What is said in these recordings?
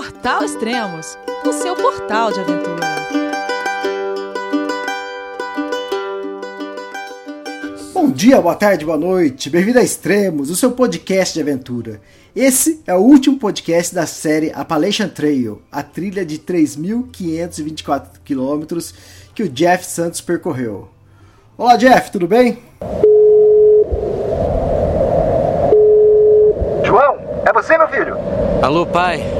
Portal Extremos, o seu portal de aventura. Bom dia, boa tarde, boa noite. Bem-vindo a Extremos, o seu podcast de aventura. Esse é o último podcast da série Appalachian Trail, a trilha de 3.524 quilômetros que o Jeff Santos percorreu. Olá, Jeff, tudo bem? João, é você, meu filho? Alô, pai.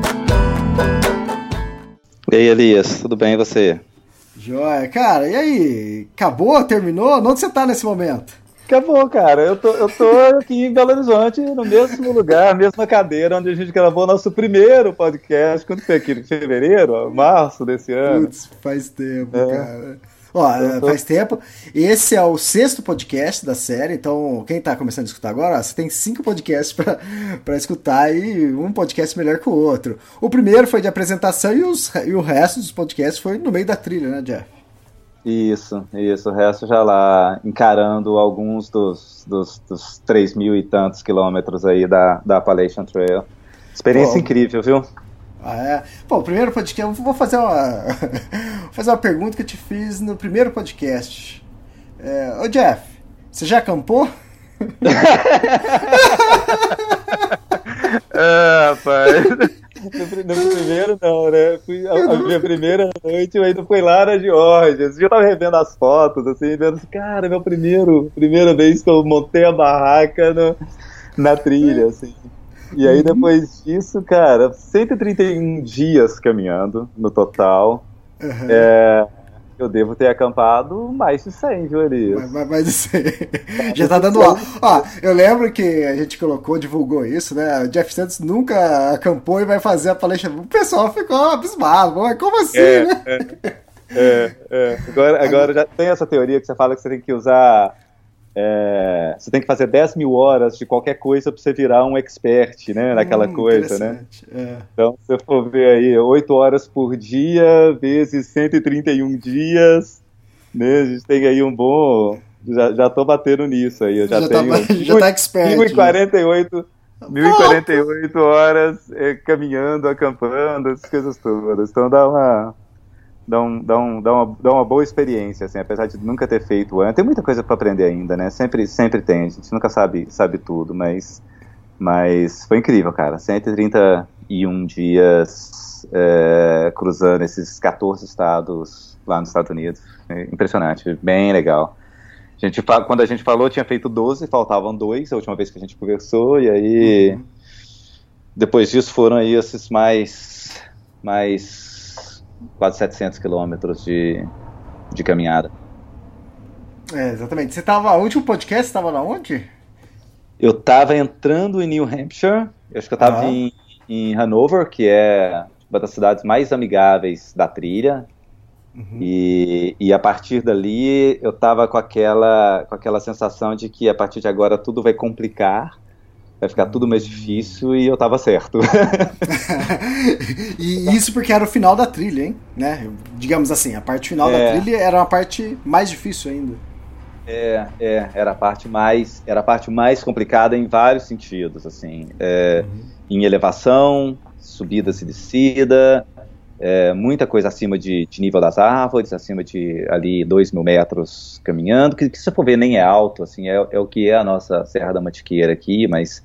E aí, Elias, tudo bem e você? Joia, cara, e aí? Acabou? Terminou? Onde você tá nesse momento? Acabou, cara. Eu tô, eu tô aqui em Belo Horizonte, no mesmo lugar, mesma cadeira onde a gente gravou nosso primeiro podcast. Quando foi aqui? Em fevereiro? Março desse ano? Putz, faz tempo, é. cara. Ó, tô... faz tempo. Esse é o sexto podcast da série, então quem tá começando a escutar agora, ó, você tem cinco podcasts para escutar e um podcast melhor que o outro. O primeiro foi de apresentação e, os, e o resto dos podcasts foi no meio da trilha, né, Jeff? Isso, isso. O resto já lá encarando alguns dos, dos, dos 3 mil e tantos quilômetros aí da, da Appalachian Trail. Experiência Bom. incrível, viu? Ah, é? Pô, o primeiro podcast, eu vou fazer uma, fazer uma pergunta que eu te fiz no primeiro podcast. É, ô Jeff, você já acampou? ah, rapaz. No, no, primeiro não, né? Fui, a, a, minha primeira noite eu ainda fui lá na Georgia. Eu tava revendo as fotos, assim, vendo assim, cara, meu primeiro, primeira vez que eu montei a barraca no, na trilha, assim. E aí, uhum. depois disso, cara, 131 dias caminhando no total. Uhum. É, eu devo ter acampado mais de 100, viu, Elias? Mais, mais de 100. Já tá dando ó. ó. Eu lembro que a gente colocou, divulgou isso, né? O Jeff Santos nunca acampou e vai fazer a palestra. O pessoal ficou abismado. Como assim, é, né? É, é, é. Agora, agora já tem essa teoria que você fala que você tem que usar é, você tem que fazer 10 mil horas de qualquer coisa para você virar um expert, né? Naquela hum, coisa, né? É. Então, se você for ver aí, 8 horas por dia, vezes 131 dias, né? A gente tem aí um bom. Já, já tô batendo nisso aí. Eu já, já tá tenho. Tá, já tá expert. 1048. 1048 horas é, caminhando, acampando, essas coisas todas. Então dá uma, dá, um, dá, um, dá, uma, dá uma boa experiência, assim, apesar de nunca ter feito antes. Tem muita coisa para aprender ainda, né? Sempre, sempre tem, a gente nunca sabe, sabe tudo, mas, mas foi incrível, cara. 131 dias é, cruzando esses 14 estados lá nos Estados Unidos. É impressionante, bem legal. A gente, quando a gente falou, tinha feito 12, faltavam dois, a última vez que a gente conversou, e aí. Uhum. Depois disso foram aí esses mais. mais quase 700 quilômetros de, de caminhada. É, exatamente. Você tava, o último podcast estava na onde? Eu estava entrando em New Hampshire, eu acho que eu estava em, em Hanover, que é uma das cidades mais amigáveis da trilha. Uhum. E, e a partir dali eu estava com aquela, com aquela sensação de que a partir de agora tudo vai complicar vai ficar tudo mais difícil e eu tava certo. e isso porque era o final da trilha, hein? Né? Digamos assim, a parte final é. da trilha era uma parte mais difícil ainda. É, é, era a parte mais, era a parte mais complicada em vários sentidos, assim, é, uhum. em elevação, subidas e descida, é, muita coisa acima de, de, nível das árvores, acima de ali dois mil metros caminhando, que, que se for ver nem é alto, assim, é, é, o que é a nossa Serra da Mantiqueira aqui, mas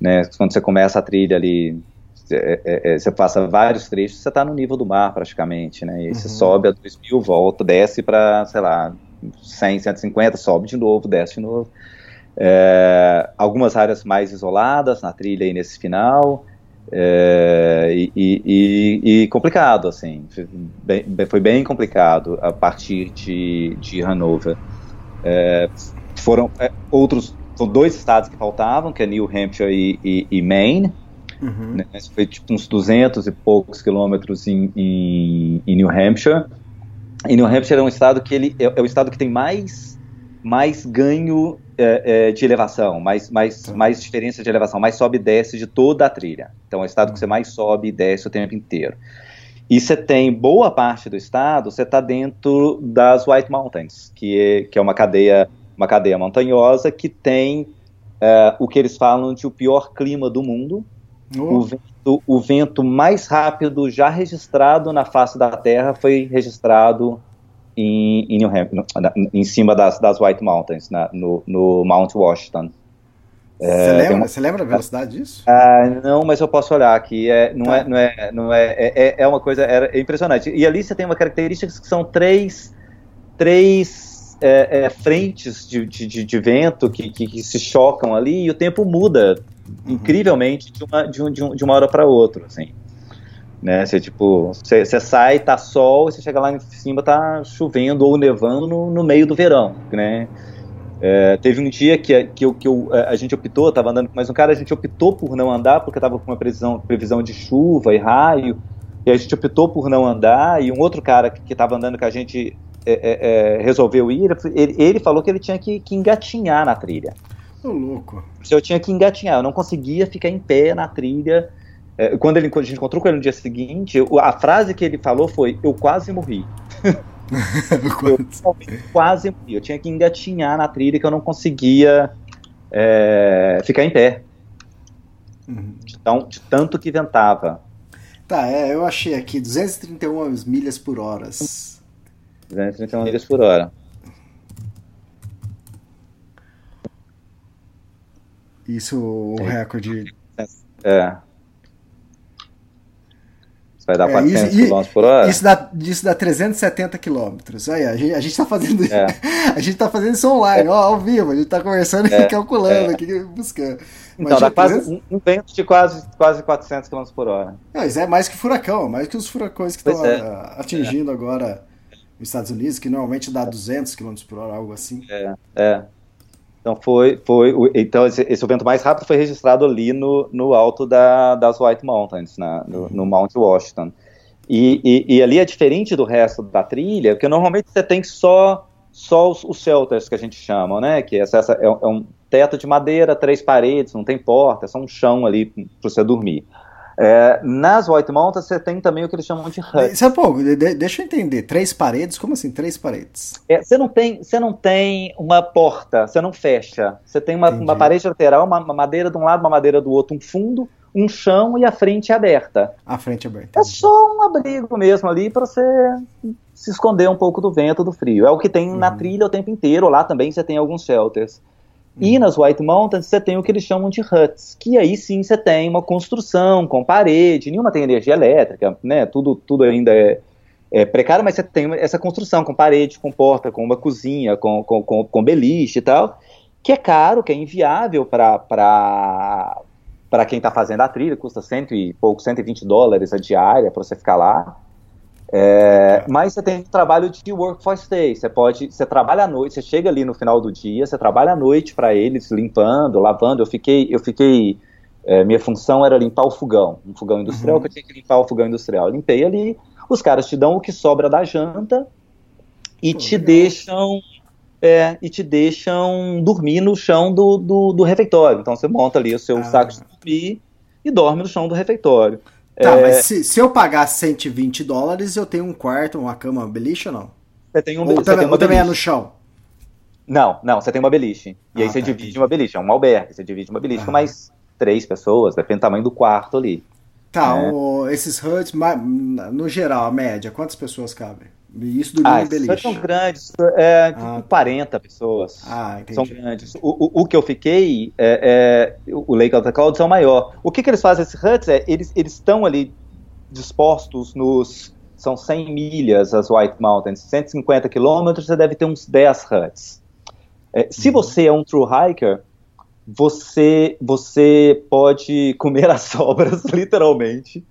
né? Quando você começa a trilha ali, é, é, é você passa vários trechos, você está no nível do mar praticamente, né? E uhum. você sobe a 2 mil, volta, desce para, sei lá, 100, 150, sobe de novo, desce de novo. É, algumas áreas mais isoladas na trilha aí nesse final. É, e, e, e, complicado, assim, bem, foi bem complicado a partir de, de Hanover. É, foram outros são dois estados que faltavam, que é New Hampshire e, e, e Maine. Uhum. Né? Foi tipo uns 200 e poucos quilômetros em, em, em, New Hampshire. E New Hampshire é um estado que ele é, é o estado que tem mais, mais ganho é, é, de elevação, mais, mais, tá. mais diferença de elevação, mais sobe e desce de toda a trilha. Então é o estado que você mais sobe e desce o tempo inteiro. E você tem boa parte do estado, você está dentro das White Mountains, que é, que é uma cadeia uma cadeia montanhosa que tem é, o que eles falam de o pior clima do mundo, oh. o, vento, o, vento, mais rápido já registrado na face da Terra foi registrado em, em New Hampshire, em cima das, das White Mountains, na, no, no Mount Washington. Você, é, lembra, uma... você lembra a velocidade disso? Ah, não, mas eu posso olhar aqui. É, não, tá. é, não, é, não é, é, é uma coisa é impressionante. E ali você tem uma característica que são três, três é, é, frentes de, de, de vento que, que, que, se chocam ali e o tempo muda uhum. incrivelmente de uma, de, um, de, um, de uma hora para outra, assim. Né, você, tipo, você, você sai, tá sol, e você chega lá em cima, tá chovendo ou nevando no, no meio do verão, né? É, teve um dia que, que, eu, que eu, a gente optou, tava andando com mais um cara, a gente optou por não andar porque tava com uma previsão, previsão de chuva e raio, e a gente optou por não andar, e um outro cara que, que tava andando com a gente é, é, é, resolveu ir, ele, ele, falou que ele tinha que, que engatinhar na trilha. Tô louco. Eu tinha que engatinhar, eu não conseguia ficar em pé na trilha. É, quando, ele, quando a gente encontrou com ele no dia seguinte, eu, a frase que ele falou foi: Eu quase morri. eu quase morri. Eu tinha que engatinhar na trilha que eu não conseguia é, ficar em pé. Uhum. De, tão, de tanto que ventava. Tá, é, eu achei aqui 231 milhas por hora. 231 milhas por hora. Isso o é. recorde. É. Isso vai dar é, 400 km por hora? Isso dá, isso dá 370 km. Aí, a gente, a gente tá fazendo é. a gente tá fazendo isso online, é. ó, ao vivo, a gente tá conversando e calculando aqui, buscando. Então, dá quase um, um vento de quase, quase 400 km por hora. Não, isso é mais que furacão, mais que os furacões que estão atingindo agora nos Estados Unidos, que normalmente dá 200 km por hora, algo assim. É, é. Então foi, foi então esse, esse vento mais rápido foi registrado ali no, no alto da, das White Mountains, na, no, no Mount Washington. E, e, e, ali é diferente do resto da trilha, porque normalmente você tem só, só os, os shelters que a gente chama, né? Que essa, essa é, é, um teto de madeira, três paredes, não tem porta, é só um chão ali para você dormir. É, nas White Mountains você tem também o que eles chamam de hut. Sabe, pô, de, deixa eu entender, três paredes? Como assim, três paredes? É, você, não tem, você não tem uma porta, você não fecha. Você tem uma, uma parede lateral, uma, uma, madeira de um lado, uma madeira do outro, um fundo, um chão e a frente aberta. A frente aberta. É só um abrigo mesmo ali para você se esconder um pouco do vento, do frio. É o que tem uhum. na trilha o tempo inteiro. Lá também você tem alguns shelters. E nas White Mountains você tem o que eles chamam de huts, que aí sim você tem uma construção com parede, nenhuma tem energia elétrica, né? Tudo, tudo ainda é, é precário, mas você tem essa construção com parede, com porta, com uma cozinha, com, com, com, com beliche e tal, que é caro, que é inviável para quem está fazendo a trilha, custa cento e pouco, 120 dólares a diária para você ficar lá. É, mas você tem trabalho de work for stay. Você pode, você trabalha à noite, você chega ali no final do dia, você trabalha à noite para eles, limpando, lavando. Eu fiquei, eu fiquei, é, minha função era limpar o fogão, um fogão industrial uhum. que eu tinha que limpar o fogão industrial. Eu limpei ali, os caras te dão o que sobra da janta e Pô, te legal. deixam é, e te deixam dormir no chão do, do, do, refeitório. Então você monta ali o seu ah. saco de dormir e dorme no chão do refeitório. Tá, é... mas se, se eu pagar 120 dólares, eu tenho um quarto, uma cama, uma beliche ou não? Você tem um Ou, também, ou também é no chão? Não, não, você tem uma beliche. E ah, aí você tá, divide uma beliche, é um albergue, você divide uma beliche ah. com mais três pessoas, depende do tamanho do quarto ali. Tá, é. o, esses HUDs, no geral, a média, quantas pessoas cabem? Isso do ah, beliche. São grandes, é, tipo ah, 40 tá. pessoas. Ah, entendi. São grandes. O, o, o que eu fiquei, é, é, o Lake of the Clouds é o maior. O que, que eles fazem, esses huts, é, eles estão ali dispostos nos, são 100 milhas as White Mountains, 150 quilômetros, você deve ter uns 10 huts. É, se uhum. você é um true hiker, você, você pode comer as sobras, literalmente,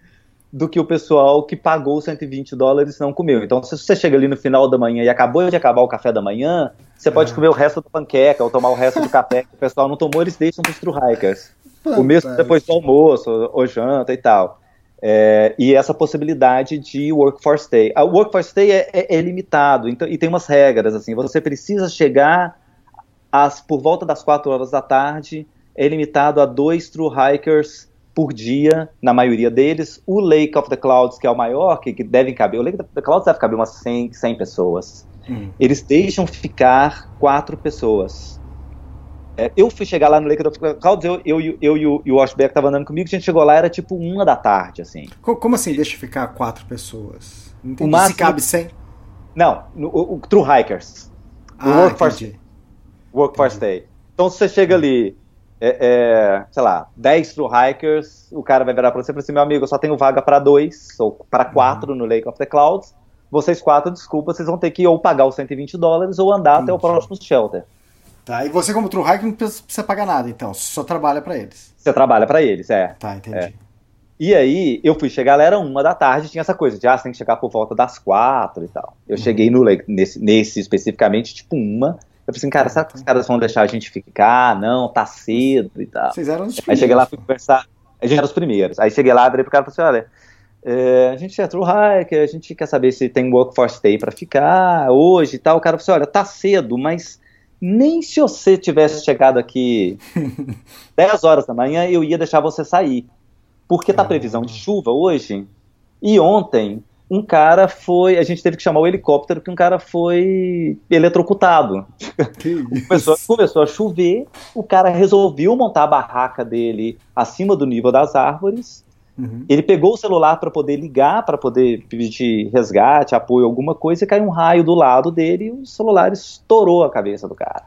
do que o pessoal que pagou 120 dólares não comeu. Então, se você chega ali no final da manhã e acabou de acabar o café da manhã, você pode é. comer o resto da panqueca ou tomar o resto do café que o pessoal não tomou, eles deixam para os true hikers. começo depois do almoço, ou janta e tal. É, e essa possibilidade de workforce stay. A workforce stay é, é, é, limitado então, e tem umas regras, assim, você precisa chegar às, por volta das 4 horas da tarde, é limitado a dois true hikers por dia, na maioria deles. O Lake of the Clouds, que é o maior, que, que devem caber, o Lake of the Clouds deve caber umas 100, 100 pessoas. Hum. Eles deixam ficar quatro pessoas. É, eu fui chegar lá no Lake of the Clouds, eu, eu, eu, eu e o, e o Washback estavam andando comigo, a gente chegou lá, era tipo uma da tarde, assim. Como assim deixa ficar quatro pessoas? Não entendi. O máximo... Se cabe 100? Não, no, o, o, True Hikers. Ah, o Workforce, workforce Day. Então você chega ali, é, é, sei lá, 10 True Hikers, o cara vai virar pra você e falar assim, meu amigo, eu só tenho vaga para dois, ou para quatro uhum. no Lake of the Clouds, vocês quatro, desculpa, vocês vão ter que ou pagar os 120 dólares ou andar Entendi. até o próximo shelter. Tá, e você como True Hiker não precisa pagar nada, então, só trabalha para eles. Você trabalha para eles, é. Tá, entendi. É. E aí, eu fui chegar, era uma da tarde, tinha essa coisa de, ah, você tem que chegar por volta das quatro e tal. Eu uhum. cheguei no nesse, nesse especificamente, tipo uma. Eu falei assim, cara, será que os caras vão deixar a gente ficar? Não, tá cedo e tal. Vocês eram os primeiros. Aí cheguei lá, fui conversar. A gente era os primeiros. Aí cheguei lá, virei pro cara e falei assim, olha, é, a gente é true hiker, a gente quer saber se tem workforce day para ficar hoje e tal. O cara falou assim, olha, tá cedo, mas nem se você tivesse chegado aqui 10 horas da manhã, eu ia deixar você sair. Porque tá previsão de chuva hoje. E ontem, um cara foi. A gente teve que chamar o helicóptero porque um cara foi eletrocutado. começou, começou a chover, o cara resolveu montar a barraca dele acima do nível das árvores. Uhum. Ele pegou o celular para poder ligar, para poder pedir resgate, apoio, alguma coisa, e caiu um raio do lado dele e o celular estourou a cabeça do cara.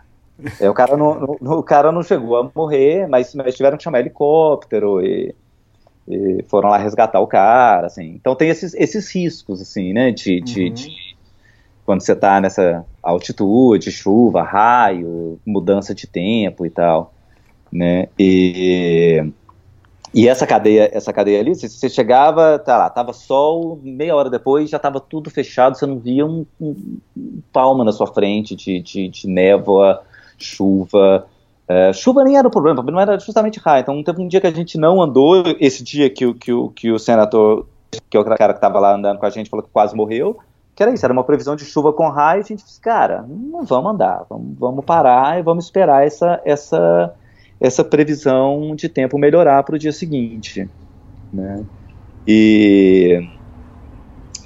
É, o, cara não, não, o cara não chegou a morrer, mas, mas tiveram que chamar helicóptero e, e, foram lá resgatar o cara, assim. Então tem esses, esses riscos, assim, né, de, de, uhum. de quando você está nessa altitude, chuva, raio, mudança de tempo e tal, né, e e essa cadeia, essa cadeia ali, você chegava, tá lá, tava sol, meia hora depois já tava tudo fechado, você não via um, um, palma na sua frente de, de, de névoa, chuva. É, chuva nem era o problema, o problema era justamente raio. Então teve um dia que a gente não andou, esse dia que, que, que o senador, que é o cara que tava lá andando com a gente, falou que quase morreu, que era isso, era uma previsão de chuva com raio, a gente disse, cara, não vamos andar, vamos, vamos parar e vamos esperar essa, essa essa previsão de tempo melhorar para o dia seguinte. Né? E...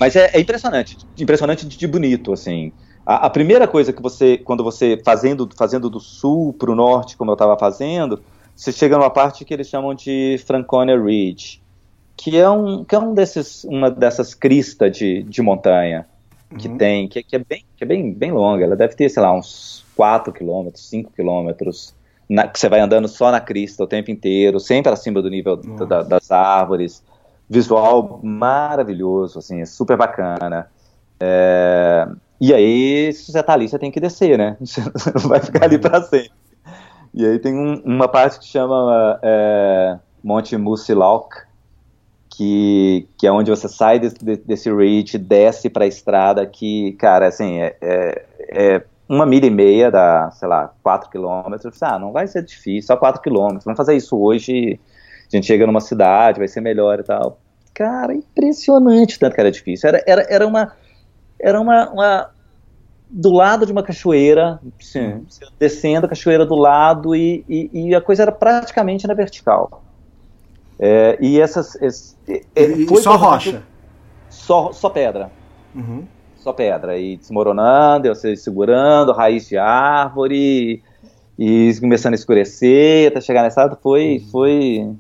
Mas é, é, impressionante, impressionante de bonito, assim. A, a, primeira coisa que você, quando você fazendo, fazendo do sul para o norte, como eu estava fazendo, você chega numa parte que eles chamam de Franconia Ridge, que é um, que é um desses, uma dessas cristas de, de montanha que uhum. tem, que, que, é, bem, que é bem, bem longa. Ela deve ter, sei lá, uns 4 quilômetros, 5 quilômetros que você vai andando só na crista o tempo inteiro, sempre acima do nível da, das árvores. Visual maravilhoso, assim, é super bacana. É, e aí, se você tá ali, você tem que descer, né? Você não vai ficar ali para sempre. E aí tem um, uma parte que chama é, Monte Musilauk, que, que é onde você sai desse, desse ridge, desce para a estrada, que, cara, assim, é, é, é uma milha e meia dá, sei lá, quatro quilômetros. Ah, não vai ser difícil, só quatro quilômetros. Vamos fazer isso hoje. A gente chega numa cidade, vai ser melhor e tal. Cara, impressionante tanto que era difícil. Era, era, era uma. Era uma, uma do lado de uma cachoeira, sim, descendo a cachoeira do lado e, e, e, a coisa era praticamente na vertical. É, e essas. Esse, e, só rocha? Só, só pedra. Uhum só pedra, e desmoronando, você segurando, raiz de árvore, e começando a escurecer, até chegar nessa hora, foi, uhum. foi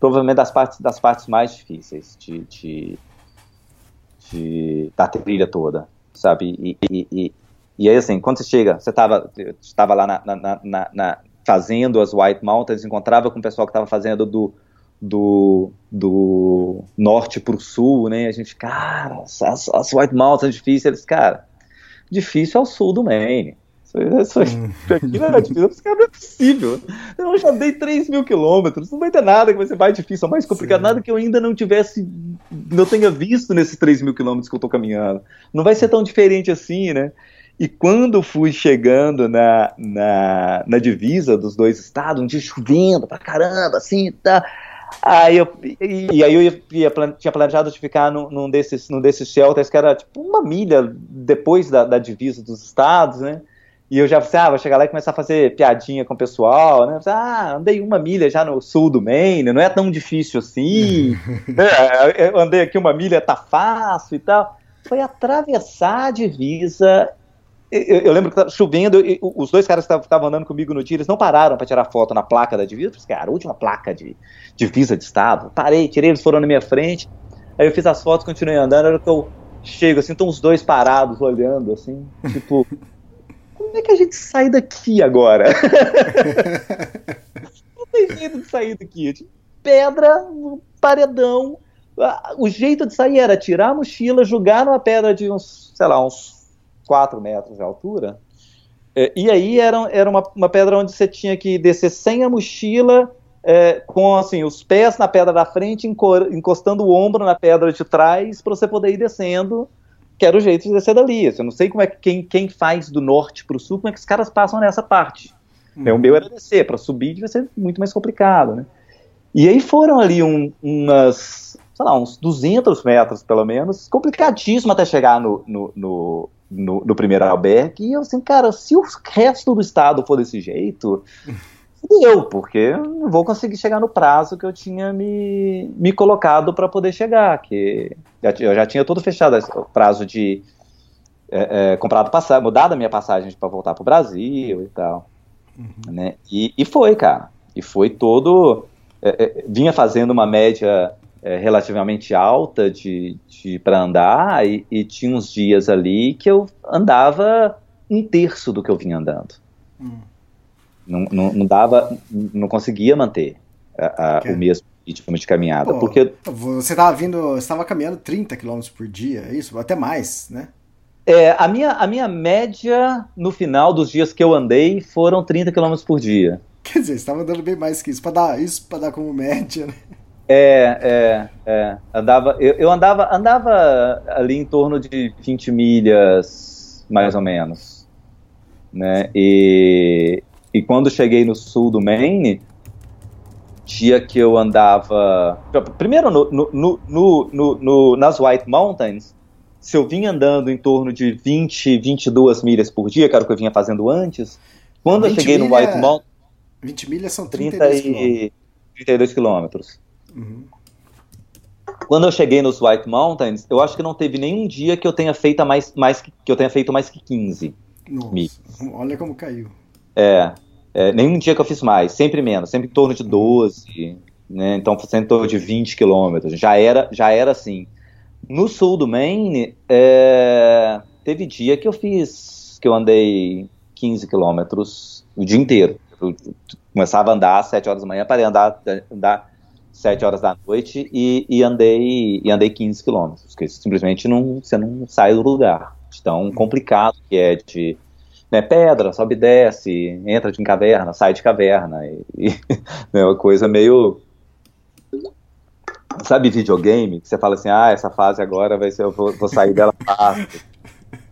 provavelmente das partes, das partes mais difíceis de, de, de da trilha toda, sabe? E, e, e, e, aí, assim, quando você chega, você estava estava lá na, na, na, na, fazendo as White Mountains, encontrava com o pessoal que estava fazendo do, do, do norte para o sul, né? A gente, cara, as, as White Mountains difíceis, eles, cara, difícil é o sul do Maine. Isso, hum. aqui não é difícil, cara, não é possível. Eu já dei 3 mil quilômetros, não vai ter nada que vai ser mais difícil, mais complicado, Sim. nada que eu ainda não tivesse, não tenha visto nesses 3 mil quilômetros que eu tô caminhando. Não vai ser tão diferente assim, né? E quando fui chegando na, na, na divisa dos dois estados, um dia chovendo pra caramba, assim, tá. Aí eu, e, e aí eu ia, ia, tinha planejado de ficar num, num, desses, num desses shelters que era tipo uma milha depois da, da divisa dos estados, né? E eu já falei, ah, vou chegar lá e começar a fazer piadinha com o pessoal, né? Ah, andei uma milha já no sul do Maine, não é tão difícil assim. é, eu andei aqui uma milha, tá fácil e tal. Foi atravessar a divisa eu, eu, lembro que estava chovendo, e os dois caras que estavam andando comigo no dia, eles não pararam para tirar foto na placa da divisa. Eu falei, cara, a última placa de divisa de estado. Parei, tirei, eles foram na minha frente. Aí eu fiz as fotos, continuei andando. Era que eu chego assim, estão os dois parados olhando, assim, tipo, como é que a gente sai daqui agora? não tem jeito de sair daqui. Tipo, pedra, paredão. O jeito de sair era tirar a mochila, jogar numa pedra de uns, sei lá, uns 4 metros de altura. É, e aí era, era uma, uma pedra onde você tinha que descer sem a mochila, é, com assim, os pés na pedra da frente, encostando o ombro na pedra de trás, para você poder ir descendo, que era o jeito de descer dali. Eu não sei como é que quem, quem faz do norte para o sul, como é que os caras passam nessa parte. Hum. O meu era descer, para subir devia ser muito mais complicado, né? E aí foram ali um, umas, sei lá, uns 200 metros pelo menos, complicadíssimo até chegar no, no, no no, no primeiro albergue, e eu assim, cara, se o resto do estado for desse jeito, eu, porque não vou conseguir chegar no prazo que eu tinha me, me colocado para poder chegar, que eu já tinha todo fechado o prazo de é, é, comprado passagem, mudado a minha passagem para voltar para o Brasil e tal, uhum. né? E, e foi, cara, e foi todo, é, é vinha fazendo uma média é, relativamente alta de, de para andar e, e, tinha uns dias ali que eu andava um terço do que eu vinha andando. Hum. Não, não, não, dava, não conseguia manter a, a, o mesmo ritmo de caminhada. Pô, porque você estava vindo, estava caminhando 30 km por dia, é isso? Até mais, né? É, a, minha, a minha média no final dos dias que eu andei foram 30 km por dia. Quer dizer, você estava andando bem mais que isso, para dar isso para dar como média, né? É, é, é. Andava, eu, eu, andava, andava ali em torno de 20 milhas, mais ou menos. Né? E, e quando cheguei no sul do Maine, dia que eu andava. Primeiro, no, no, no, nas White Mountains, se eu vinha andando em torno de 20, 22 milhas por dia, que era o que eu vinha fazendo antes, quando eu cheguei milha, no White Mountains. 20 milhas são 32 30 e, 32 quilômetros. Uhum. Quando eu cheguei nos White Mountains, eu acho que não teve nenhum dia que eu tenha feito mais, mais que, que eu tenha feito mais que 15 Nossa, Olha como caiu. É, é, nenhum dia que eu fiz mais, sempre menos, sempre em torno de 12, né? Então sempre em torno de 20 quilômetros. Já era, já era assim. No sul do Maine, é, teve dia que eu fiz, que eu andei 15 quilômetros o dia inteiro. Eu começava a andar às 7 horas da manhã, parei andar, andar 7 horas da noite e, e andei e andei 15 quilômetros, que simplesmente não, você não sai do lugar. Tão complicado que é de né, pedra, sobe e desce, entra de caverna, sai de caverna. E, e é uma coisa meio. Sabe videogame? Que você fala assim, ah, essa fase agora vai ser, eu vou, vou sair dela fácil.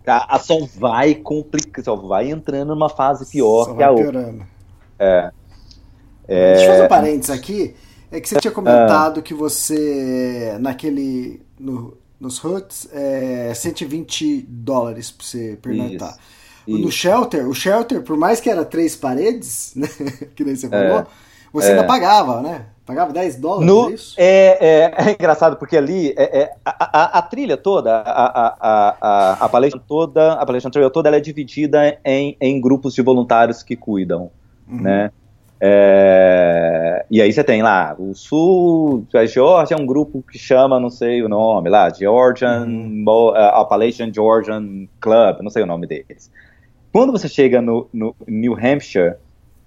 A, a só vai complicar, só vai entrando numa fase pior só que a outra. É. é. Deixa eu fazer um parênteses aqui. É que você tinha comentado ah. que você, naquele. No, nos huts, é 120 dólares pra você pernoitar. No shelter, o shelter, por mais que era três paredes, né? que nem você é. falou, é, você é. ainda pagava, né? Pagava 10 dólares, no, é isso? É, é, é, engraçado, porque ali é, é a, a, a, trilha toda, a, a, a, toda, a palestra Trail toda, ela é dividida em, em grupos de voluntários que cuidam, uhum. né? E aí você tem lá, o Sul, a Georgia é um grupo que chama, não sei o nome, lá, Georgian, uhum. uh, Appalachian Georgian Club, não sei o nome deles. Quando você chega no, no New Hampshire,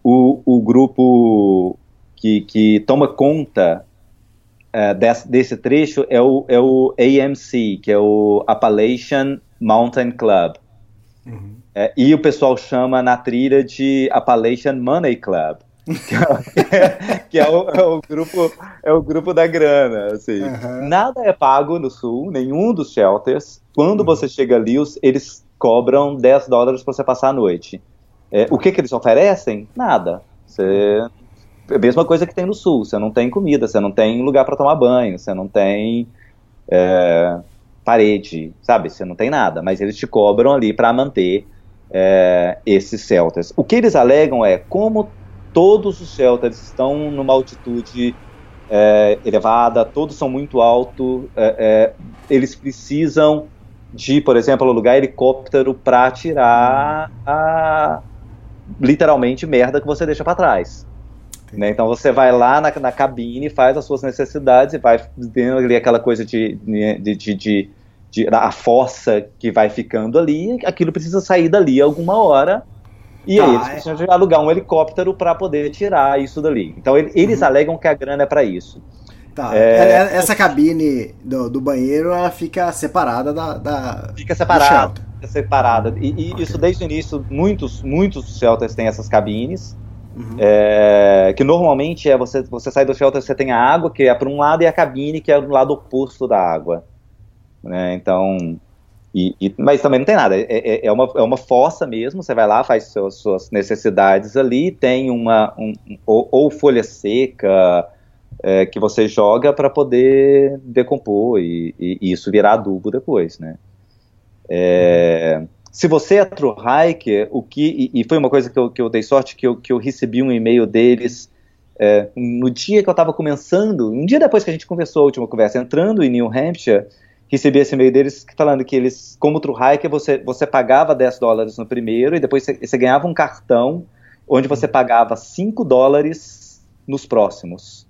o, o grupo que, que toma conta uh, desse, desse, trecho é o, é o AMC, que é o Appalachian Mountain Club. Uhum. É, e o pessoal chama na trilha de Appalachian Money Club que, é, que é, o, é, o, grupo é o grupo da grana assim uhum. nada é pago no sul nenhum dos shelters quando uhum. você chega ali os, eles cobram 10 dólares para você passar a noite. É, o que, que eles oferecem? Nada. Você, é a mesma coisa que tem no sul. Você não tem comida, você não tem lugar para tomar banho, você não tem é, parede, sabe? Você não tem nada. Mas eles te cobram ali para manter é, esses shelters. O que eles alegam é como todos os shelters estão numa altitude é, elevada, todos são muito altos, é, é, eles precisam de, por exemplo, alugar helicóptero para tirar a literalmente merda que você deixa para trás. Né? Então você vai lá na, na, cabine, faz as suas necessidades e vai tendo ali aquela coisa de, de, de, de, de a força que vai ficando ali, aquilo precisa sair dali alguma hora e tá, aí eles é. precisam de alugar um helicóptero para poder tirar isso dali. Então ele, eles uhum. alegam que a grana é para isso. Tá. É... é, é essa cabine do, do, banheiro ela fica separada da. da fica separada. Fica separada. E, e okay. isso desde o início, muitos, muitos shelters têm essas cabines. Uhum. É, que normalmente é você, você sai do shelter, você tem a água, que é para um lado, e a cabine, que é do lado oposto da água. Né? Então, e, e, mas também não tem nada, é, é, é, uma, é uma fossa mesmo, você vai lá, faz suas, suas necessidades ali, tem uma, um, ou, ou folha seca é, que você joga para poder decompor e, e, e, isso virar adubo depois, né. É, se você é true hiker, o que, e, foi uma coisa que eu, que eu dei sorte, que eu, que eu recebi um e-mail deles é, no dia que eu estava começando, um dia depois que a gente conversou a última conversa, entrando em New Hampshire, recebi esse e-mail deles falando que eles, como True Hiker, você, você pagava 10 dólares no primeiro e depois você, você ganhava um cartão onde você pagava 5 dólares nos próximos.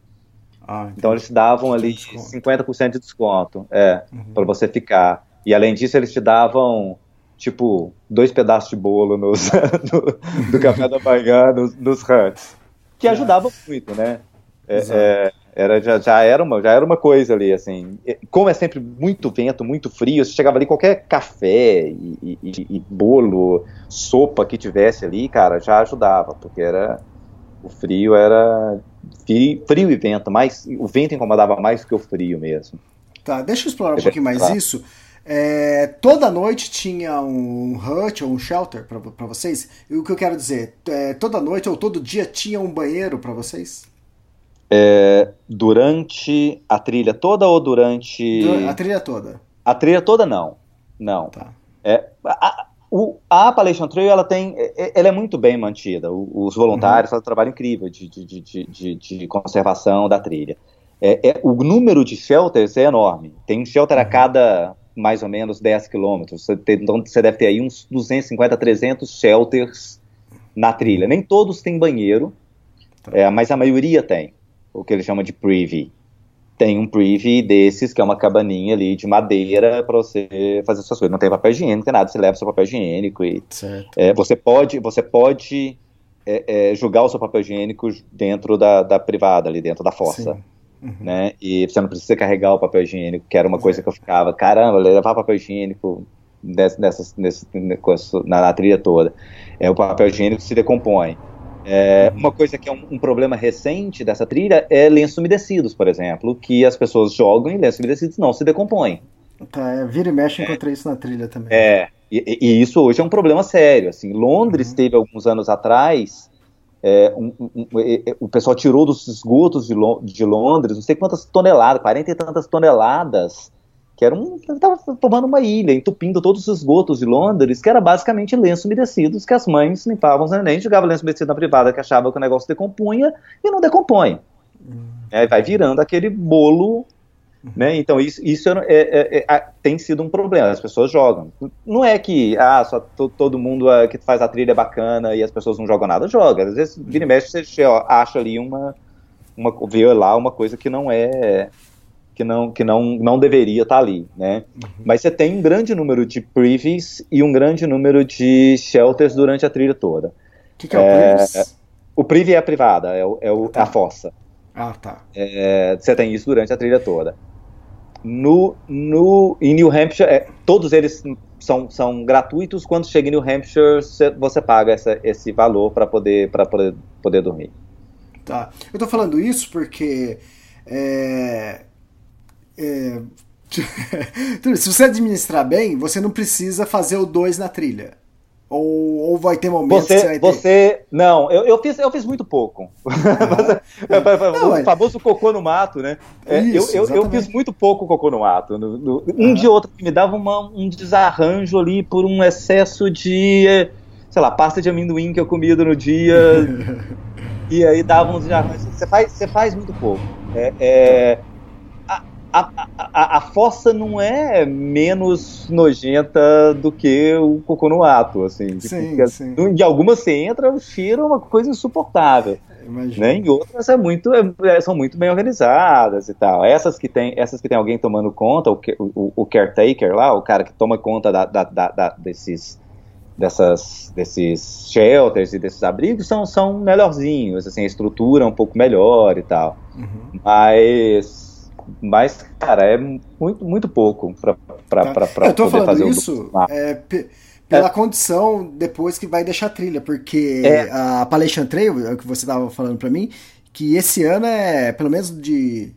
Ah, então eles te davam ali 50% de desconto é, uhum. para você ficar. E além disso, eles te davam tipo dois pedaços de bolo nos, no, do café da manhã nos, nos huts, que ajudava muito, né? É, é, era, já, já, era uma, já era uma coisa ali, assim. Como é sempre muito vento, muito frio, você chegava ali, qualquer café e, e, e bolo, sopa que tivesse ali, cara, já ajudava, porque era. O frio era. Frio, frio e vento, mais, o vento incomodava mais do que o frio mesmo. Tá, deixa eu explorar um pouquinho mais isso. É, toda noite tinha um hut ou um shelter para vocês? E o que eu quero dizer, é, toda noite ou todo dia tinha um banheiro para vocês? É, durante a trilha toda ou durante. A trilha toda. A trilha toda não. Não. Tá. É, a, o, a Appalachian Trail ela tem, é, é, ela é muito bem mantida. os voluntários uhum. fazem um trabalho incrível de, de, de, de, conservação da trilha. É, é, o número de shelters é enorme. Tem um shelter uhum. a cada mais ou menos 10 quilômetros. Então você deve ter aí uns 250, 300 shelters na trilha. Nem todos têm banheiro, tá. é, mas a maioria tem o que ele chama de privy. Tem um privy desses, que é uma cabaninha ali de madeira para você fazer suas coisas. Não tem papel higiênico, não tem nada, você leva seu papel higiênico e é, você pode, você pode é, é, jogar o seu papel higiênico dentro da, da privada, ali dentro da fossa. Uhum. Né? E você não precisa carregar o papel higiênico, que era uma coisa que eu ficava, caramba, levar papel higiênico nessa, nessa, nessa, na, na trilha toda. É, o papel higiênico se decompõe. É, uma coisa que é um, um, problema recente dessa trilha é lenços umedecidos, por exemplo, que as pessoas jogam e lenços umedecidos não se decompõem. Tá, é, vira e mexe, é. encontrei isso na trilha também. É, e, e, isso hoje é um problema sério. Assim, Londres uhum. teve alguns anos atrás, é, um, um, o pessoal tirou dos esgotos de, de Londres, não sei quantas toneladas, 40 e tantas toneladas que era um, estava formando uma ilha, entupindo todos os esgotos de Londres, que era basicamente lenços umedecidos que as mães limpavam os neném, jogavam lenço umedecido na privada que achava que o negócio decompunha e não decompõe. Hum. É, vai virando aquele bolo, né? Então isso, isso é, é, é, é tem sido um problema. As pessoas jogam. Não é que ah, só todo mundo é, que faz a trilha bacana e as pessoas não jogam nada, joga. Às vezes vira e mexe você acha ali uma, uma vê lá uma coisa que não é que não, que não, não deveria estar tá ali, né? Uhum. Mas você tem um grande número de privies e um grande número de shelters durante a trilha toda. O que, que, é o é, O privy é a privada, é, o, é o, tá. a fossa. Ah, tá. É, você tem isso durante a trilha toda. No, no, em New Hampshire, é, todos eles são, são gratuitos. Quando chega em New Hampshire, você, você paga essa, esse valor para poder, poder, poder dormir. Tá. Eu tô falando isso porque é, é, Se você administrar bem, você não precisa fazer o 2 na trilha. Ou, ou vai ter momentos você, que você vai ter... Você, não, eu, eu, fiz, eu fiz muito pouco. Ah, o famoso cocô no mato, né? É, Isso, eu, eu, eu, fiz muito pouco cocô no mato. No, no, um ah. ou outro que me dava uma, um desarranjo ali por um excesso de, sei lá, pasta de amendoim que eu comia no dia. e aí dava uns desarranjos. Você faz, você faz muito pouco. É, é, a, a, a, fossa não é menos nojenta do que o cocô no ato, assim. Sim, porque, sim. De algumas você entra, o cheiro é uma coisa insuportável. Né? Em outras é muito, é, são muito bem organizadas e tal. Essas que tem, essas que tem alguém tomando conta, o, o, o caretaker lá, o cara que toma conta da, da, da, da, desses, dessas, desses shelters e desses abrigos, são, são melhorzinhos, assim, a estrutura é um pouco melhor e tal. Uhum. Mas mas, cara, é muito, muito pouco para tá. Eu tô falando fazer isso é, pela é. condição depois que vai deixar trilha, porque é. a Appalachian Trail, é o que você tava falando para mim, que esse ano é, pelo menos de,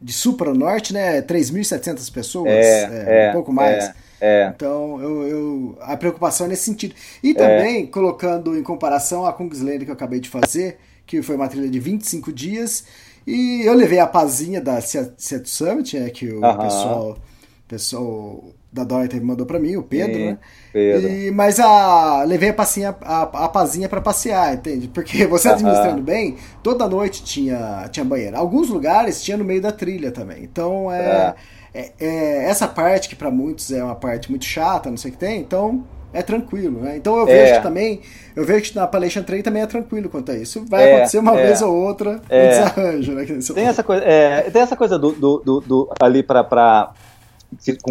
de sul para o norte, né, 3.700 pessoas, é, é, um pouco mais. É, é. Então, eu, eu, a preocupação é nesse sentido. E também, colocando em comparação a Kungsleden que eu acabei de fazer, que foi uma trilha de 25 dias, e eu levei a pazinha da Seattle Summit, né, que o pessoal, pessoal da Dorothy mandou para mim, o Pedro, Sim, né? Pedro. E, mas a levei a pazinha, a, a pazinha para passear, entende? Porque você administrando bem, toda noite tinha, tinha banheiro. Alguns lugares tinha no meio da trilha também. Então é, é. é, é essa parte que para muitos é uma parte muito chata, não sei o que tem. Então é tranquilo, né? Então eu vejo é. que também, eu vejo que na Appalachian Trail também é tranquilo quanto a isso. Vai é, acontecer uma é, vez ou outra é. um desarranjo, né? Tem essa coisa, é, tem essa coisa do, do, do, do ali para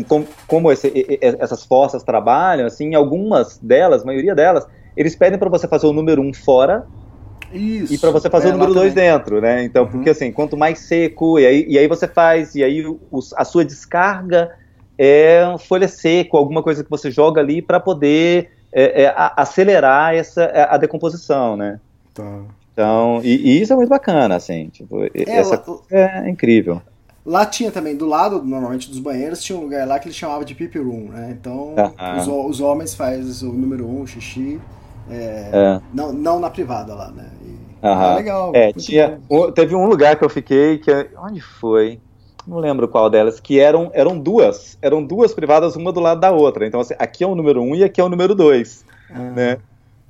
como, como esse, essas forças trabalham, assim, algumas delas, a maioria delas, eles pedem para você fazer o número um fora isso, e para você fazer é, o número 2 dentro, né? Então, uhum. porque assim, quanto mais seco, e aí, e aí você faz, e aí os, a sua descarga é folha seca, alguma coisa que você joga ali para poder é, é, acelerar essa, a decomposição, né? Tá. Então, e, e, isso é muito bacana, assim, tipo, é, essa lá, é incrível. Lá tinha também, do lado, normalmente, dos banheiros, tinha um lugar lá que eles chamavam de pipi room, né? Então, uh -huh. os, os, homens fazem o número um, xixi, é, é. Não, não na privada lá, né? E, uh -huh. é legal. É, tinha, teve um lugar que eu fiquei, que onde foi? Não lembro qual delas, que eram, eram duas, eram duas privadas, uma do lado da outra. Então, assim, aqui é o número um e aqui é o número dois, ah. né?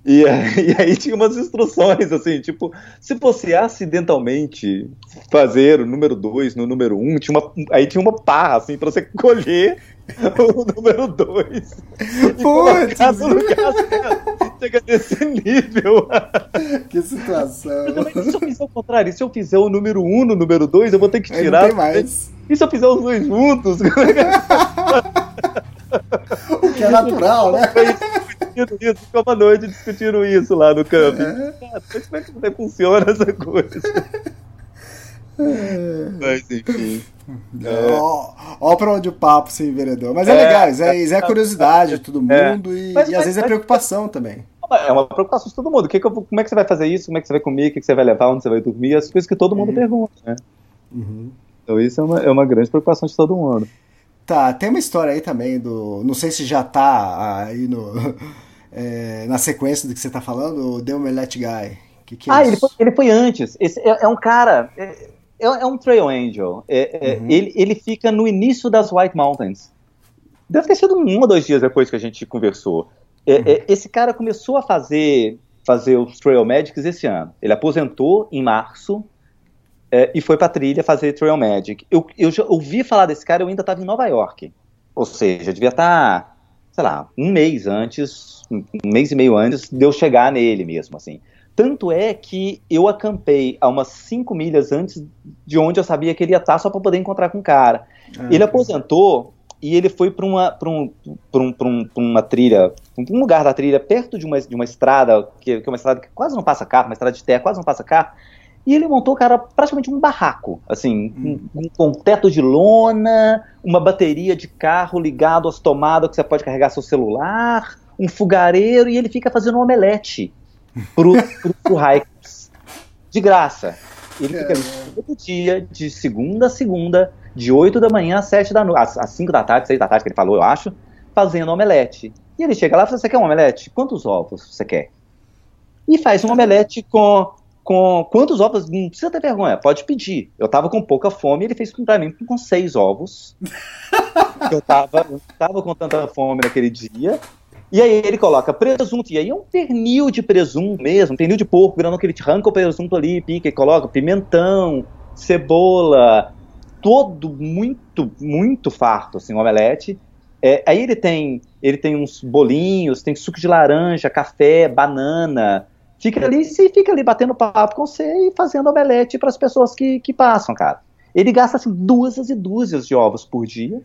E, e, aí tinha umas instruções, assim, tipo, se você acidentalmente fazer o número 2 no número 1, um, tinha uma, aí tinha uma pá, assim, pra você colher o número 2. Putz! Chega nesse nível. Que situação. Mas, se eu fizer o contrário, se eu fizer o número 1 um no número 2, eu vou ter que tirar. Aí não tem mais. E se eu fizer os dois juntos? o que é natural, né? discutindo isso, ficou uma noite discutindo isso lá no camping. É. como é que funciona essa coisa? É. Mas enfim. É. Ó, ó pra onde o papo se enveredou. Mas é, é legal, isso é, isso é curiosidade de todo é. mundo e, mas, e às mas, vezes é preocupação também. É uma preocupação de todo mundo. Que que eu, como é que você vai fazer isso? Como é que você vai comer? O que, que você vai levar? Onde você vai dormir? As coisas que todo mundo uhum. pergunta, né? Uhum. Então isso é uma, é uma grande preocupação de todo mundo. Tá, tem uma história aí também do. Não sei se já tá aí no. É, na sequência do que você tá falando, o The Omelette Guy. Que que é ah, ele foi, ele foi, antes. Esse é, é um cara. É, é, é um Trail Angel. É, uhum. ele, ele fica no início das White Mountains. Deve ter sido um ou dois dias depois que a gente conversou. Uhum. esse cara começou a fazer, fazer os Trail Magics esse ano. Ele aposentou em março é, e foi pra trilha fazer Trail Magic. Eu, eu já ouvi falar desse cara, eu ainda estava em Nova York. Ou seja, devia estar, tá, sei lá, um mês antes, um mês e meio antes de eu chegar nele mesmo, assim. Tanto é que eu acampei a umas 5 milhas antes de onde eu sabia que ele ia estar, só para poder encontrar com o cara. Ah, ele aposentou e ele foi para uma, um, um, um, uma trilha, um lugar da trilha, perto de uma, de uma estrada, que, que é uma estrada que quase não passa carro, uma estrada de terra, quase não passa carro, e ele montou, cara, praticamente um barraco, assim, hum. um, com um teto de lona, uma bateria de carro ligado às tomadas que você pode carregar seu celular, um fogareiro, e ele fica fazendo um omelete pro, pro, pro hikers. De graça. Ele fica todo dia, de segunda a segunda, de 8 da manhã às 7 da noite, às, às 5 da tarde, 6 da tarde que ele falou, eu acho, fazendo omelete. E ele chega lá e fala, você quer um omelete? Quantos ovos você quer? E faz um omelete com, com quantos ovos? Não precisa ter vergonha, pode pedir. Eu tava com pouca fome, ele fez pra mim com seis ovos. eu tava, eu tava com tanta fome naquele dia. E aí ele coloca presunto, e aí é um pernil de presunto mesmo, um pernil de porco, grandão que ele arranca o presunto ali, pica e coloca pimentão, cebola, todo muito, muito farto, assim, um omelete. É, aí ele tem, ele tem uns bolinhos, tem suco de laranja, café, banana. Fica ali, se fica ali batendo papo com você e fazendo omelete para as pessoas que, que passam, cara. Ele gasta assim dúzias e dúzias de ovos por dia,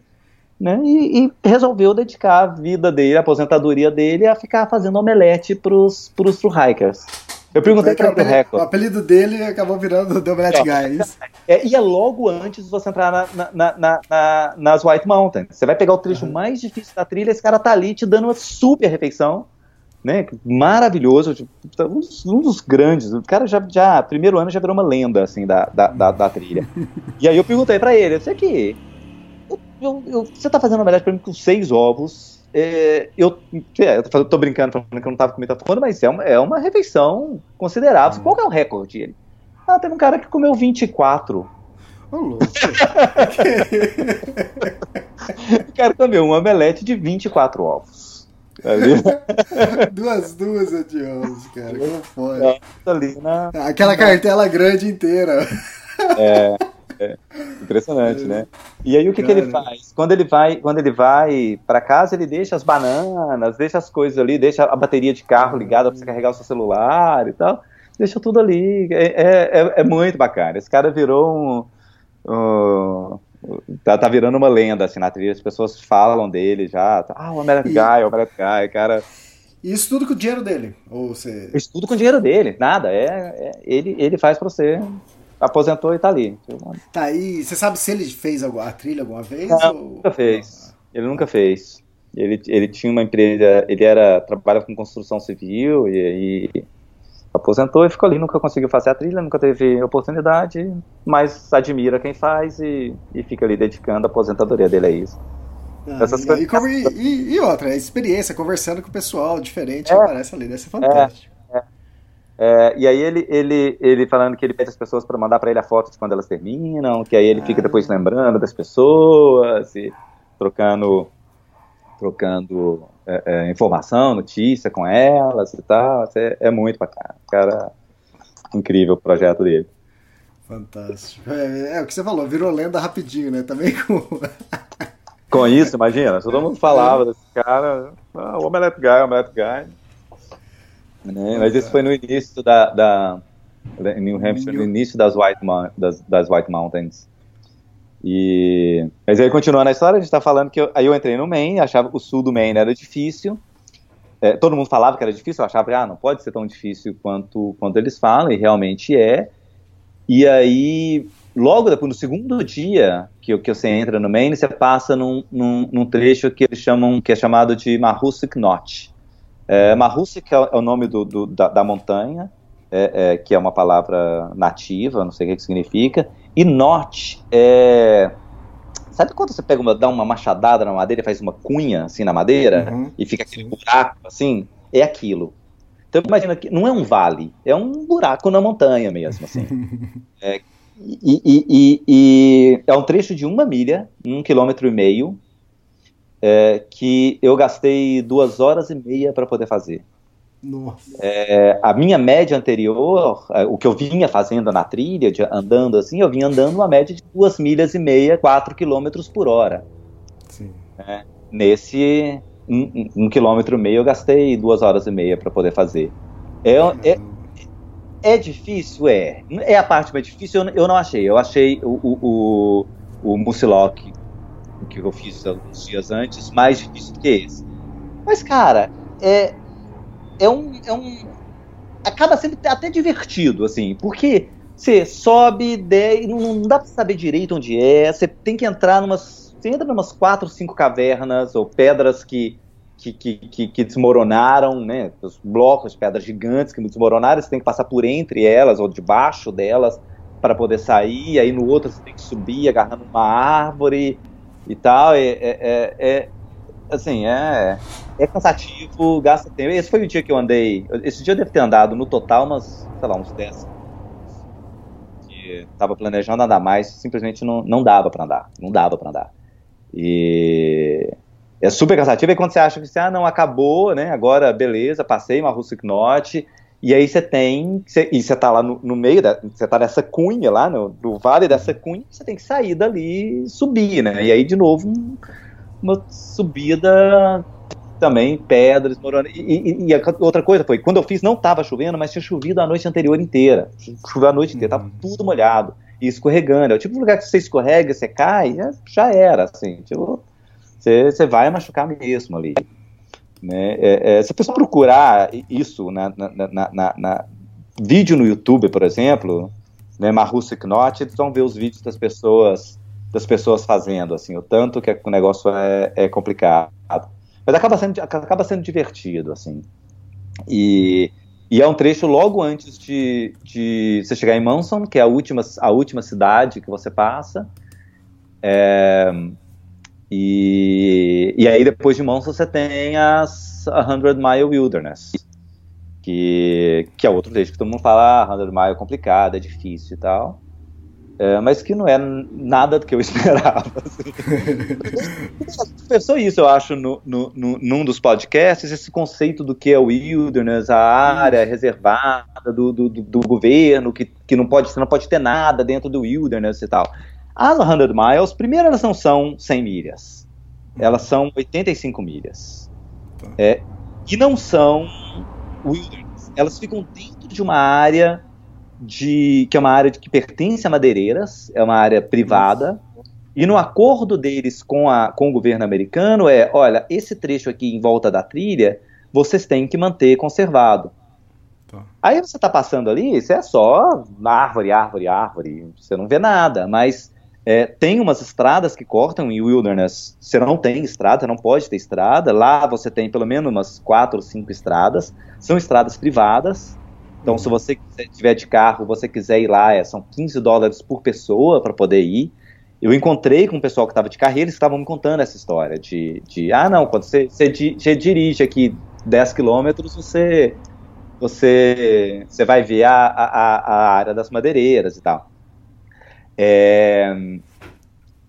né? E, e resolveu dedicar a vida dele, a aposentadoria dele, a ficar fazendo omelete pros, pros, pros hikers. Eu perguntei para o recorde. O apelido dele acabou virando The Omelette Guy. É, é, e é logo antes de você entrar na, na, na, na, nas White Mountains. Você vai pegar o trecho uhum. mais difícil da trilha, esse cara tá ali te dando uma super refeição. Né, maravilhoso, tipo, um, um, dos grandes. O cara já, já, primeiro ano já virou uma lenda assim da, da, da, da trilha. e aí eu perguntei para ele, você aqui, eu, eu, você tá fazendo omelete pra mim com seis ovos, é, eu, é, eu tô, tô, brincando falando que eu não tava com muita fome, mas é uma, é uma refeição considerável. Hum. Qual é o recorde? Ele? Ah, teve um cara que comeu 24. Ô, louco. o cara comeu um omelete de 24 ovos. duas duas de ovos, cara. Como foi? Ali na... Aquela cartela grande inteira. É. É, impressionante, né? E aí o que, que ele faz? Quando ele vai, quando ele vai para casa, ele deixa as bananas, deixa as coisas ali, deixa a bateria de carro ligada para você carregar o seu celular e tal. Deixa tudo ali. É, é, é, é muito bacana. Esse cara virou um, um tá, tá, virando uma lenda assim na trilha. As pessoas falam dele já. Ah, o American e... Guy, o American Guy, cara. Isso tudo com o dinheiro dele? Ou você... Isso tudo com o dinheiro dele, nada. É, é ele, ele faz pra você aposentou e tá ali. Tá, e você sabe se ele fez a trilha alguma vez? Não, ou... nunca fez. Ele nunca fez. Ele, ele tinha uma empresa, ele era trabalhava com construção civil e, e aposentou e ficou ali, nunca conseguiu fazer a trilha, nunca teve oportunidade, mas admira quem faz e, e fica ali dedicando a aposentadoria dele a isso. Ah, e, e, e, outra, a experiência, conversando com o pessoal diferente é, aparece ali, deve ser fantástico. É, é. É, e aí ele, ele, ele falando que ele pede as pessoas para mandar para ele a foto de quando elas terminam, que aí ele ah. fica depois lembrando das pessoas e trocando trocando é, é, informação, notícia com elas e tal. É, é muito bacana. Cara, incrível o projeto dele. Fantástico. É, é, o que você falou, virou lenda rapidinho, né? Também com. com isso, imagina, todo mundo falava desse cara, ah, o Omelette Guy, o Omelette Guy. Né? Mas isso foi no início da, da New Hampshire, no início das White, das, das White Mountains. E, mas aí, continuando a história, a gente está falando que eu, aí eu entrei no Maine, achava que o sul do Maine era difícil. É, todo mundo falava que era difícil, eu achava que ah, não pode ser tão difícil quanto, quanto eles falam, e realmente é. E aí, logo depois, no segundo dia que, que você entra no Maine, você passa num, num, num trecho que eles chamam, que é chamado de Mahoosic Notch. É, que é, é o nome do, do, da, da, montanha, é, é, que é uma palavra nativa, não sei o que, que significa. E norte é. Sabe quando você pega uma, dá uma machadada na madeira e faz uma cunha assim na madeira uhum, e fica aquele sim. buraco assim? É aquilo. Então imagina que não é um vale, é um buraco na montanha mesmo, assim. é, e, e, e, e, é um trecho de uma milha, um quilômetro e meio, é, que eu gastei duas horas e meia para poder fazer. É, a minha média anterior, é, o que eu vinha fazendo na trilha, de, andando assim, eu vinha andando uma média de duas milhas e meia, quatro quilômetros por hora. É, nesse um, um, quilômetro e meio eu gastei duas horas e meia para poder fazer. É, é, é, difícil, é. É a parte mais difícil, eu, eu não achei. Eu achei o, o, o, o Muciloc que eu fiz alguns dias antes, mais difícil do que esse. Mas, cara, é, é um. É um acaba sendo até divertido, assim, porque você sobe, de, não, dá pra saber direito onde é, você tem que entrar numas. Você entra numas quatro, cinco cavernas ou pedras que, que, que, que, desmoronaram, né? Os blocos de pedras gigantes que desmoronaram, você tem que passar por entre elas ou debaixo delas. para poder sair, aí no outro você tem que subir agarrando uma árvore e tal. É, é, é, assim, é, é cansativo, gasta tempo. Esse foi o dia que eu andei. Esse dia eu devo ter andado no total umas, sei lá, uns 10 que tava planejando andar mais, simplesmente não, não dava para andar. Não dava para andar. E é super cansativo. E quando você acha que você, ah, não, acabou, né? Agora, beleza, passei uma Russic Knot. E aí você tem, você, e você tá lá no, no meio, da, você tá nessa cunha lá, no, no vale dessa cunha, você tem que sair dali e subir, né? E aí, de novo, uma subida também, pedras, morando. E, e, e, outra coisa foi, quando eu fiz não estava chovendo, mas tinha chovido a noite anterior inteira. Choveu a noite inteira, tava uhum. tudo molhado e escorregando. É o tipo de lugar que você escorrega, você cai, já era, assim, tipo, você, você vai machucar mesmo ali. Né? É, é, se a pessoa procurar isso na, na, na, na, vídeo no YouTube, por exemplo, né, Marussa Knot, eles vão ver os vídeos das pessoas das pessoas fazendo, assim, o tanto que o negócio é, é complicado. Mas acaba sendo, acaba sendo divertido, assim. E, e é um trecho logo antes de, de você chegar em Manson, que é a última, a última cidade que você passa. É, e, e aí depois de Manson você tem as 100 Mile Wilderness, que, que é outro trecho que todo mundo fala, ah, 100 Mile é complicado, é difícil e tal. É, mas que não é nada do que eu esperava. Assim. Pensou isso, eu acho, no, no, no, num dos podcasts, esse conceito do que é o wilderness, a área reservada do, do, do, governo, que, que não pode, você não pode ter nada dentro do wilderness e tal. As 100 miles, primeiro, elas não são 100 milhas, elas são 85 milhas. Tá. É, e não são wilderness, elas ficam dentro de uma área de que é uma área que pertence a madeireiras, é uma área privada. E no acordo deles com, a, com o governo americano é, olha, esse trecho aqui em volta da trilha, vocês têm que manter conservado. Tá. Aí você está passando ali, isso é só árvore, árvore, árvore, você não vê nada, mas é, tem umas estradas que cortam em wilderness, você não tem estrada, você não pode ter estrada, lá você tem pelo menos umas quatro ou cinco estradas, são estradas privadas, então, se você tiver de carro, você quiser ir lá, é, são 15 dólares por pessoa para poder ir. Eu encontrei com o pessoal que estava de carro e eles estavam me contando essa história de, de ah, não, quando você, você, você dirige aqui 10 quilômetros, você, você, você vai ver a, a, a área das madeireiras e tal. É,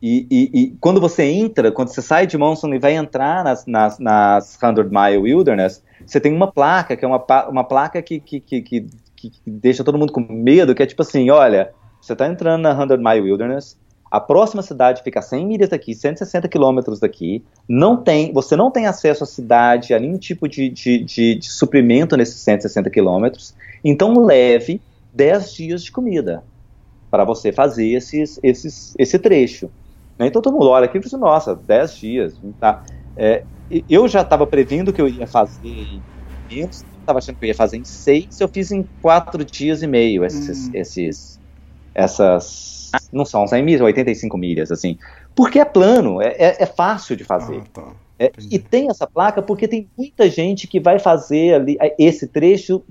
e, e, e, quando você entra, quando você sai de Monson e vai entrar nas, nas, nas 100 Mile Wilderness, você tem uma placa, que é uma, uma placa que, que, que, que, deixa todo mundo com medo, que é tipo assim, olha, você está entrando na 100 Mile Wilderness, a próxima cidade fica a 100 milhas daqui, 160 quilômetros daqui, não tem, você não tem acesso à cidade, a nenhum tipo de, de, de, de suprimento nesses 160 quilômetros, então leve 10 dias de comida para você fazer esses, esses, esse trecho. Né? Então todo mundo olha aqui e fala assim, nossa, 10 dias. Tá? É, eu já estava prevendo que eu ia fazer em menos, estava achando que eu ia fazer em seis, eu fiz em quatro dias e meio esses, hum. esses essas, não são 100 milhas, 85 milhas, assim, porque é plano, é, é, é fácil de fazer. Ah, tá. É, e tem essa placa porque tem muita gente que vai fazer ali esse trecho,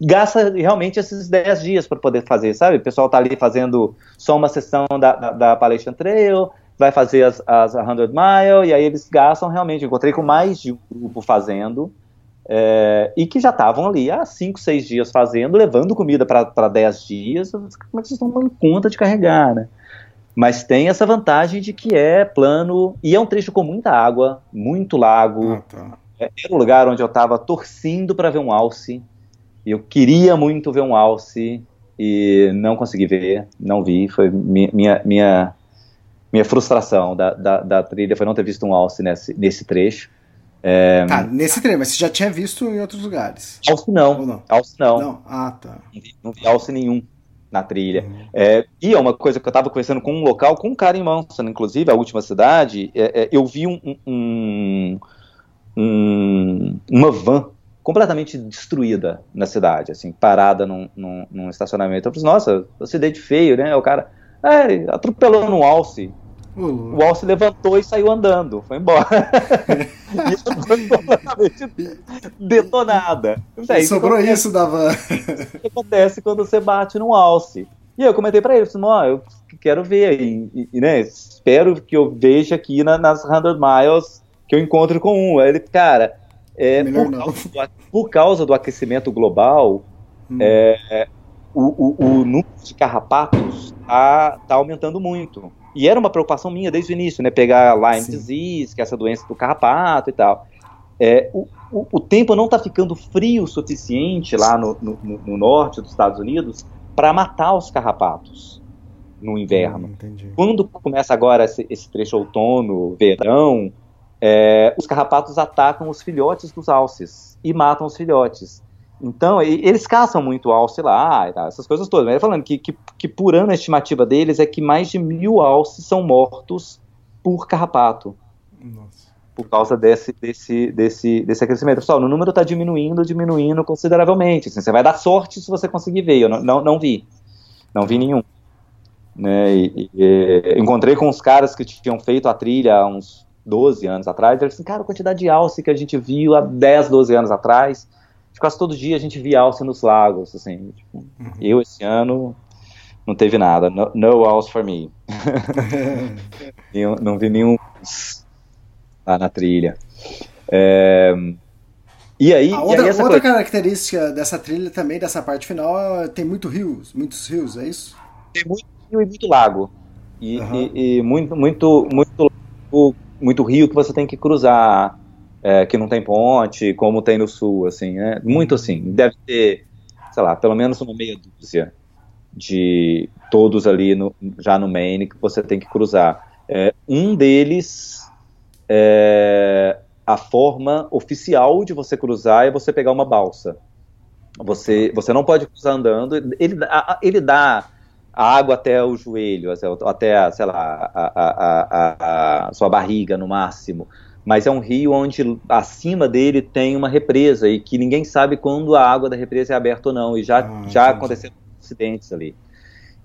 gasta realmente esses 10 dias para poder fazer, sabe? O pessoal tá ali fazendo só uma sessão da, da, da Palestra Trail, vai fazer as, as 100 Mile, e aí eles gastam realmente. Encontrei com mais de um grupo fazendo, é, e que já estavam ali há 5, 6 dias fazendo, levando comida para 10 dias. Como é que vocês estão dando conta de carregar, né? Mas tem essa vantagem de que é plano e é um trecho com muita água, muito lago. Ah, tá. É, era um lugar onde eu estava torcendo para ver um alce. Eu queria muito ver um alce e não consegui ver, não vi. Foi minha, minha, minha, minha frustração da, da, da, trilha foi não ter visto um alce nesse, nesse trecho. É... Tá, nesse trecho, mas você já tinha visto em outros lugares? Alce não. não? Alce não. não. Ah, tá. Não vi, não vi alce nenhum na trilha. Uhum. É, e é uma coisa que eu estava conversando com um local, com um cara em Manson, inclusive, a última cidade, é, é, eu vi um, um, um, uma van completamente destruída na cidade, assim, parada num, num, num estacionamento. Eu falei, nossa, acidente feio, né? O cara, é, atropelou no alce. O Wall levantou e saiu andando, foi embora. e foi completamente detonada. Daí, sobrou isso da van. O que acontece quando você bate no alce? E eu comentei para ele, ó, eu quero ver, e, e, né, espero que eu veja aqui na, nas 100 miles que eu encontre com um. Aí ele, cara, é, por, causa do, por, causa do, aquecimento global, hum. é, o, o, o, número de carrapatos está tá aumentando muito. E era uma preocupação minha desde o início, né? Pegar Lyme Sim. disease, que é essa doença do carrapato e tal. É, o, o, o, tempo não está ficando frio o suficiente lá no, no, no norte dos Estados Unidos para matar os carrapatos no inverno. Hum, Quando começa agora esse, esse trecho outono, verão, é, os carrapatos atacam os filhotes dos alces e matam os filhotes. Então, eles caçam muito alce lá, essas coisas todas. Mas ele falando que, que, que, por ano a estimativa deles é que mais de mil alces são mortos por carrapato. Nossa. Por causa desse, desse, desse, desse aquecimento. Pessoal, o número está diminuindo, diminuindo consideravelmente. Assim, você vai dar sorte se você conseguir ver. Eu não, não, não vi. Não vi nenhum. Né, e, e, encontrei com os caras que tinham feito a trilha há uns 12 anos atrás. Eles assim, cara, a quantidade de alce que a gente viu há 10, 12 anos atrás quase todo dia a gente via alce nos lagos, assim. Tipo, uhum. Eu, esse ano, não teve nada. No, no alce for me. não vi nenhum lá na trilha. É, e aí, ah, outra, e aí outra coisa... característica dessa trilha também, dessa parte final, tem muito rios, muitos rios, é isso? Tem muito rio e muito lago. E, uhum. e, e muito, muito, muito, muito rio que você tem que cruzar é, que não tem ponte, como tem no sul, assim, né? Muito assim. Deve ter, sei lá, pelo menos uma meia dúzia de todos ali no, já no Maine que você tem que cruzar. É, um deles, é, a forma oficial de você cruzar é você pegar uma balsa. Você, você não pode cruzar andando. Ele, ele dá a água até o joelho, até, sei lá, a, a, a, a sua barriga no máximo mas é um rio onde acima dele tem uma represa e que ninguém sabe quando a água da represa é aberta ou não, e já, ah, já aconteceram acidentes ali.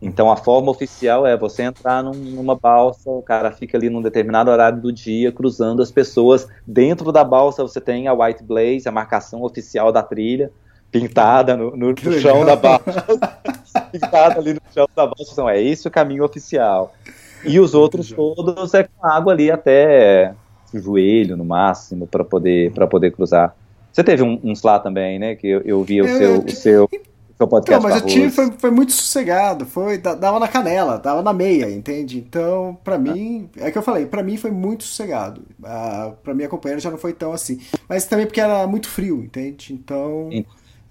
Então a forma oficial é você entrar num, numa balsa, o cara fica ali num determinado horário do dia cruzando as pessoas. Dentro da balsa você tem a White Blaze, a marcação oficial da trilha, pintada no, no, no chão da balsa. pintada ali no chão da balsa. Então, é esse o caminho oficial. E os outros todos é com água ali até joelho no máximo para poder para poder cruzar. Você teve um, uns lá também, né? Que eu, eu vi o, seu, o seu, o seu podcast. Não, mas eu tive, foi, foi muito sossegado, foi dava na canela, dava na meia, entende? Então, para ah. mim, é que eu falei, para mim foi muito sossegado. Ah, para minha companheira já não foi tão assim, mas também porque era muito frio, entende? Então,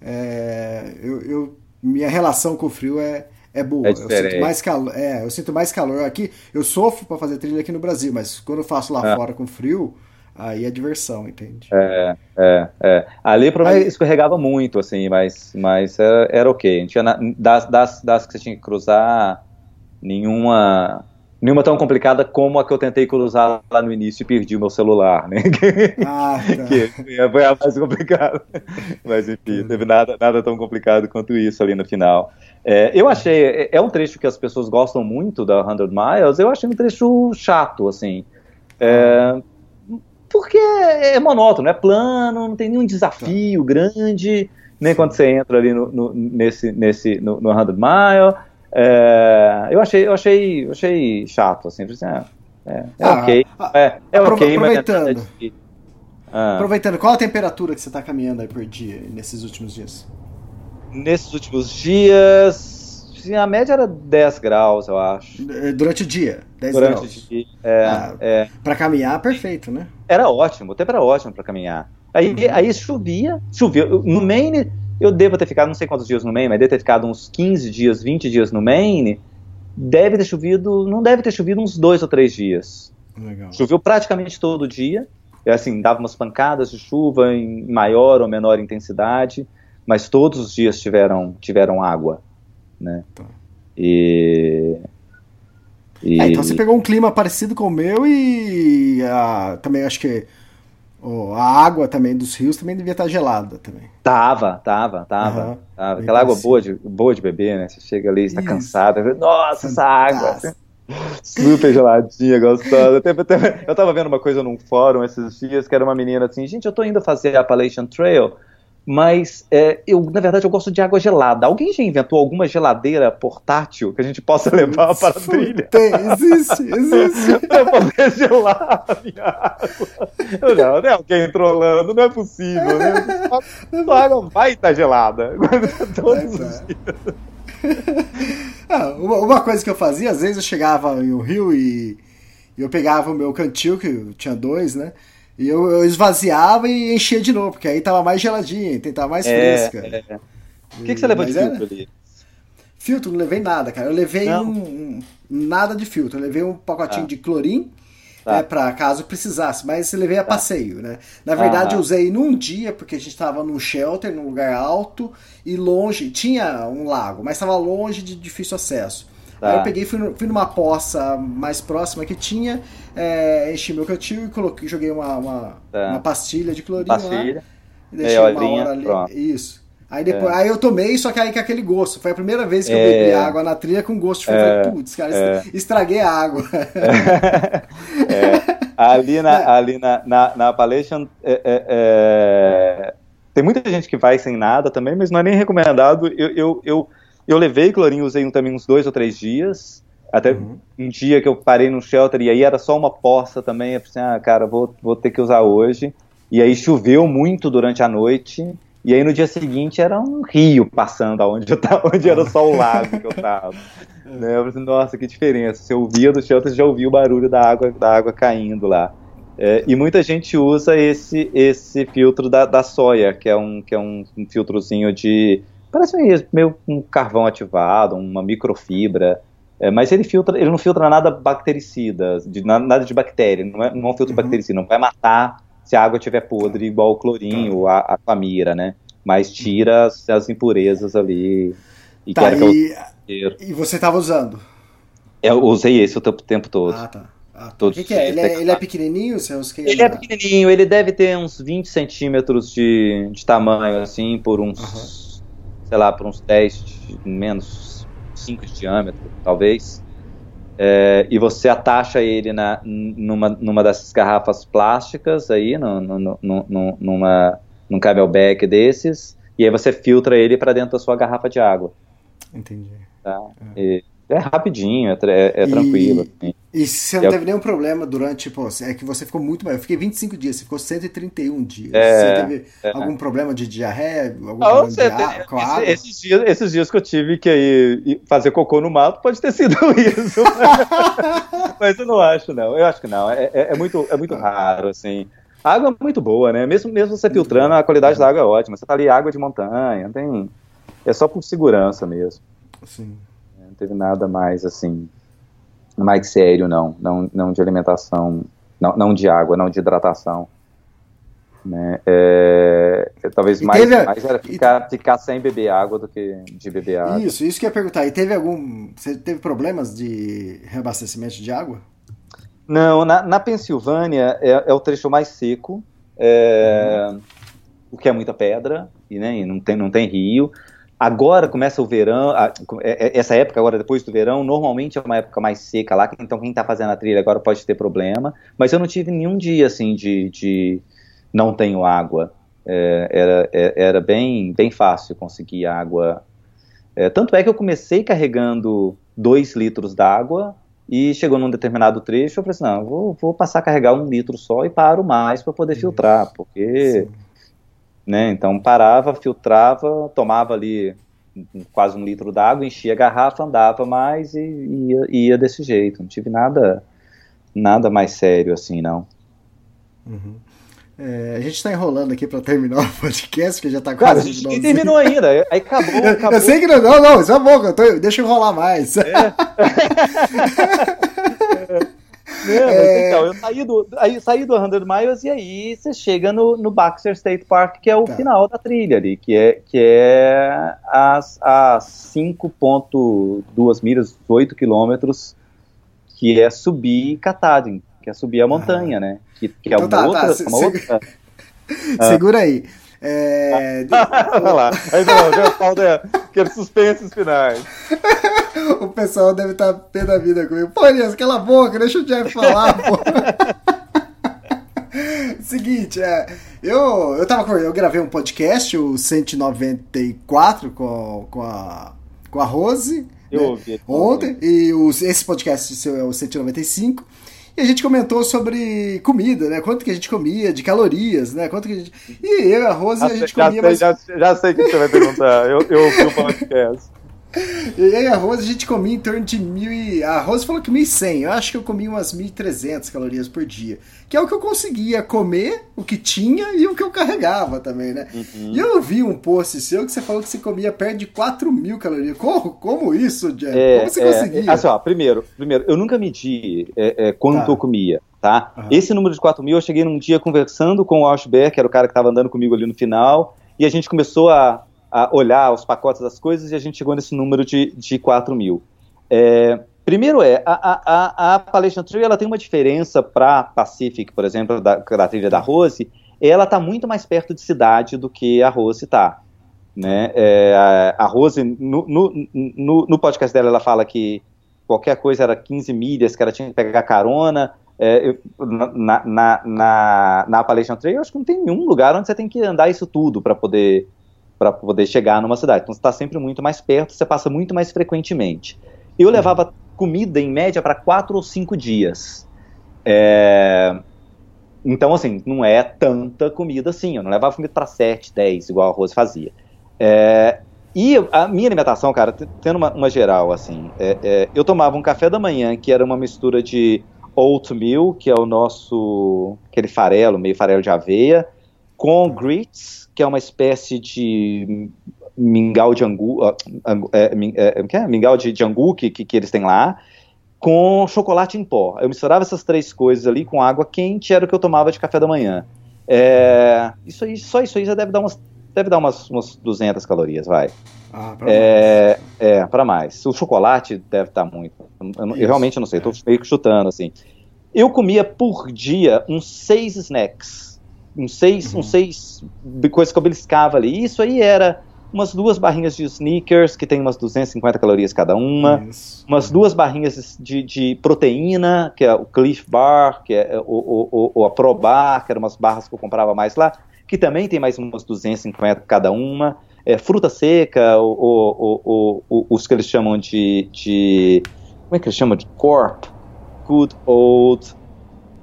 é, eu, eu, minha relação com o frio é é boa. É eu sinto mais calor. É, eu sinto mais calor aqui. Eu sofro para fazer trilha aqui no Brasil, mas quando eu faço lá é. fora com frio, aí é diversão, entende? É, é, é. Ali para mim escorregava muito, assim, mas, mas era, era ok. Não tinha na, das, das, das que você tinha que cruzar, nenhuma nenhuma tão complicada como a que eu tentei cruzar lá no início e perdi o meu celular, né? Ah, tá. que foi a mais complicada. Mas enfim, teve nada, nada tão complicado quanto isso ali no final. É, eu achei, é, é um trecho que as pessoas gostam muito da 100 Miles, eu achei um trecho chato, assim. É, porque é monótono, é plano, não tem nenhum desafio grande, nem quando você entra ali no, no nesse, nesse, no, no 100 Miles. É, eu achei, eu achei, eu achei chato, assim, assim é, é, é ah, ok, é, é ok, aproveitando, mas é ah. aproveitando, qual a temperatura que você está caminhando aí por dia nesses últimos dias? Nesses últimos dias, assim, a média era 10 graus, eu acho. Durante o dia, 10 Durante graus. o dia, é, ah, é. Para caminhar, perfeito, né? Era ótimo, o tempo era ótimo para caminhar. Aí, uhum. aí chovia, chovia. No Maine, eu devo ter ficado, não sei quantos dias no Maine, mas devo ter ficado uns 15 dias, 20 dias no Maine. Deve ter chovido, não deve ter chovido uns dois ou três dias. Legal. Choveu praticamente todo dia. É assim, dava umas pancadas de chuva em maior ou menor intensidade, mas todos os dias tiveram, tiveram água, né? Tá. E, e... É, então você pegou um clima parecido com o meu e ah, também acho que Oh, a água também dos rios também devia estar gelada também. Tava, tava, tava. Uhum, tava. Aquela água boa de, boa de beber, né? Você chega ali, está cansado. Nossa, essa água! Super geladinha, gostosa. Eu tava vendo uma coisa num fórum esses dias que era uma menina assim, gente, eu tô indo fazer a Appalachian Trail, mas é, eu, na verdade, eu gosto de água gelada. Alguém já inventou alguma geladeira portátil que a gente possa levar para a trilha? Tem, existe, existe. Pra poder gelar a minha água. Não, não é alguém trolando, não é possível, né? A água vai estar gelada. Todos os dias. Ah, uma, uma coisa que eu fazia, às vezes eu chegava em um rio e eu pegava o meu cantil, que eu tinha dois, né? E eu, eu esvaziava e enchia de novo, porque aí tava mais geladinha, tava mais É, fresca. é. O que, que você levou de filtro ali? Filtro, não levei nada, cara. Eu levei um, um- nada de filtro. Eu levei um pacotinho Ah. de clorim, Tá. né, pra caso precisasse, mas eu levei a passeio, né? Na verdade, Ah. eu usei num dia, porque a gente tava num shelter, num lugar alto e longe. Tinha um lago, mas estava longe de difícil acesso. Tá. Aí eu peguei, fui, fui numa poça mais próxima que tinha, é, enchi meu cantil e coloquei, joguei uma, uma, Tá. uma pastilha de clorim lá. Pastilha. E deixei Meia uma hora ali. pronto. Isso. Aí depois, aí eu tomei, só que aí com aquele gosto. Foi a primeira vez que eu É. bebi água na trilha com gosto. Eu É. falei, putz, cara, estraguei a água. É, ali na, ali na, na, na Appalachian, é, é, é, tem muita gente que vai sem nada também, mas não é nem recomendado. Eu, eu, eu, eu levei clorinho, usei um, também uns dois ou três dias. Até um dia que eu parei no shelter e aí era só uma poça também. Eu pensei, ah, cara, vou, vou ter que usar hoje. E aí choveu muito durante a noite. E aí no dia seguinte era um rio passando aonde eu tava, onde era só o lago que eu tava. Né? Eu assim, nossa, que diferença. Você ouvia do shelter, já ouvia o barulho da água, da água caindo lá. É, e muita gente usa esse, esse filtro da, da soia, que é um, que é um, um filtrozinho de. Parece meio, meio um carvão ativado, uma microfibra. É, mas ele filtra, ele não filtra nada bactericida, de, na- nada de bactéria, não é, não é um filtro bactericida, não vai matar se a água estiver podre, igual o clorinho ou a, a clamira, né? Mas tira as, as impurezas ali. E Tá, que eu e, e você tava usando? Eu usei esse o tempo, tempo todo. Ah, tá. Ah, tá. O que, que é? Ele, é? ele é pequenininho? Você Ele é pequenininho, ele deve ter uns 20 centímetros de, de tamanho, assim, por uns, sei lá, por uns 10, de- menos 5 de diâmetro, talvez. É, e você atacha ele na, numa, numa dessas garrafas plásticas aí, no, no, no, numa, num camelback desses, e aí você filtra ele para dentro da sua garrafa de água. Entendi. Tá? E é rapidinho, é, é- é E- tranquilo. assim. E você não Eu- teve nenhum problema durante, tipo, é que você ficou muito mais. Eu fiquei 25 dias, você ficou 131 dias. É, você teve é. algum problema de diarreia? Algum Ah, problema você de água, com esse- esses, dias, esses dias que eu tive que ir, fazer cocô no mato pode ter sido isso. Mas eu não acho, não. Eu acho que não. É, é- é muito, é muito raro, assim. A água é muito boa, né? Mesmo, mesmo você filtrando, a qualidade da água é ótima. Você tá ali água de montanha, não tem. É só por segurança mesmo. Sim. Não teve nada mais, assim, mais sério, não. Não, não de alimentação, não, não de água, não de hidratação. Né? É, talvez E mais, teve mais era ficar, ficar sem beber água do que de beber água. Isso, isso que eu ia perguntar. E teve algum. Você teve problemas de reabastecimento de água? Não, na, na Pensilvânia é, é o trecho mais seco, é, o que é muita pedra, e, né, e não, tem, não tem rio. Agora começa o verão, é- é- essa época agora depois do verão, normalmente é uma época mais seca lá, então quem está fazendo a trilha agora pode ter problema, mas eu não tive nenhum dia assim de, de não tenho água. É, era, é- era bem, bem fácil conseguir água. É, tanto é que eu comecei carregando 2 litros d'água e chegou num determinado trecho, eu falei assim, não, vou, vou passar a carregar um litro só e paro mais para poder filtrar, porque, né, então parava, filtrava, tomava ali quase um litro d'água, enchia a garrafa, andava mais e ia, ia desse jeito, não tive nada, nada mais sério assim, não. É, a gente tá enrolando aqui pra terminar o podcast, que já tá Cara, a quase gente nem terminou ainda, aí acabou, acabou. Eu sei que não, não, não, isso é bom, eu tô- deixa eu enrolar mais. Mas É. então, eu saí do, aí, saí do 100 Miles e aí você chega no, no Baxter State Park, que é o Tá. final da trilha ali, que é, que é as, as 5.2 milhas, 8 quilômetros, que é subir Katahdin, que é subir a montanha, né? Que, que é Então uma tá, tá, outra... se- uma outra... Segura aí. É, Olha lá, aí não, já falta aqueles suspensos finais. o pessoal deve estar pé da vida comigo. Pô, Elias, cala a boca, deixa o Jeff falar, pô. Seguinte, é, eu, eu, tava, eu gravei um podcast, o 194, com, com, a, com a Rose. Eu né, ouvi. Ontem, e os, esse podcast é o 195. E a gente comentou sobre comida, né? Quanto que a gente comia, de calorias, né? Quanto que a gente... E eu a Rose, a gente já comia... Sei, mas... já, já sei o que você vai perguntar. Eu, eu ouvi o podcast. E aí a Rose a gente comia em torno de mil e... A Rose falou que 1.100. Eu acho que eu comia umas 1.300 calorias por dia. Que é o que eu conseguia comer, o que tinha e o que eu carregava também, né? Uhum. E eu vi um post seu que você falou que você comia perto de 4 mil calorias. Como, como isso, Jeff? É, como você é, conseguia? assim, ó, primeiro, primeiro, eu nunca medi é, é, quanto Tá. eu comia, tá? Aham. Esse número de 4 mil, eu cheguei num dia conversando com o Auschberg, que era o cara que estava andando comigo ali no final, e a gente começou a, a olhar os pacotes das coisas e a gente chegou nesse número de, de 4 mil. É, primeiro é, a, a, a, Trail ela tem uma diferença para Pacific, por exemplo, da, da trilha da Rose, ela está muito mais perto de cidade do que a Rose está. Né? É, a, a Rose, no, no, no, no podcast dela, ela fala que qualquer coisa era 15 milhas, que ela tinha que pegar carona. É, eu- na, na, na, na Trail, eu acho que não tem nenhum lugar onde você tem que andar isso tudo para poder para poder chegar numa cidade. Então você está sempre muito mais perto, você passa muito mais frequentemente. Eu levava comida em média para quatro ou cinco dias. É, Então, assim, não é tanta comida assim. Eu não levava comida para 7, 10, igual a Rose fazia. É, E a minha alimentação, cara, tendo uma, uma geral, assim, é, é, eu tomava um café da manhã que era uma mistura de oatmeal, que é o nosso, aquele farelo, meio farelo de aveia, com grits, que é uma espécie de mingau de angu, ah, é, é, é? mingau de, de angu que, que, que eles têm lá, com chocolate em pó. Eu misturava essas três coisas ali com água quente, era o que eu tomava de café da manhã. É, isso aí, só isso aí já deve dar umas, deve dar umas, umas 200 calorias, vai. Ah, pra É, é para mais. O chocolate deve estar muito. Eu, eu realmente não sei, é. meio que chutando assim. Eu comia por dia uns seis snacks, uns seis, Uhum. uns seis coisas que eu beliscava ali. Isso aí era umas duas barrinhas de sneakers que tem umas 250 calorias cada uma Isso. umas duas barrinhas de, de proteína, que é o Cliff Bar, que é o, o, o, a Pro Bar, que eram umas barras que eu comprava mais lá, que também tem mais umas 250 cada uma. É, fruta seca, o, o, os que eles chamam de, de. Como é que eles chamam? De Corp. Good Old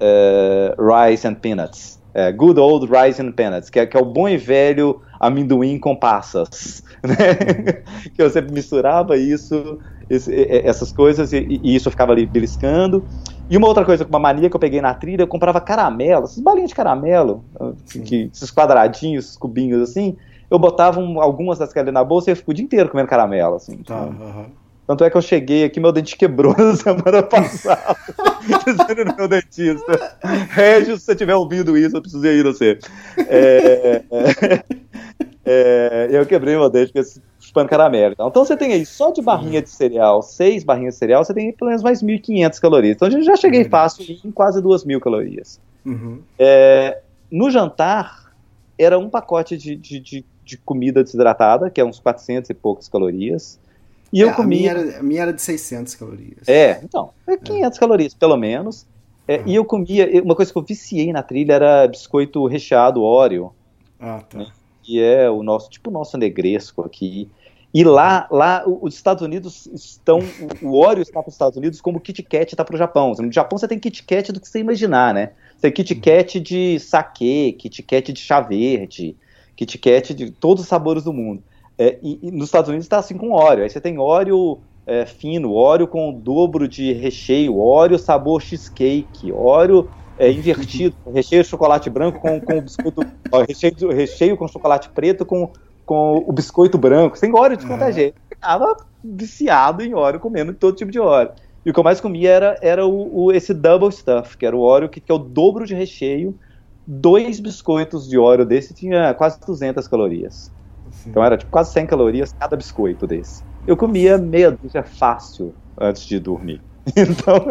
eh, Rice and Peanuts. É, good Old and Peanuts, que é, que é o bom e velho amendoim com passas. Né? que você misturava isso, esse- essas coisas, e, e isso eu ficava ali beliscando. E uma outra coisa, uma mania que eu peguei na trilha, eu comprava caramelo, essas balinhas de caramelo, ah, Sim. que, esses quadradinhos, esses cubinhos assim, eu botava um- algumas das ali na bolsa e eu fico o dia inteiro comendo caramelo, assim. Tá. Tanto é que eu cheguei aqui, meu dente quebrou na semana passada. Dizendo no meu dentista. Regis, se você estiver ouvindo isso, eu preciso ir você. É, é, é, eu quebrei meu dente com esse chupando caramelo. Então, então você tem aí, só de barrinha de cereal, seis barrinhas de cereal, você tem aí pelo menos mais 1.500 calorias. Então eu já cheguei fácil em quase 2.000 calorias. Uhum. É, no jantar, era um pacote de, de, de, de comida desidratada, que é uns 400 e poucas calorias. E eu É, a, comia. minha era, a minha era de 600 calorias. É, então, é 500 calorias, pelo menos. É, E eu comia, uma coisa que eu viciei na trilha era biscoito recheado Oreo, Ah, tá. que é o nosso, tipo o nosso negresco aqui. E lá, lá os Estados Unidos estão, o- o Oreo está para os Estados Unidos como o Kit Kat está para o Japão. No Japão você tem Kit Kat do que você imaginar, né? Você tem Kit Kat de saquê, Kit Kat de chá verde, Kit Kat de todos os sabores do mundo. É, e, e nos Estados Unidos está assim com Oreo. Aí você tem Oreo é, fino, Oreo com o dobro de recheio, Oreo sabor cheesecake, Oreo é, invertido, recheio de chocolate branco com, com o biscoito, ó, recheio, recheio com chocolate preto com, com o biscoito branco, sem Oreo de qualquer Aham. jeito. Ficava viciado em Oreo, comendo todo tipo de Oreo. E o que eu mais comia era, era o, o- esse double stuff, que era o Oreo que, que é o dobro de recheio, dois biscoitos de Oreo desse tinha quase 200 calorias. Sim. Então era tipo quase 100 calorias cada biscoito desse. Eu comia meia dúzia fácil antes de dormir. Então,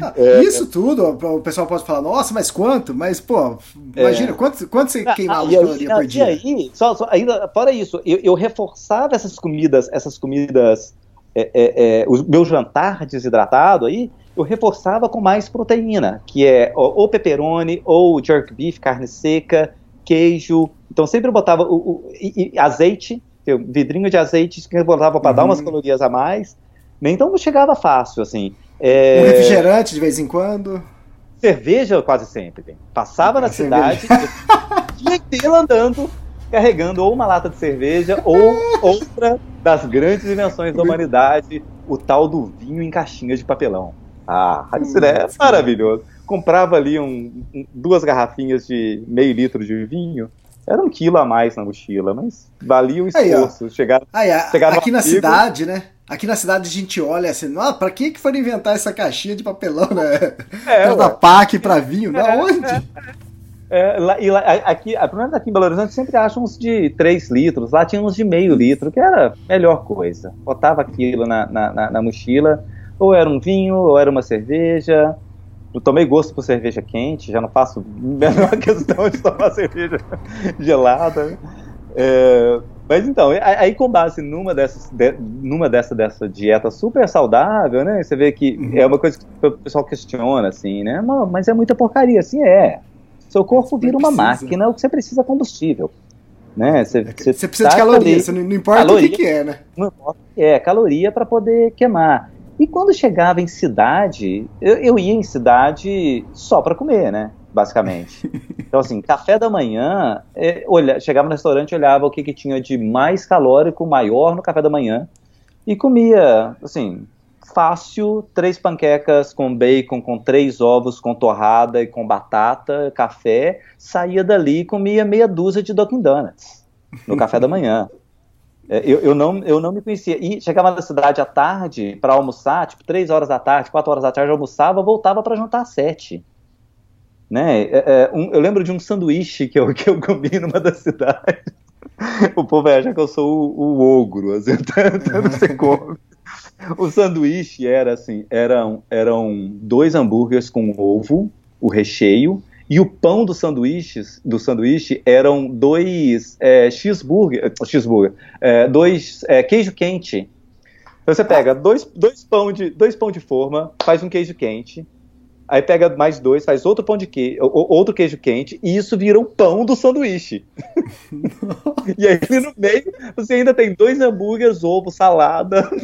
Ah, É, Isso tudo, o pessoal pode falar, nossa, mas quanto? Mas, pô, imagina, quanto, quanto você queimava Ah, de e caloria por e dia? aí, só, só- ainda fora isso, eu, eu reforçava essas comidas, essas comidas, é, é, é, o meu jantar desidratado aí, eu reforçava com mais proteína, que é ou pepperoni, ou jerk beef, carne seca, queijo. Então sempre botava o, o e, e azeite, vidrinho de azeite que eu botava para uhum. dar umas calorias a mais. Então não chegava fácil, assim. É... Um refrigerante de vez em quando? Cerveja quase sempre. Passava na cidade, inteiro andando, carregando ou uma lata de cerveja ou outra das grandes invenções da humanidade, o tal do vinho em caixinha de papelão. Ah, isso é maravilhoso. Comprava ali um, duas garrafinhas de meio litro de vinho, era um quilo a mais na mochila, mas valia o esforço. Aí, chegar, Aí, chegar aqui na amigo, cidade, né? Aqui na cidade a gente olha assim, ah, pra que que foram inventar essa caixinha de papelão, né? É, da PAC pra vinho, da onde? É, é, lá, e lá, aqui, a primeira aqui em Belo Horizonte sempre acha uns de 3 litros, lá tinha uns de meio litro, que era a melhor coisa. Botava aquilo na, na, na, na mochila, ou era um vinho, ou era uma cerveja. Eu tomei gosto por cerveja quente, já não faço a menor questão de tomar cerveja gelada. É, mas então, aí com base numa, dessas, de, numa dessa, dessa dieta super saudável, né? Você vê que uhum. é uma coisa que o pessoal questiona, assim, né? Mas é muita porcaria, assim é. Seu corpo vira uma máquina, o que você precisa é combustível. Né? Você, você, você precisa de caloria, ali, não, não importa caloria, o que, que, é, né? Não importa o que é, caloria para poder queimar. E quando chegava em cidade, eu, eu ia em cidade só para comer, né? Basicamente. Então, assim, café da manhã, é, olha, chegava no restaurante, olhava o que, que tinha de mais calórico, maior no café da manhã, e comia, assim, fácil, três panquecas com bacon, com três ovos, com torrada e com batata, café, saía dali e comia meia dúzia de Dunkin' Donuts no café da manhã. É, eu, eu, não, eu não me conhecia. E chegava na cidade à tarde para almoçar, tipo, três horas da tarde, quatro horas da tarde, eu almoçava, voltava para jantar às sete. Né? É, é, um, eu lembro de um sanduíche que eu, que eu comi numa das cidades. o povo acha que eu sou o, o ogro, assim, tanto você come. O sanduíche era assim, eram, eram dois hambúrgueres com ovo, o recheio, e o pão do sanduíche, do sanduíche eram dois é, cheeseburger, cheeseburger é, dois é, queijo quente. Então você pega dois, dois, pão de, dois pão de forma, faz um queijo quente, aí pega mais dois, faz outro pão de queijo, outro queijo quente, e isso vira o pão do sanduíche. e aí no meio você ainda tem dois hambúrgueres, ovo, salada.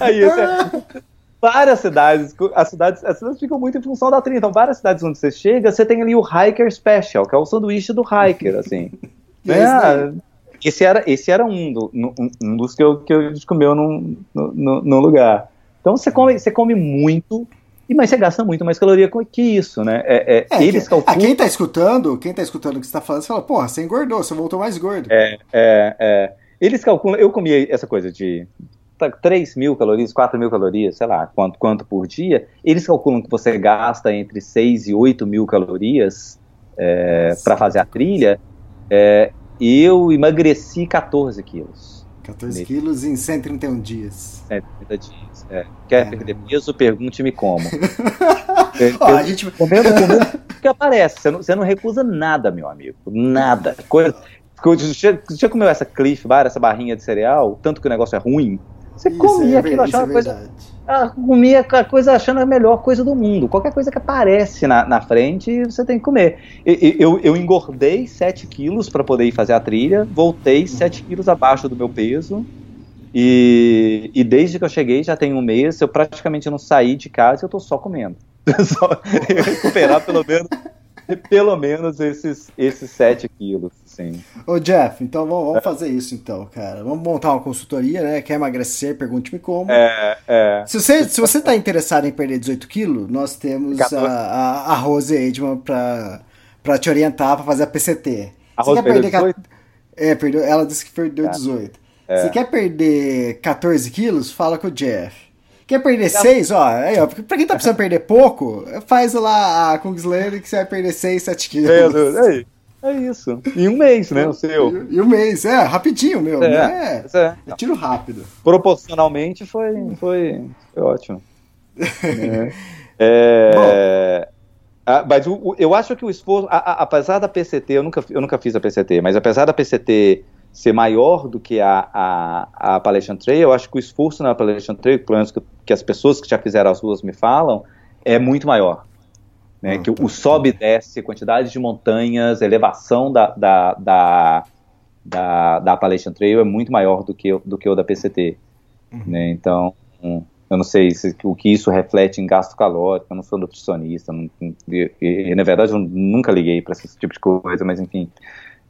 aí é, várias cidades, as cidades, as cidades ficam muito em função da trilha. Então, várias cidades onde você chega, você tem ali o Hiker Special, que é o sanduíche do hiker, assim. é, esse era, esse era um, do, um, um, dos que eu, que eu comeu num, num, num lugar. Então você come, você come muito, mas você gasta muito mais caloria que isso, né? É, é, é eles que, calculam... quem tá escutando, quem tá escutando o que você tá falando, você fala, porra, você engordou, você voltou mais gordo. É, é, é. Eles calculam, eu comia essa coisa de 3 tá, mil calorias, 4 mil calorias, sei lá, quanto, quanto por dia, eles calculam que você gasta entre 6 e 8 mil calorias é, para fazer a trilha, é, eu emagreci 14 quilos. 14 quilos em 131 dias. 130 dias. É. Quer perder peso? Pergunte-me como. Ó, a gente... Comendo, comendo, que aparece. Você não, você não recusa nada, meu amigo. Nada. Coisa, você já comeu essa Cliff Bar, essa barrinha de cereal? Tanto que o negócio é ruim? Você isso comia é, aquilo, achava é coisa. Ah, comia a coisa achando a melhor coisa do mundo. Qualquer coisa que aparece na, na frente, você tem que comer. Eu, eu, eu engordei 7 quilos para poder ir fazer a trilha, voltei 7 quilos abaixo do meu peso. E, e desde que eu cheguei, já tem um mês, eu praticamente não saí de casa e eu tô só comendo. só recuperar pelo menos pelo menos esses, esses 7 quilos, sim. Ô Jeff, então vamos, vamos, fazer isso então, cara. Vamos montar uma consultoria, né? Quer emagrecer? Pergunte-me como. É, é. Se você, se você tá interessado em perder 18 quilos, nós temos a, a, a Rose Edman pra, pra te orientar pra fazer a PCT. A você Rose quer perder 18? É, perdeu, ela disse que perdeu 18. É. Você quer perder 14 quilos? Fala com o Jeff. Quer perder 6? Ó, aí, ó, pra quem tá precisando perder pouco, faz lá a Kungslayer que você vai perder 6, 7 quilos. É, é, é isso. Em um mês, né? O seu. E um mês, é, rapidinho, meu. É, né? é, é tiro rápido. Proporcionalmente foi, foi, foi ótimo. é. é mas o, o, eu acho que o esforço, a, a, apesar da PCT, eu nunca, eu nunca fiz a PCT, mas apesar da PCT ser maior do que a, a, a Appalachian Trail, eu acho que o esforço na Appalachian Trail, pelo menos que, que as pessoas que já fizeram as ruas me falam, é muito maior. Né? Ah, que tá. o sobe e desce, quantidade de montanhas, elevação da, da, da, da, da Appalachian Trail é muito maior do que, do que o da PCT. Uhum. Né? Então, eu não sei se, o que isso reflete em gasto calórico, eu não sou nutricionista, não, e, e, na verdade eu nunca liguei para esse tipo de coisa, mas enfim,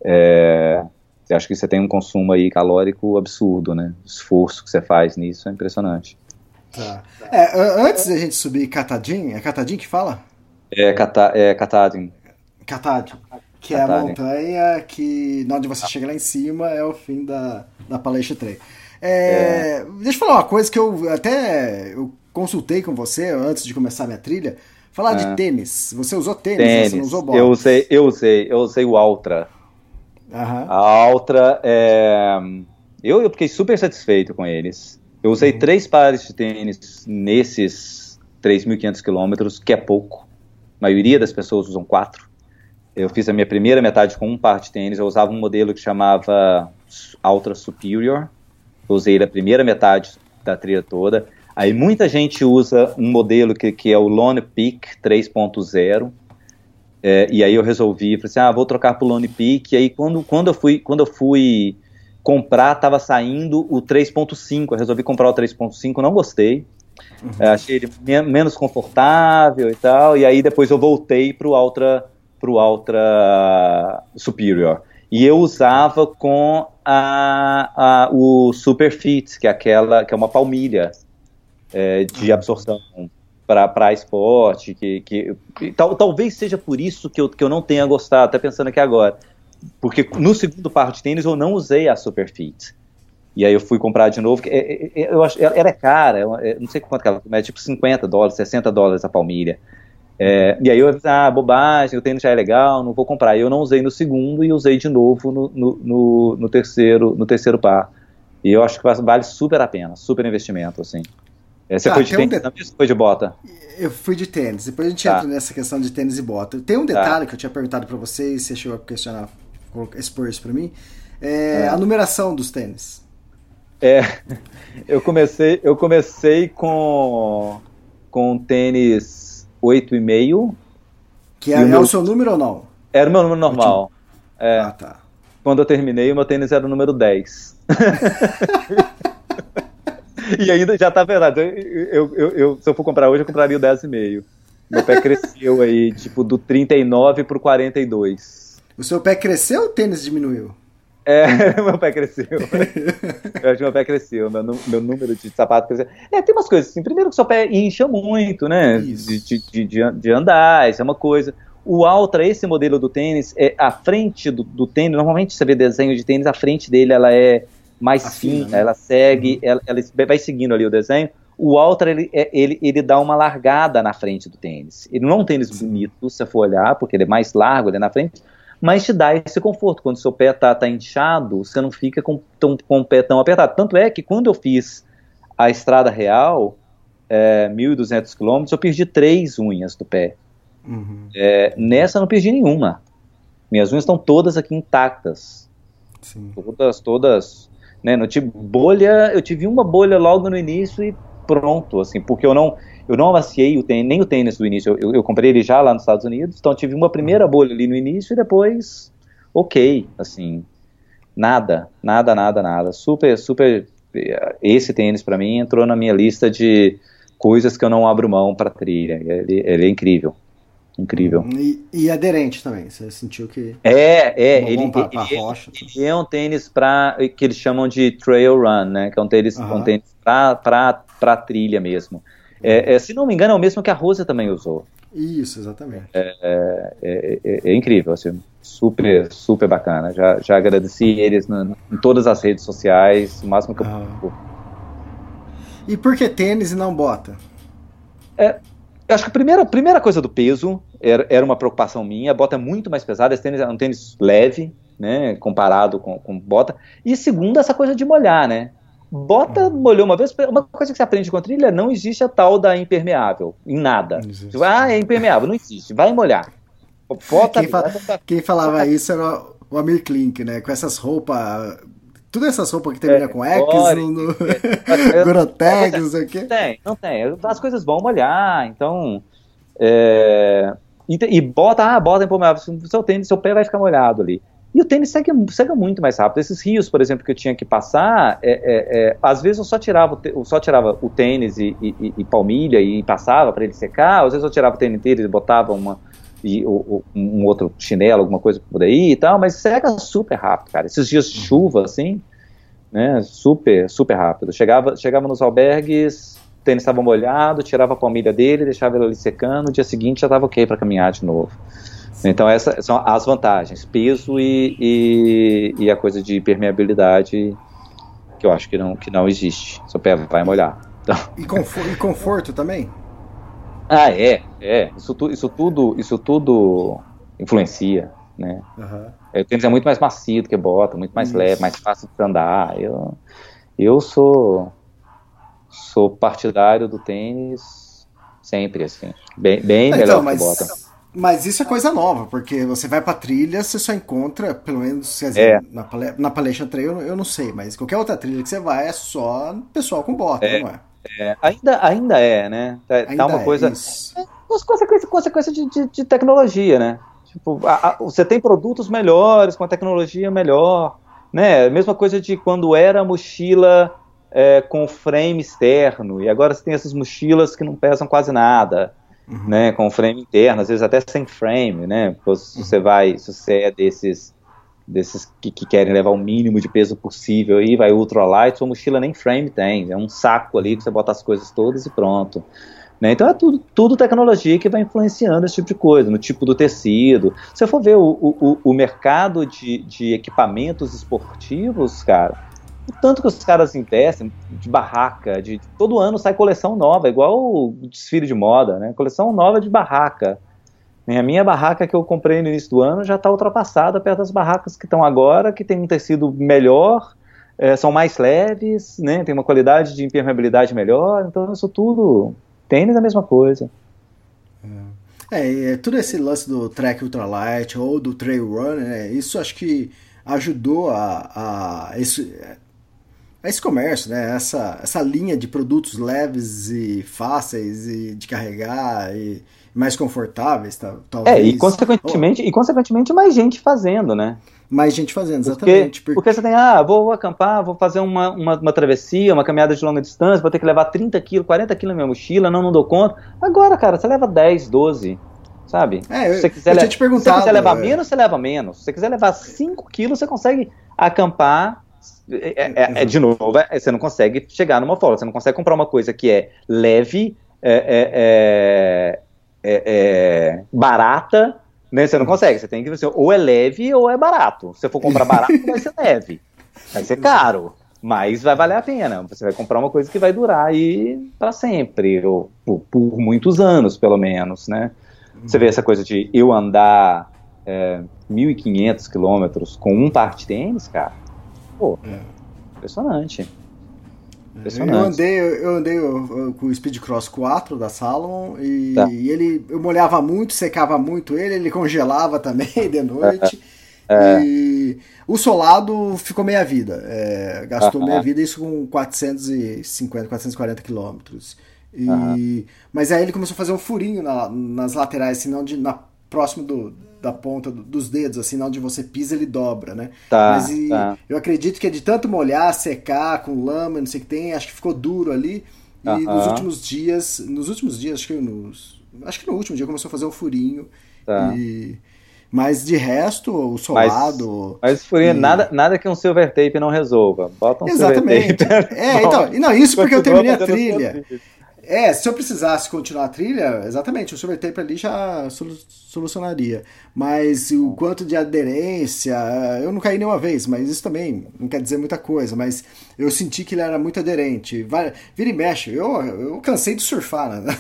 é, acho que você tem um consumo aí calórico absurdo, né? O esforço que você faz nisso é impressionante. Tá. É, antes da gente subir Catadin, é Catadin que fala? É, Cata, é Catadin. Catadin. Que é a montanha que, onde você chega lá em cima, é o fim da, da Palestra Trail. É, é. Deixa eu falar uma coisa que eu até eu consultei com você antes de começar a minha trilha. Falar de é. tênis. Você usou tênis, tênis. Você não usou bola. Eu usei, eu usei, eu usei o Ultra. A Ultra, é... eu, eu fiquei super satisfeito com eles. Eu usei uhum. três pares de tênis nesses 3.500 quilômetros, que é pouco. Maioria das pessoas usam quatro. Eu fiz a minha primeira metade com um par de tênis. Eu usava um modelo que chamava Ultra Superior, usei a primeira metade da trilha toda. Aí muita gente usa um modelo que, que é o Lone Peak 3.0. É, e aí eu resolvi, falei assim, ah, vou trocar para o Lone Peak. E aí quando, quando, eu fui, quando eu fui comprar, estava saindo o 3.5. Eu resolvi comprar o 3.5, não gostei. Uhum. É, achei ele menos confortável e tal. E aí depois eu voltei para o Ultra, pro Ultra Superior. E eu usava com a, a, o Superfit, que é aquela que é uma palmilha é, de ah. absorção para esporte, que, que tal, talvez seja por isso que eu, que eu não tenha gostado, até pensando aqui agora, porque no segundo par de tênis eu não usei a Superfit. E aí eu fui comprar de novo, é, é, eu acho, ela é cara, não sei quanto que ela é tipo 50 dólares, 60 dólares a palmilha. É, e aí eu ah, bobagem, o tênis já é legal, não vou comprar. E eu não usei no segundo e usei de novo no, no, no, no terceiro, no terceiro par. E eu acho que vale super a pena, super investimento, assim. É, você ah, foi de tênis um de... foi de bota? Eu fui de tênis. Depois a gente tá. entra nessa questão de tênis e bota. Tem um tá. detalhe tá. que eu tinha perguntado para você e você chegou a questionar, expor isso pra mim. É, é. A numeração dos tênis. É, eu comecei, eu comecei com, com tênis 8,5. Que é, meu... é o seu número ou não? Era o meu número normal. É. Ah, tá. Quando eu terminei, o meu tênis era o número 10. e ainda já tá verdade. Eu, eu, eu, se eu for comprar hoje, eu compraria o 10,5. Meu pé cresceu aí, tipo, do 39 pro 42. O seu pé cresceu ou o tênis diminuiu? É, meu pé cresceu. eu acho que meu pé cresceu, meu, meu número de sapato cresceu. É, tem umas coisas assim. Primeiro que seu pé incha muito, né? De, de, de, de, andar, isso é uma coisa. O Ultra, esse modelo do tênis, é a frente do, do tênis, normalmente você vê desenho de tênis, a frente dele ela é mais Afina, fina, né? ela segue, uhum. ela, ela, vai seguindo ali o desenho. O Ultra, ele, é, ele, ele dá uma largada na frente do tênis. Ele não é um tênis bonito, se você for olhar, porque ele é mais largo ali na frente, mas te dá esse conforto. Quando seu pé está tá inchado, você não fica com, tão, com o pé tão apertado. Tanto é que quando eu fiz a estrada real, é, 1.200 quilômetros, eu perdi três unhas do pé. Uhum. É, nessa eu não perdi nenhuma. Minhas unhas estão todas aqui intactas. Sim. Todas, todas. Né, não tive bolha, eu tive uma bolha logo no início e pronto, assim, porque eu não, eu não amaciei o tênis, nem o tênis do início. Eu, eu, comprei ele já lá nos Estados Unidos, então tive uma primeira uhum. bolha ali no início e depois, ok, assim, nada, nada, nada, nada. Super, super. Esse tênis para mim entrou na minha lista de coisas que eu não abro mão para trilha. Ele, ele, é incrível. Incrível. Uhum. E, e, aderente também, você sentiu que. É, é. Ele, pra, pra ele, rocha, ele, é um tênis para que eles chamam de trail run, né? Que é um tênis, uhum. um tênis para trilha mesmo. É, é, se não me engano, é o mesmo que a Rosa também usou. Isso, exatamente. É, é, é, é, é incrível, assim, super, super bacana. Já, já agradeci eles em todas as redes sociais, o máximo que eu ah. E por que tênis e não bota? É, eu acho que a primeira, a primeira coisa do peso era, era uma preocupação minha. A bota é muito mais pesada, esse tênis é um tênis leve, né, comparado com, com bota. E segundo, essa coisa de molhar, né? Bota, uhum. molhou uma vez. Uma coisa que você aprende com trilha, não existe a tal da impermeável, em nada. Ah, é impermeável, não existe, vai molhar. Bota, quem, fa quem falava isso era o Amir Klink, né? Com essas roupas Tudo essas roupas que termina é, com X, no, no... É, Gorotex, não sei o quê. Não tem, não tem. As coisas vão molhar, então. É, e, e, bota, ah, bota impermeável. Seu tênis, seu pé vai ficar molhado ali. E o tênis segue, segue muito mais rápido. Esses rios, por exemplo, que eu tinha que passar, é, é, é, às vezes eu só tirava, eu só tirava o tênis e, e, e palmilha e passava para ele secar, às vezes eu tirava o tênis inteiro e botava uma, e, o, um outro chinelo, alguma coisa por aí e tal, mas seca super rápido, cara. Esses dias de chuva, assim, né, super, super rápido. Chegava, chegava nos albergues, o tênis estava molhado, tirava a palmilha dele, deixava ele ali secando, no dia seguinte já estava ok para caminhar de novo. Então essas são as vantagens, peso e, e, e, a coisa de permeabilidade que eu acho que não, que não existe. Seu pé vai molhar. Então... E, conforto, e conforto também? Ah, é, é. Isso, tu, isso tudo, isso tudo influencia, né? Uhum. O tênis é muito mais macio do que bota, muito mais isso. leve, mais fácil de andar. Eu, eu sou sou partidário do tênis sempre, assim. Bem, bem então, melhor mas... que bota. Mas isso é coisa nova, porque você vai pra trilha, você só encontra, pelo menos, quer dizer, é. na, pale na palestra trail eu não sei, mas qualquer outra trilha que você vai é só pessoal com bota, é. não é? É, ainda, ainda é, né? Tá, tá ainda uma é coisa. É, consequência, consequência de, de, de, tecnologia, né? Tipo, a, a, você tem produtos melhores, com a tecnologia melhor, né? Mesma coisa de quando era mochila é, com frame externo, e agora você tem essas mochilas que não pesam quase nada uhum. né, com frame interno, às vezes até sem frame, né, se você vai, se você é desses, desses que, que, querem levar o mínimo de peso possível e vai ultralight, sua mochila nem frame tem, é um saco ali que você bota as coisas todas e pronto. Né? Então é tudo, tudo tecnologia que vai influenciando esse tipo de coisa, no tipo do tecido. Se você for ver o, o, o mercado de, de equipamentos esportivos, cara, o tanto que os caras investem de barraca, de todo ano sai coleção nova, igual o desfile de moda, né? Coleção nova de barraca. A minha barraca que eu comprei no início do ano já está ultrapassada perto das barracas que estão agora, que tem um tecido melhor, é, são mais leves, né? Tem uma qualidade de impermeabilidade melhor. Então isso tudo tênis é a mesma coisa. É, é tudo esse lance do track ultralight ou do trail run, né? Isso acho que ajudou a, a é esse comércio, né? Essa, essa linha de produtos leves e fáceis e de carregar e mais confortáveis, tá, talvez. É, e consequentemente, oh. e consequentemente mais gente fazendo, né? Mais gente fazendo, exatamente. Porque, porque você tem, ah, vou acampar, vou fazer uma, uma, uma, travessia, uma caminhada de longa distância, vou ter que levar 30 quilos, 40 quilos na minha mochila, não, não dou conta. Agora, cara, você leva 10, 12, sabe? É, eu, se você quiser, eu te se você quiser levar é... menos, você leva menos. Se você quiser levar 5 quilos, você consegue acampar é, é, é, de novo, é, você não consegue chegar numa folga, você não consegue comprar uma coisa que é leve, é, é, barata, né? Você não consegue, você tem que ser ou é leve ou é barato. Se você for comprar barato, vai ser leve, vai ser caro, mas vai valer a pena. Você vai comprar uma coisa que vai durar aí para sempre, ou por, por, muitos anos, pelo menos, né? Você vê essa coisa de eu andar é, 1.500 quilômetros com um par de tênis, cara, Pô, é. impressionante. Eu andei, eu andei com o Speed Cross 4 da Salomon e, tá. ele eu molhava muito, secava muito ele, ele congelava também de noite. É. E o solado ficou meia vida. É, gastou meia vida, isso com 450, 440 quilômetros. E, Mas aí ele começou a fazer um furinho na, nas laterais, assim, não de, na, próximo do, da ponta dos dedos, assim, onde você pisa ele dobra, né? Tá, Mas e, tá. eu acredito que é de tanto molhar, secar com lama, não sei o que tem, acho que ficou duro ali. E uh -huh. nos últimos dias, nos últimos dias, acho que nos, acho que no último dia começou a fazer um furinho. Tá. E, mas de resto, o solado. Mas, mas furinho, e... nada, nada que um silver tape não resolva. Bota um Exatamente. silver tape. É, então, não, isso porque eu terminei a trilha. É, se eu precisasse continuar a trilha, exatamente, o silver tape ali já solucionaria. Mas o quanto de aderência, eu não caí nenhuma vez, mas isso também não quer dizer muita coisa. Mas eu senti que ele era muito aderente. Vai, vira e mexe, eu, eu cansei de surfar na,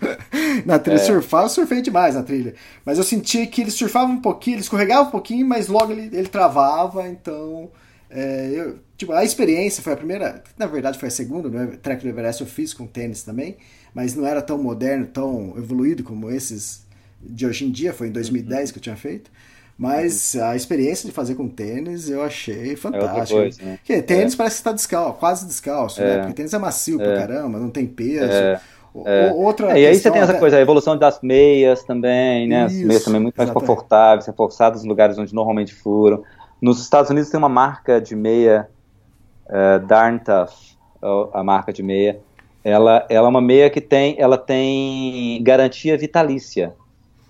na trilha. É. Surfar, eu surfei demais na trilha. Mas eu senti que ele surfava um pouquinho, ele escorregava um pouquinho, mas logo ele, ele travava, então. É, eu, tipo, a experiência foi a primeira, na verdade foi a segunda, né? Trek do Everest eu fiz com tênis também, mas não era tão moderno, tão evoluído como esses de hoje em dia, foi em 2010 uhum. que eu tinha feito. Mas a experiência de fazer com tênis eu achei fantástica. É coisa, né? Porque tênis é. parece que está descalço, quase descalço, né? Porque tênis é macio pra caramba, não tem peso. É. Outra é, e aí você tem essa coisa, a evolução das meias também, né? Isso, As meias também muito mais exatamente. confortáveis, reforçadas nos lugares onde normalmente furam. Nos Estados Unidos tem uma marca de meia, uh, Darn Tough, a marca de meia. Ela, ela é uma meia que tem, ela tem garantia vitalícia.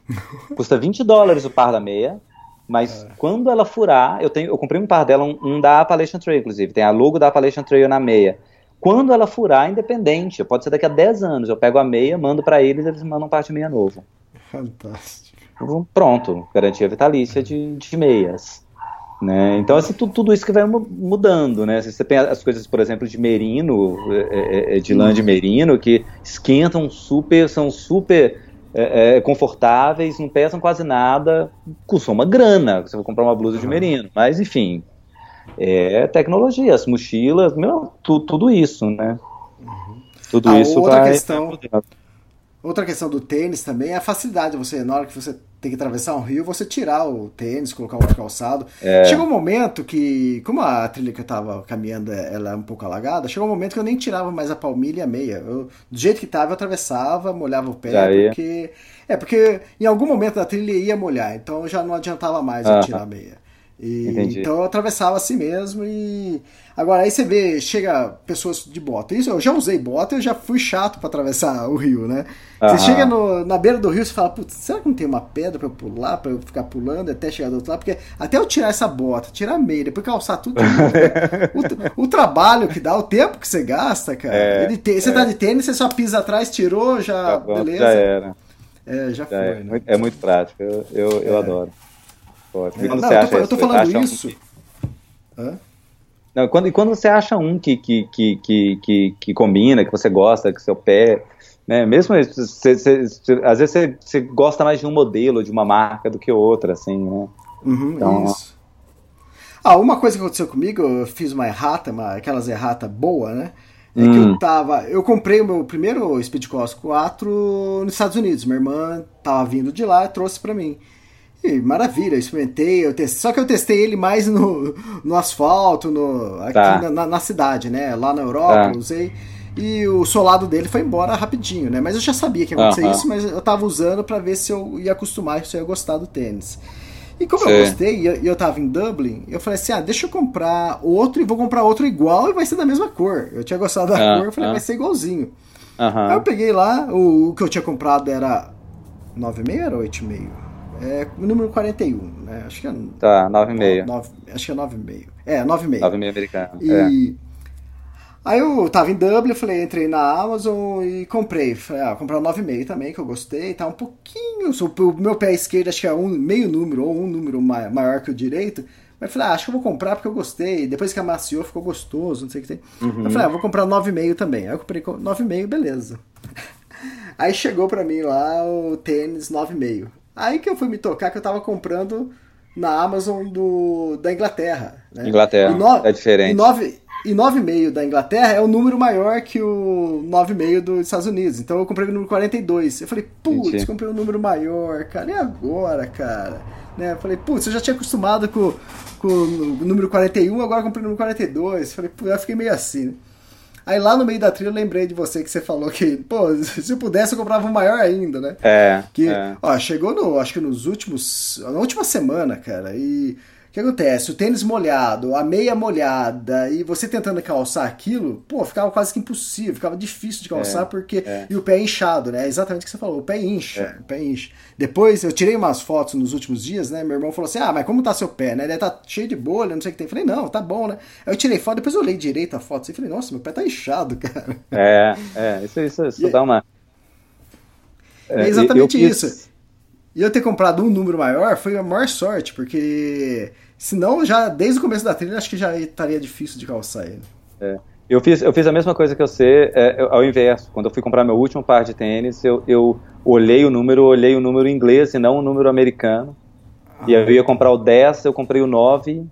Custa 20 dólares o par da meia, mas é. quando ela furar, eu tenho, eu comprei um par dela, um, um da Appalachian Trail, inclusive, tem a logo da Appalachian Trail na meia. Quando ela furar, independente, pode ser daqui a 10 anos, eu pego a meia, mando para eles, eles mandam parte meia novo. Fantástico. Pronto, garantia vitalícia de, de meias. Né? Então, assim, tudo, tudo, isso que vai mudando, né? Você tem as coisas, por exemplo, de merino, é, é, é, de lã de merino, que esquentam super, são super é, confortáveis, não pesam quase nada, custam uma grana, você vai comprar uma blusa de merino. Mas, enfim, é tecnologia, as mochilas, meu, tu, tudo isso, né? Uhum. Tudo ah, isso outra vai... Questão, outra questão do tênis também é a facilidade. Você, na hora que você tem que atravessar um rio, você tirar o tênis, colocar um calçado. É. Chegou um momento que, como a trilha que eu tava caminhando ela é um pouco alagada, chegou um momento que eu nem tirava mais a palmilha e a meia. Eu, do jeito que tava, eu atravessava, molhava o pé, porque... É, porque em algum momento da trilha ia molhar, então já não adiantava mais eu tirar a meia. E, então eu atravessava assim mesmo e agora aí você vê chega pessoas de bota. Isso eu já usei bota eu já fui chato para atravessar o rio né? Você chega no, na beira do rio e fala putz será que não tem uma pedra para eu pular para eu ficar pulando até chegar do outro lado? Porque até eu tirar essa bota tirar a meia depois calçar tudo o, o, trabalho que dá o tempo que você gasta cara é, Ele te, você é. tá de tênis você só pisa atrás tirou já tá bom, beleza. já era. É já, já foi é. Né? é muito prático eu, eu, eu é. adoro Ótimo. É, não, eu tô, eu tô falando isso. Um que... Não, quando, e quando você acha um que, que, que, que, que, combina, que você gosta, que seu pé. Né, mesmo você, você, você, às vezes você, você gosta mais de um modelo, de uma marca do que outra, assim, né? Uhum, então, isso. Ah, uma coisa que aconteceu comigo, eu fiz uma errata, uma, aquelas errata boa, né? É hum. que eu hum. tava. Eu comprei o meu primeiro Speed Cross 4 nos Estados Unidos. Minha irmã tava vindo de lá e trouxe para mim. E maravilha, eu experimentei, eu testei, só que eu testei ele mais no, no asfalto, no, aqui tá. na, na, cidade, né? Lá na Europa, tá. usei. E o solado dele foi embora rapidinho, né? Mas eu já sabia que ia acontecer isso, mas eu tava usando para ver se eu ia acostumar, se eu ia gostar do tênis. E como Sim. eu gostei e eu, eu tava em Dublin, eu falei assim: ah, deixa eu comprar outro e vou comprar outro igual e vai ser da mesma cor. Eu tinha gostado da -huh. cor, eu falei, vai ser igualzinho. Aí eu peguei lá, o, o que eu tinha comprado era 9,5 era 8,5? É o número 41, né? Acho que é. Tá, 9,5. Acho que é 9,5. É, 9,5. 9,5 americano. E. É. Aí eu tava em Dublin, falei, entrei na Amazon e comprei. Falei, ah, comprar 9,5 também, que eu gostei. Tá um pouquinho. O meu pé esquerdo acho que é um meio número, ou um número maior que o direito. Mas falei, ah, acho que eu vou comprar porque eu gostei. Depois que amaciou, ficou gostoso, não sei o que tem. Uhum. Eu falei, ah, vou comprar 9,5 também. Aí eu comprei 9,5, beleza. Aí chegou pra mim lá o tênis 9,5. Aí que eu fui me tocar que eu tava comprando na Amazon do, da Inglaterra. Né? Inglaterra, no, é diferente. E 9,5 da Inglaterra é o um número maior que o 9,5 dos Estados Unidos. Então eu comprei o número 42. Eu falei, putz, comprei um número maior, cara. E agora, cara? Né? Eu falei, putz, eu já tinha acostumado com, com o número 41, agora comprei o número 42. Eu falei, putz, eu fiquei meio assim, né? Aí lá no meio da trilha eu lembrei de você que você falou que, pô, se eu pudesse eu comprava um maior ainda, né? É. Que, é. ó, chegou no, acho que nos últimos, na última semana, cara, e o que acontece? O tênis molhado, a meia molhada, e você tentando calçar aquilo, pô, ficava quase que impossível, ficava difícil de calçar, é, porque. É. E o pé inchado, né? É exatamente o que você falou, o pé incha, é. o pé incha. Depois, eu tirei umas fotos nos últimos dias, né? Meu irmão falou assim: ah, mas como tá seu pé, né? Ele tá cheio de bolha, não sei o que tem. Eu falei, não, tá bom, né? Aí eu tirei foto, depois eu olhei direito a foto e falei, nossa, meu pé tá inchado, cara. É, é, isso, isso, isso dá uma. É, exatamente isso. E eu ter comprado um número maior foi a maior sorte, porque senão já desde o começo da trilha acho que já estaria difícil de calçar ele. É. Eu fiz, eu fiz a mesma coisa que você, é, ao inverso. Quando eu fui comprar meu último par de tênis, eu, eu olhei o número, olhei o número inglês e não o número americano. Ah. E eu ia comprar o 10, eu comprei o 9.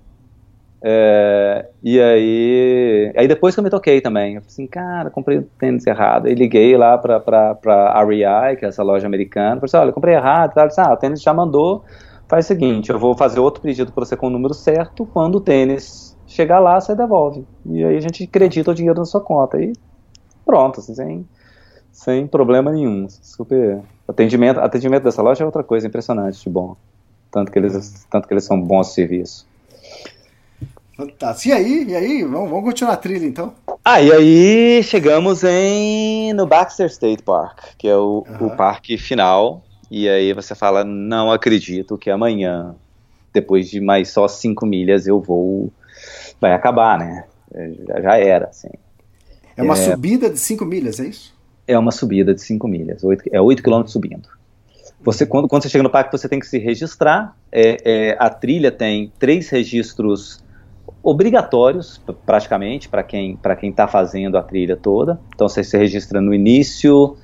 É, e aí, aí depois que eu me toquei também, eu falei assim, cara, comprei o tênis errado. E liguei lá pra, pra, pra REI, que é essa loja americana, falei assim, olha, comprei errado, tal. Disse, ah, o tênis já mandou faz o seguinte, eu vou fazer outro pedido para você com o número certo, quando o tênis chegar lá, você devolve. E aí a gente acredita o dinheiro na sua conta. E pronto, assim, sem, sem problema nenhum. Super. Atendimento, atendimento dessa loja é outra coisa impressionante de bom. Tanto que eles, tanto que eles são bons de serviço. Fantástico. E aí, e aí, vamos, vamos continuar a trilha então? Ah, e aí chegamos em no Baxter State Park, que é o, uhum. o parque final. E aí você fala, não acredito que amanhã, depois de mais só 5 milhas, eu vou. Vai acabar, né? É, já, já era, assim. É uma é, subida de 5 milhas, é isso? É uma subida de 5 milhas, 8, é 8 quilômetros subindo. Você, quando, quando você chega no parque, você tem que se registrar. É, é, a trilha tem três registros obrigatórios, praticamente, para quem quem está fazendo a trilha toda. Então você se registra no início,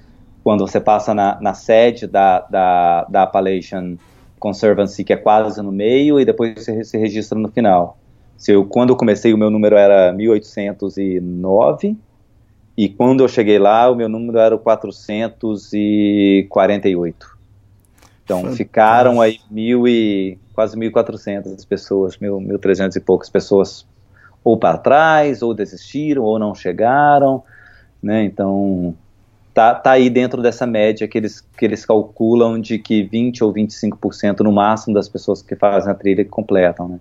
quando você passa na, na sede da, da, da Appalachian Conservancy, que é quase no meio, e depois você se registra no final. Se eu, quando eu comecei, o meu número era 1809, e quando eu cheguei lá, o meu número era 448. Então Fantástico. ficaram aí mil e quase 1.400 pessoas, 1.300 e poucas pessoas ou para trás, ou desistiram, ou não chegaram, né? Então tá, tá aí dentro dessa média que eles, que eles calculam de que 20 ou 25% no máximo das pessoas que fazem a trilha completam, né?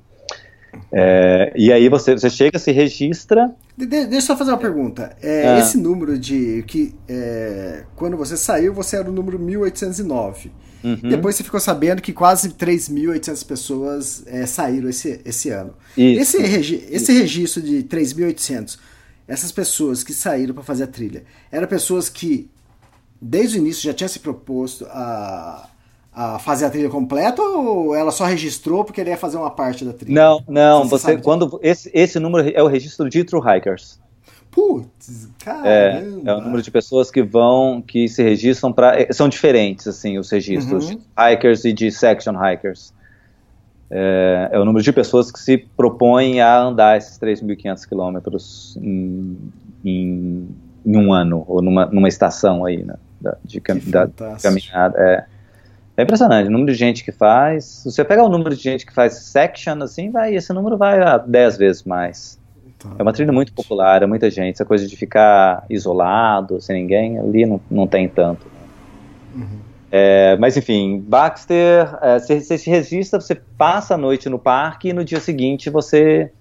É, e aí você, você chega, se registra. De, deixa eu só fazer uma pergunta. É, ah. Esse número de que é, quando você saiu, você era o número 1809. Uhum. Depois você ficou sabendo que quase 3.800 pessoas é, saíram esse, esse ano. Isso. Esse, regi esse registro de 3.800, essas pessoas que saíram para fazer a trilha, eram pessoas que desde o início já tinham se proposto a, a fazer a trilha completa ou ela só registrou porque ele ia fazer uma parte da trilha? Não, não. Você, você quando esse, esse número é o registro de True Hikers. Putz, caramba. É, é o número de pessoas que vão, que se registram para. É, são diferentes, assim, os registros uhum. de hikers e de section hikers. É, é, o número de pessoas que se propõem a andar esses 3.500 quilômetros em, em, em, um ano, ou numa, numa estação aí, né, da, de, cam, da caminhada. É, é impressionante o número de gente que faz. Se você pegar o número de gente que faz section, assim, vai, esse número vai a 10 vezes mais. Tá. É uma trilha muito popular, é muita gente. Essa coisa de ficar isolado, sem ninguém, ali não, não tem tanto. Uhum. É, mas enfim, Baxter, é, você, você se registra, você passa a noite no parque e no dia seguinte você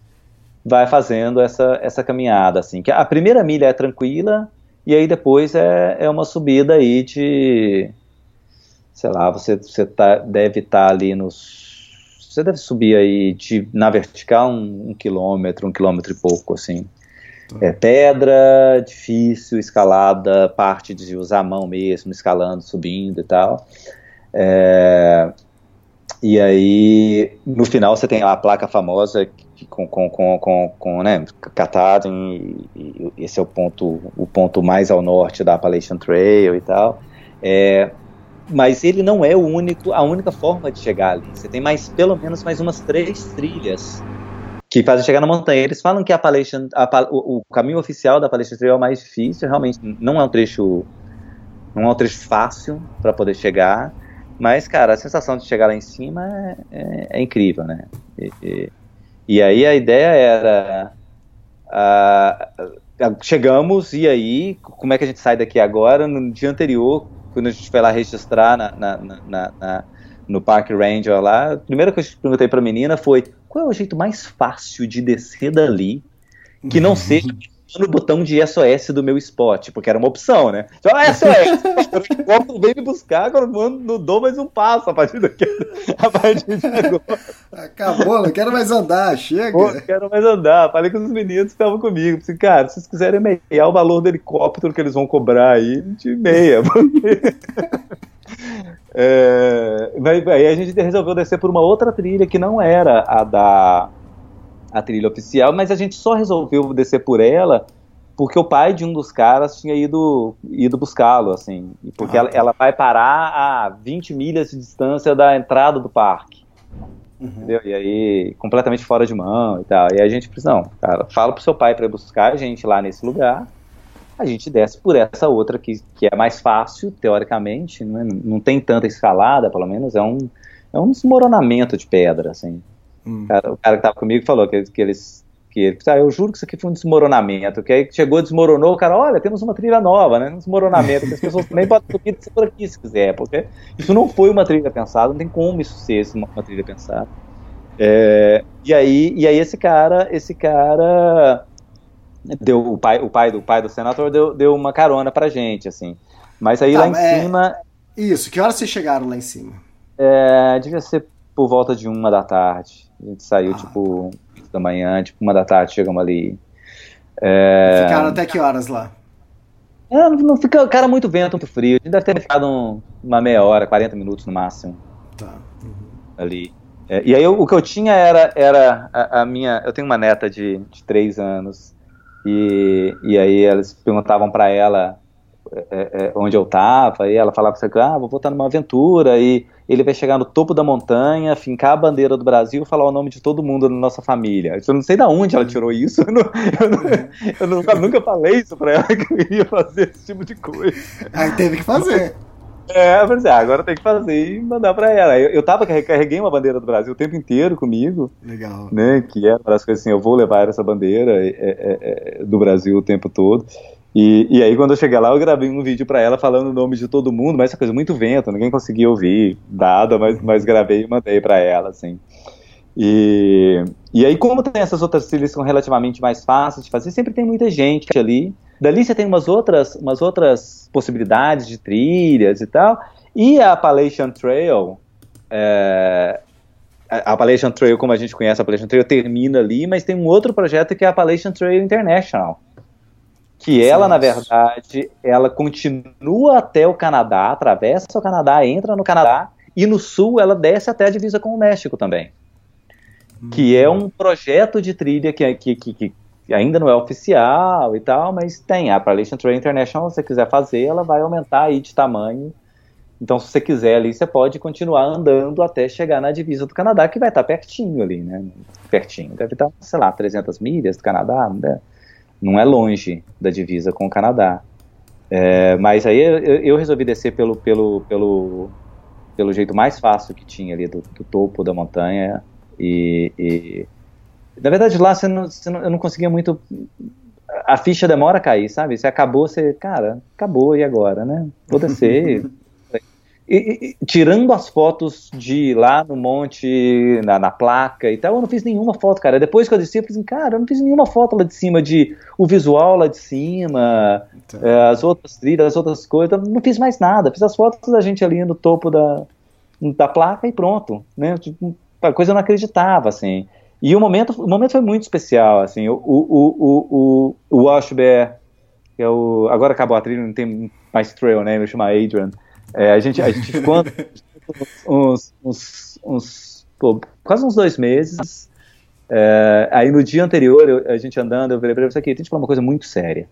vai fazendo essa, essa caminhada. Assim, que a primeira milha é tranquila e aí depois é, é uma subida aí de, sei lá, você, você tá, deve estar tá ali nos você deve subir aí de, na vertical um, um quilômetro, um quilômetro e pouco, assim. Tá. É pedra, difícil, escalada, parte de usar a mão mesmo, escalando, subindo e tal. É, e aí, no final, você tem a placa famosa com, com, com, com, com né, Katahdin, esse é o ponto, o ponto mais ao norte da Appalachian Trail e tal. É, mas ele não é o único, a única forma de chegar ali. Você tem mais, pelo menos mais umas três trilhas que fazem chegar na montanha. Eles falam que a Appalachian, a, o, o, caminho oficial da Trail é o mais difícil, realmente não é um trecho, não é um trecho fácil para poder chegar, mas cara, a sensação de chegar lá em cima é, é, é incrível, né? E, e, e, aí a ideia era chegamos e aí como é que a gente sai daqui agora? No dia anterior quando a gente foi lá registrar na, na, na, na no Park Ranger lá, a primeira coisa que eu perguntei pra menina foi qual é o jeito mais fácil de descer dali que não seja no botão de SOS do meu spot, porque era uma opção, né? Então, ah, SOS! Quando vem me buscar, quando não dou mais um passo a partir daqui. A partir de agora. Acabou, não quero mais andar, chega. Pô, não quero mais andar. Falei com os meninos que estavam comigo. Disse, cara, se vocês quiserem meiar o valor do helicóptero que eles vão cobrar aí, gente meia. Porque... É, aí a gente resolveu descer por uma outra trilha que não era a da a trilha oficial, mas a gente só resolveu descer por ela porque o pai de um dos caras tinha ido, ido buscá-lo, assim, porque ah, ela, tá. ela, vai parar a 20 milhas de distância da entrada do parque. Uhum. Entendeu? E aí, completamente fora de mão e tal. E a gente precisa, não, cara, fala pro seu pai para buscar a gente lá nesse lugar. A gente desce por essa outra que, que é mais fácil, teoricamente, não, é, não tem tanta escalada, pelo menos, é um, é um desmoronamento de pedra, assim. Hum. O, cara, o, cara, que tava comigo falou que, que eles que ele, ah, eu juro que isso aqui foi um desmoronamento, que aí chegou, desmoronou, o cara, olha, temos uma trilha nova, né, um desmoronamento, que as pessoas também podem subir por aqui se quiser, porque isso não foi uma trilha pensada, não tem como isso ser uma, uma trilha pensada. É, e aí, e aí esse cara, esse cara deu o pai, o pai do pai do senador deu, deu uma carona pra gente, assim. Mas aí tá, lá em é... cima. Isso, que horas vocês chegaram lá em cima? É, devia ser por volta de uma da tarde. A gente saiu, ah. tipo, da manhã, tipo, uma da tarde, chegamos ali. É... Ficaram até que horas lá? É, não fica, cara, muito vento, muito frio. A gente deve ter ficado um, uma meia hora, 40 minutos no máximo. Tá. Uhum. Ali. É, e aí eu, o que eu tinha era, era a, a, minha. Eu tenho uma neta de, de três anos. E, e aí eles perguntavam para ela é, é, onde eu tava, e ela falava assim, ah, vou voltar numa aventura, e ele vai chegar no topo da montanha, fincar a bandeira do Brasil, falar o nome de todo mundo da nossa família. Eu não sei de onde ela tirou isso, eu, não, eu, não, eu nunca, nunca, falei isso pra ela, que eu iria fazer esse tipo de coisa. Aí teve que fazer. É, eu falei, ah, agora tem que fazer e mandar pra ela. Eu, eu tava, carreguei uma bandeira do Brasil o tempo inteiro comigo. Legal. Né, que é uma das coisas assim, eu vou levar essa bandeira é, é, é, do Brasil o tempo todo. E, e aí, quando eu cheguei lá, eu gravei um vídeo para ela falando o nome de todo mundo, mas essa coisa muito vento, ninguém conseguia ouvir nada, mas, mas gravei e mandei para ela, assim. E, e aí, como tem essas outras trilhas que são relativamente mais fáceis de fazer, sempre tem muita gente ali. Dali você tem umas outras, umas outras possibilidades de trilhas e tal. E a Appalachian Trail, é, a Appalachian Trail, como a gente conhece, a Appalachian Trail termina ali, mas tem um outro projeto que é a Appalachian Trail International que ela, na verdade, ela continua até o Canadá, atravessa o Canadá, entra no Canadá, e no sul ela desce até a divisa com o México também. Hum. Que é um projeto de trilha que, que, que, que, ainda não é oficial e tal, mas tem. A Appalachian Trail International, se você quiser fazer, ela vai aumentar aí de tamanho. Então, se você quiser ali, você pode continuar andando até chegar na divisa do Canadá, que vai estar pertinho ali, né? Pertinho. Deve estar, sei lá, 300 milhas do Canadá, né? Não é longe da divisa com o Canadá. É, mas aí eu, eu, resolvi descer pelo, pelo, pelo, pelo jeito mais fácil que tinha ali, do, do topo da montanha. E, e, na verdade lá você não, você não, eu não conseguia muito. A ficha demora a cair, sabe? Você acabou, você, cara, acabou e agora, né? Vou descer. E, e, tirando as fotos de lá no monte, na, na, placa e tal, eu não fiz nenhuma foto, cara. Depois que eu desci, eu falei assim, cara, eu não fiz nenhuma foto lá de cima, de o visual lá de cima, então. é, as outras trilhas, as outras coisas, não fiz mais nada. Fiz as fotos da gente ali no topo da, da placa e pronto, né? Tipo, a coisa eu não acreditava, assim. E o momento, o momento foi muito especial, assim. O, o, o, o, o Washbear, que é o. Agora acabou a trilha, não tem mais trail, né? Ele chama Adrian. É, a, gente, a gente ficou uns, uns, uns pô, quase uns dois meses. É, aí no dia anterior, eu, a gente andando, eu virei pra ele aqui, tem que falar uma coisa muito séria.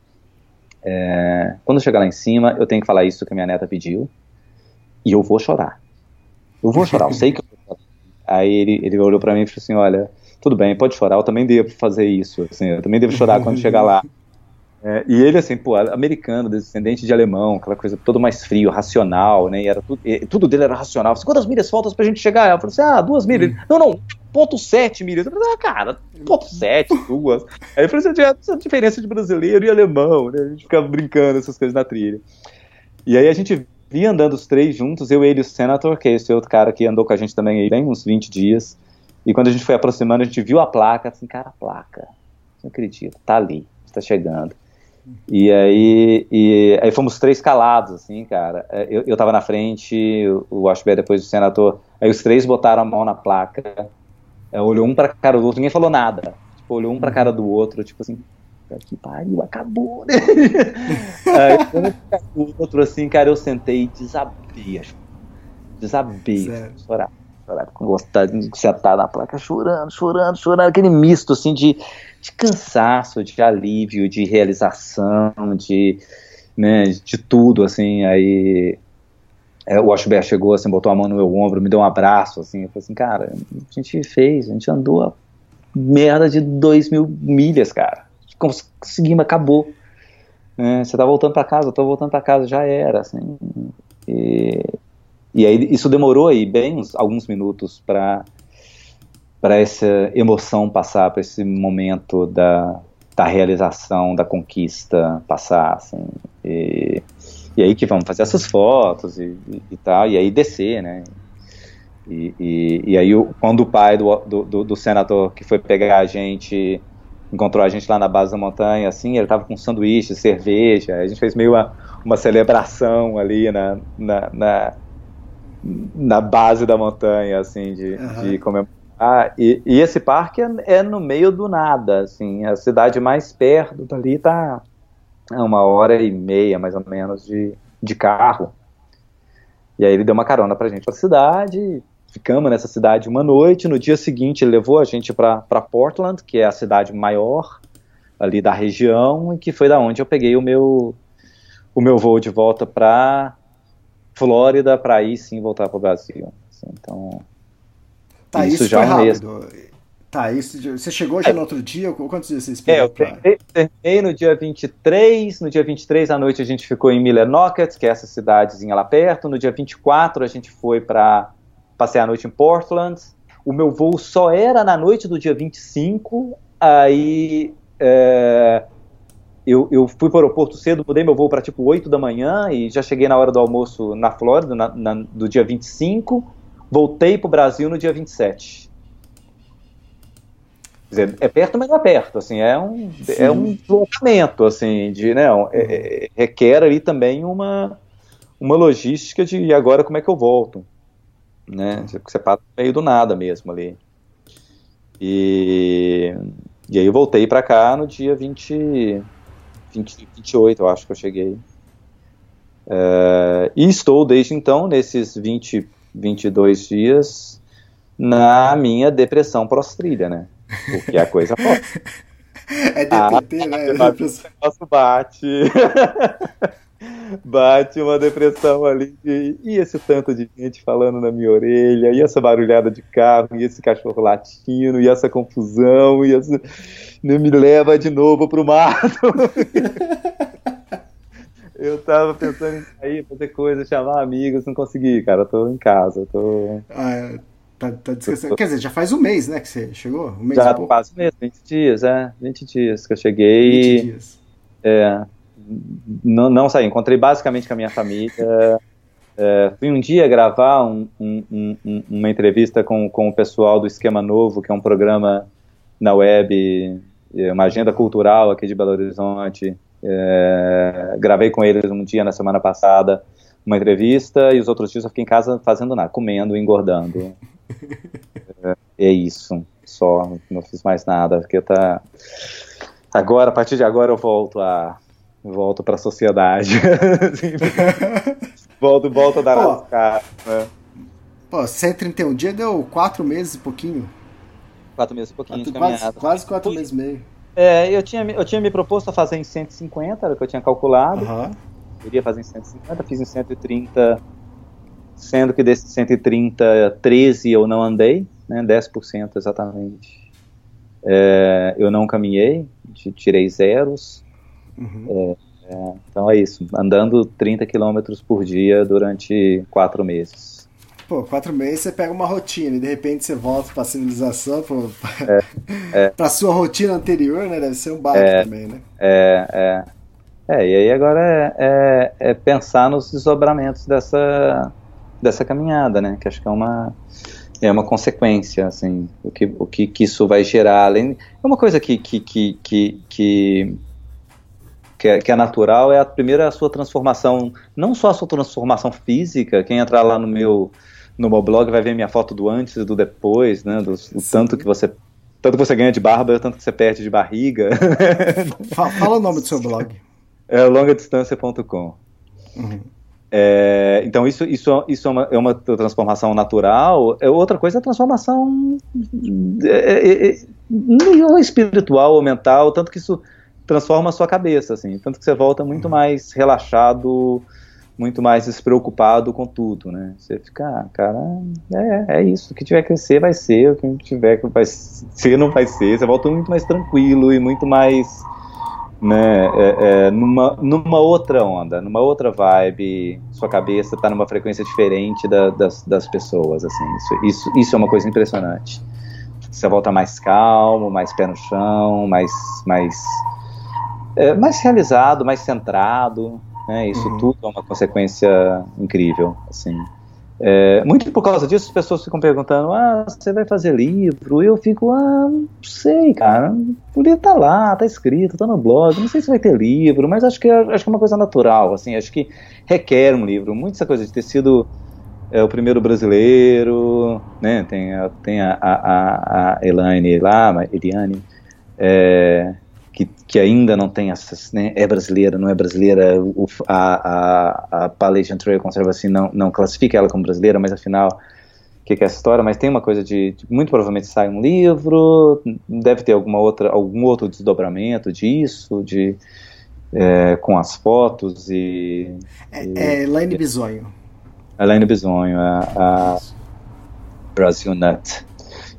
É, quando eu chegar lá em cima, eu tenho que falar isso que a minha neta pediu. E eu vou chorar. Eu vou chorar, eu sei que eu vou chorar. Aí ele, ele olhou para mim e falou assim: Olha, tudo bem, pode chorar, eu também devo fazer isso. Assim, eu também devo chorar quando chegar lá. É, e ele, assim, pô, americano, descendente de alemão, aquela coisa todo mais frio, racional, né? E era tudo, e, tudo dele era racional. Assim, Quantas milhas faltam pra gente chegar? Eu falei assim, ah, duas milhas. Hum. Não, não, ponto sete milhas. Eu falei, ah, cara, ponto sete, duas. Aí eu falei assim, essa diferença de brasileiro e alemão, né? A gente ficava brincando essas coisas na trilha. E aí a gente vinha andando os três juntos, eu, ele e o Senator, que é esse outro cara que andou com a gente também aí, bem uns 20 dias. E quando a gente foi aproximando, a gente viu a placa, assim, cara, a placa. Não acredito, tá ali, está chegando. E aí, e aí fomos três calados, assim, cara. É, eu, eu tava na frente, o Washbear depois o senador. Aí os três botaram a mão na placa, é, olhou um pra cara do outro, ninguém falou nada. Tipo, olhou um pra cara do outro, tipo assim, que pariu, acabou, né? aí o outro assim, cara, eu sentei e desabei, desabei, chorar, chorar, com vontade de sentar na placa, chorando, chorando, chorando, aquele misto, assim, de de cansaço, de alívio, de realização, de, né, de tudo, assim, aí é, o Ashbear chegou, assim, botou a mão no meu ombro, me deu um abraço, assim, eu falei assim, cara, a gente fez, a gente andou a merda de dois mil milhas, cara, conseguimos, acabou, né, você tá voltando para casa, eu tô voltando para casa, já era, assim, e, e aí isso demorou aí bem uns, alguns minutos para para essa emoção passar, para esse momento da, da realização, da conquista passar, assim. E, e aí que vamos fazer essas fotos e, e, e tal, e aí descer, né? E, e, e aí quando o pai do, do, do, senador que foi pegar a gente encontrou a gente lá na base da montanha, assim, ele tava com sanduíche, cerveja, a gente fez meio uma, uma celebração ali na, na, na, na base da montanha, assim, de, uhum. de comemorar ah, e, e, esse parque é, é, no meio do nada, assim, a cidade mais perto dali tá a uma hora e meia, mais ou menos, de, de carro. E aí ele deu uma carona pra gente pra cidade, ficamos nessa cidade uma noite, no dia seguinte ele levou a gente para Portland, que é a cidade maior ali da região, e que foi da onde eu peguei o meu, o meu voo de volta pra Flórida, para aí sim voltar para o Brasil. Assim, então Tá, isso, isso já foi é rápido. Tá, isso, você chegou já é. no outro dia? Quantos dias você esperou? É, eu terminei, terminei, no dia 23, no dia 23 à noite a gente ficou em Millinocket, que é essa cidadezinha lá perto, no dia 24 a gente foi para passear a noite em Portland, o meu voo só era na noite do dia 25, aí é, eu, eu, fui para o aeroporto cedo, mudei meu voo para tipo 8 da manhã e já cheguei na hora do almoço na Flórida, na, na, do dia 25, Voltei para o Brasil no dia 27. Quer dizer, é perto, mas não é perto, assim, é um, é um deslocamento, assim, de, né, é, é, requer ali também uma, uma logística de, e agora como é que eu volto, né, você passa no meio do nada mesmo ali. E, e aí eu voltei para cá no dia 20, 20, 28, eu acho que eu cheguei. Uh, e estou desde então, nesses 20 22 dias na minha depressão pós-trilha, né? Porque a coisa pode. É DPT, ah, né? O negócio bate. bate uma depressão ali. E, e, esse tanto de gente falando na minha orelha, e essa barulhada de carro, e esse cachorro latindo, e essa confusão, e essa... me leva de novo pro mato. Eu tava pensando em sair, fazer coisa, chamar amigos, não consegui, cara. Eu tô em casa, tô. Ah, é. Tá, tá descansando. Quer dizer, já faz um mês, né, que você chegou? Um mês já faz um mês, 20 dias, é. 20 dias que eu cheguei. 20 dias. É. Não, não saí, encontrei basicamente com a minha família. É, fui um dia gravar um, um, um, uma entrevista com, com o pessoal do Esquema Novo, que é um programa na web, é, uma agenda cultural aqui de Belo Horizonte. É, gravei com eles um dia na semana passada uma entrevista e os outros dias eu fiquei em casa fazendo nada, comendo, engordando. é, é isso, só, não fiz mais nada, porque tá. Agora, a partir de agora eu volto a volto para a sociedade. volto, volto a dar Pô, as caras. Né? Pô, 131 dias deu 4 meses e pouquinho. 4 meses e pouquinho quatro, de caminhada. Quase, quase 4 meses e meio. É, eu tinha, eu tinha me proposto a fazer em 150, era o que eu tinha calculado. Uhum. Queria fazer em 150, fiz em 130, sendo que desses 130, 13 eu não andei, né, 10% exatamente. É, eu não caminhei, tirei zeros. Uhum. É, é, então é isso, andando 30 km por dia durante quatro meses. Pô, quatro meses você pega uma rotina e de repente você volta pra civilização, pô, é, é. pra sua rotina anterior, né? Deve ser um baque é, também, né? É, é. É, e aí agora é, é, é, pensar nos desdobramentos dessa, dessa caminhada, né? Que acho que é uma, é uma consequência, assim, o que, o que, que isso vai gerar. Além, é uma coisa que, que, que, que, que que é, que é, natural é a primeira a sua transformação, não só a sua transformação física, quem entrar lá no meu no meu blog vai ver minha foto do antes e do depois, né? Do, do tanto que você tanto que você ganha de barba, tanto que você perde de barriga. Fala o nome do seu blog. É longadistância.com. Uhum. É, então isso, isso, isso é, uma, é uma transformação natural. É outra coisa é a transformação é, é, é espiritual ou mental, tanto que isso transforma a sua cabeça, assim, tanto que você volta muito uhum. mais relaxado, muito mais despreocupado com tudo, né? Você fica, ah, cara, é, é isso, o que tiver que ser vai ser, o que tiver que vai ser não vai ser, você volta muito mais tranquilo e muito mais né, é, é, numa, numa outra onda, numa outra vibe, sua cabeça está numa frequência diferente da, das, das pessoas, assim, isso, isso, isso é uma coisa impressionante. Você volta mais calmo, mais pé no chão, mais, mais, é, mais realizado, mais centrado, né, isso uhum. tudo é uma consequência incrível, assim. É, muito por causa disso, as pessoas ficam perguntando: ah, você vai fazer livro? Eu fico, ah, não sei, cara. O livro tá lá, tá escrito, tá no blog. Não sei se vai ter livro, mas acho que, é, acho que é uma coisa natural. Assim, acho que requer um livro. Muito essa coisa de ter sido é, o primeiro brasileiro, né? Tem, a, tem a, a, a Elaine lá, a Eliane. É, que, ainda não tem essas, né, é brasileira, não é brasileira, o, a, a, a Appalachian Trail Conservancy não, não classifica ela como brasileira, mas afinal, o que, que, é essa história? Mas tem uma coisa de, de, muito provavelmente sai um livro, deve ter alguma outra, algum outro desdobramento disso, de, é, com as fotos e... É, é Elaine Bisonho. Elaine Bisonho, a, a Brasil Nut.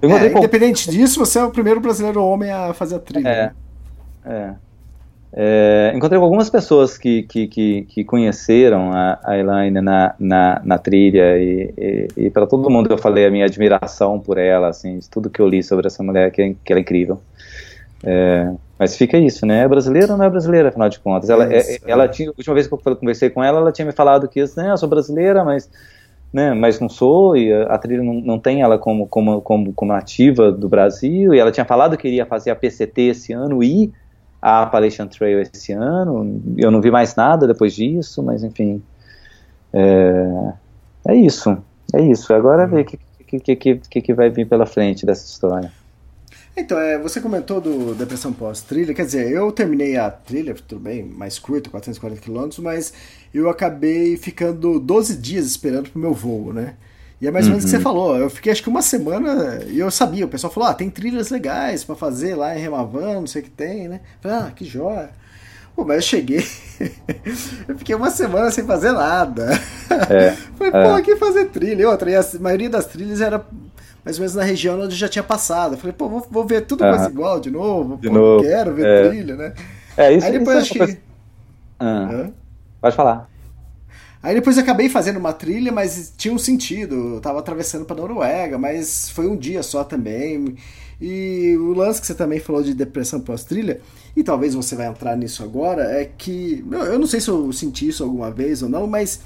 É, independente disso, você é o primeiro brasileiro homem a fazer a trilha. É? É. É, encontrei algumas pessoas que, que, que, que conheceram a, a Elaine na, na, na trilha e, e, e para todo mundo eu falei a minha admiração por ela, assim, tudo que eu li sobre essa mulher, que, que ela é incrível. É, mas fica isso, né? É brasileira ou não é brasileira, afinal de contas? Ela, é, ela tinha, a última vez que eu conversei com ela, ela tinha me falado que né, eu sou brasileira, mas, né, mas não sou, e a, a trilha não, não tem ela como, como, como, como ativa do Brasil, e ela tinha falado que iria fazer a PCT esse ano e a Appalachian Trail esse ano. Eu não vi mais nada depois disso, mas enfim. É, é isso. É isso. Agora ver o que, que, que, que, que vai vir pela frente dessa história. Então, é, você comentou do Depressão Pós-Trilha, quer dizer, eu terminei a trilha, tudo bem, mais curto, 440 km, mas eu acabei ficando 12 dias esperando pro meu voo, né? E é mais ou menos o que você uhum. falou. Eu fiquei acho que uma semana e eu sabia. O pessoal falou: ah, tem trilhas legais para fazer lá em Remavan, não sei o que tem, né? Falei, ah, que joia. Pô, mas eu cheguei, eu fiquei uma semana sem fazer nada. É, Falei, pô, é. que fazer trilha? E outra, e a maioria das trilhas era mais ou menos na região onde já tinha passado. Falei, pô, vou, vou ver tudo uhum. igual de novo. De pô, novo. quero ver é. trilha, né? É, isso Aí depois isso é acho que. Ah. Pode falar. Aí depois acabei fazendo uma trilha, mas tinha um sentido. Eu tava atravessando para Noruega, mas foi um dia só também. E o lance que você também falou de depressão pós-trilha, e talvez você vai entrar nisso agora, é que. Eu não sei se eu senti isso alguma vez ou não, mas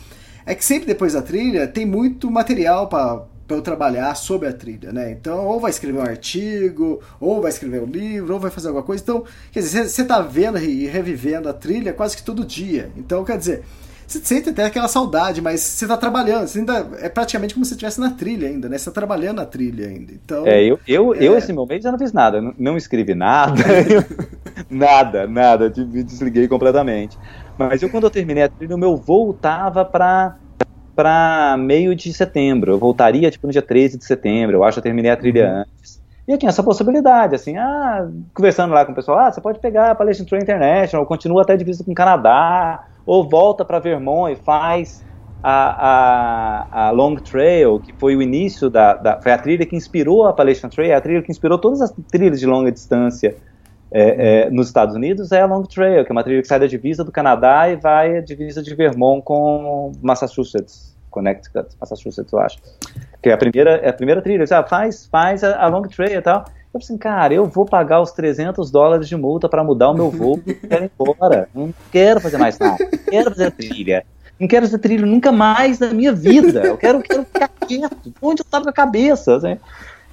é que sempre depois da trilha tem muito material para para eu trabalhar sobre a trilha, né? Então, ou vai escrever um artigo, ou vai escrever um livro, ou vai fazer alguma coisa. Então, quer dizer, você está vendo e revivendo a trilha quase que todo dia. Então, quer dizer, você sente até aquela saudade, mas você está trabalhando, você ainda é praticamente como se estivesse na trilha ainda, né? Você está trabalhando na trilha ainda. Então, é, eu, eu, é... eu esse momento já não fiz nada, não, não escrevi nada, nada, nada, me desliguei completamente. Mas eu quando eu terminei a trilha, o meu voo tava para meio de setembro. Eu voltaria tipo no dia 13 de setembro. Eu acho que eu terminei a trilha uhum. antes. E eu tinha essa possibilidade, assim, ah, conversando lá com o pessoal, ah, você pode pegar a Palestine Trail International, continua até de vista com o Canadá, ou volta para Vermont e faz a, a, a, Long Trail, que foi o início da, da, foi a trilha que inspirou a Appalachian Trail, a trilha que inspirou todas as trilhas de longa distância é, é, nos Estados Unidos é a Long Trail, que é uma trilha que sai da divisa do Canadá e vai à divisa de Vermont com Massachusetts, Connecticut, Massachusetts, eu acho. Que é a primeira, é a primeira trilha, ah, faz, faz a, a Long Trail e tal. Eu falei assim, cara, eu vou pagar os 300 dólares de multa para mudar o meu voo e quero ir embora. Não quero fazer mais nada. Não quero fazer trilha. Não quero fazer trilha nunca mais na minha vida. Eu quero, quero ficar quieto. Onde eu tava com a cabeça? Assim.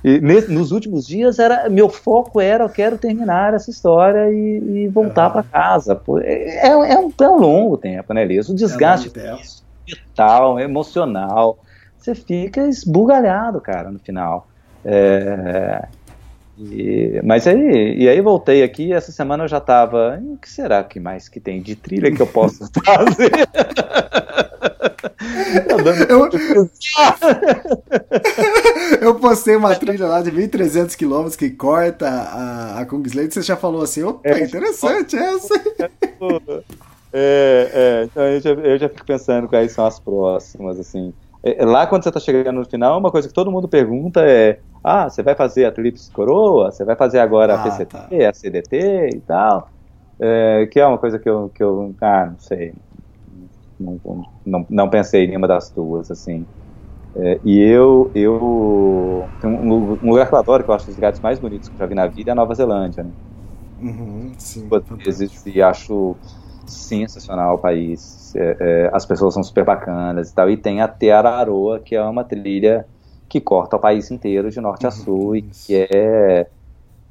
E nesse, nos últimos dias, era meu foco era eu quero terminar essa história e, e voltar para casa. É, é, um, é um longo tempo, né, Liz? O desgaste é mental, emocional. Você fica esbugalhado, cara, no final. É, e, mas aí, e aí voltei aqui, essa semana eu já tava. O que será que mais que tem de trilha que eu posso fazer? eu, eu postei uma trilha lá de 1.300 km que corta a, a Kungsleden. Você já falou assim: opa, é, interessante essa. É, é, então eu já, eu já fico pensando quais são as próximas, assim. É, lá quando você está chegando no final, uma coisa que todo mundo pergunta é ah, você vai fazer a Tríplice Coroa? Você vai fazer agora ah, a PCT, tá. a CDT e tal? é, que é uma coisa que eu, que eu ah, não sei, não, não, não pensei em nenhuma das duas, assim. É, e eu, eu um, um, lugar que eu adoro, que eu acho os lugares mais bonitos que eu já vi na vida é a Nova Zelândia, né? Uhum, sim, vezes, e acho sensacional o país. É, é, as pessoas são super bacanas e tal. E tem a Teararoa, que é uma trilha que corta o país inteiro de norte uhum, a sul e que é,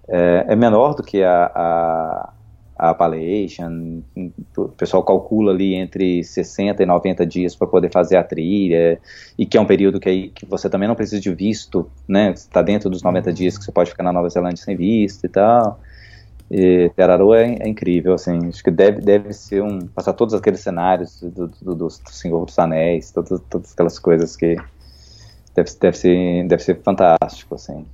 é, é, menor do que a, a, a Appalachian. O pessoal calcula ali entre 60 e 90 dias para poder fazer a trilha, e que é um período que, aí, que você também não precisa de visto, né? Está dentro dos 90 uhum. dies que você pode ficar na Nova Zelândia sem visto e tal. E Teraru é, é, incrível, assim, acho que deve, deve ser um, passar todos aqueles cenários do, do, do, Senhor dos Anéis, todas, todas aquelas coisas que deve, deve, ser, deve ser fantástico, assim.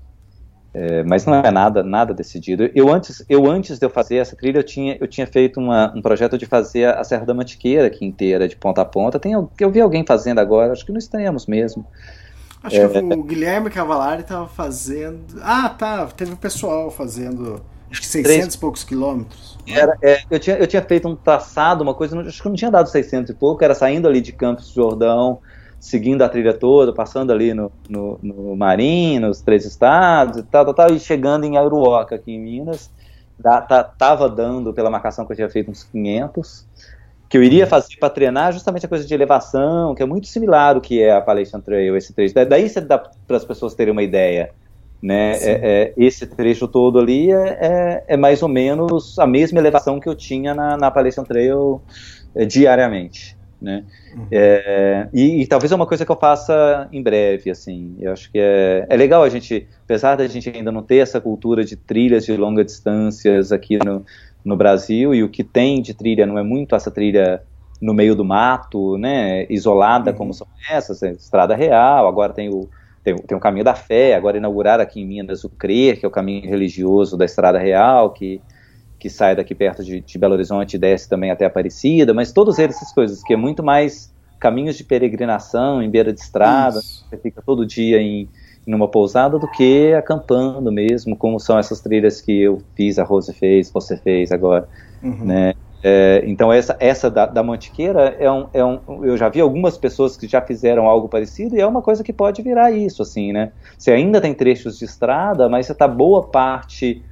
É, mas não é nada, nada decidido. Eu antes, eu antes de eu fazer essa trilha, eu tinha, eu tinha feito uma, um projeto de fazer a Serra da Mantiqueira aqui inteira, de ponta a ponta. Tem, eu vi alguém fazendo agora, acho que não estranhamos mesmo. Acho é, que o Guilherme Cavalari estava fazendo. Ah, tá. Teve o pessoal fazendo Acho que 600 3... e poucos quilômetros. Era, é, eu, tinha, eu tinha feito um traçado, uma coisa, acho que não tinha dado 600 e pouco, era saindo ali de Campos do Jordão, seguindo a trilha toda, passando ali no, no, no Marim, nos três estados e tal, tal, tal, e chegando em Airuoca, aqui em Minas. Da, tá, tava dando, pela marcação que eu tinha feito, uns 500, que eu iria uhum. fazer para treinar justamente a coisa de elevação, que é muito similar ao que é a Appalachian Trail, esse trecho. Daí você dá para as pessoas terem uma ideia né? É, é, esse trecho todo ali é, é, é, mais ou menos a mesma elevação que eu tinha na, na Appalachian Trail é, diariamente. Né? Uhum. É, e, e, talvez é uma coisa que eu faça em breve, assim. Eu acho que é, é legal a gente, apesar da gente ainda não ter essa cultura de trilhas de longa distâncias aqui no, no Brasil, e o que tem de trilha não é muito essa trilha no meio do mato, né, isolada uhum. como são essas, estrada real, agora tem o, tem, tem o caminho da fé, agora inaugurar aqui em Minas o CRER, que é o caminho religioso da Estrada Real, que, que sai daqui perto de, de Belo Horizonte e desce também até Aparecida, mas todas essas coisas, que é muito mais caminhos de peregrinação em beira de estrada, Isso. você fica todo dia em, em uma pousada, do que acampando mesmo, como são essas trilhas que eu fiz, a Rose fez, você fez agora, uhum. né? É, então essa, essa da, da Mantiqueira é um, é um, eu já vi algumas pessoas que já fizeram algo parecido e é uma coisa que pode virar isso, assim, né? Você ainda tem trechos de estrada, mas você está boa parte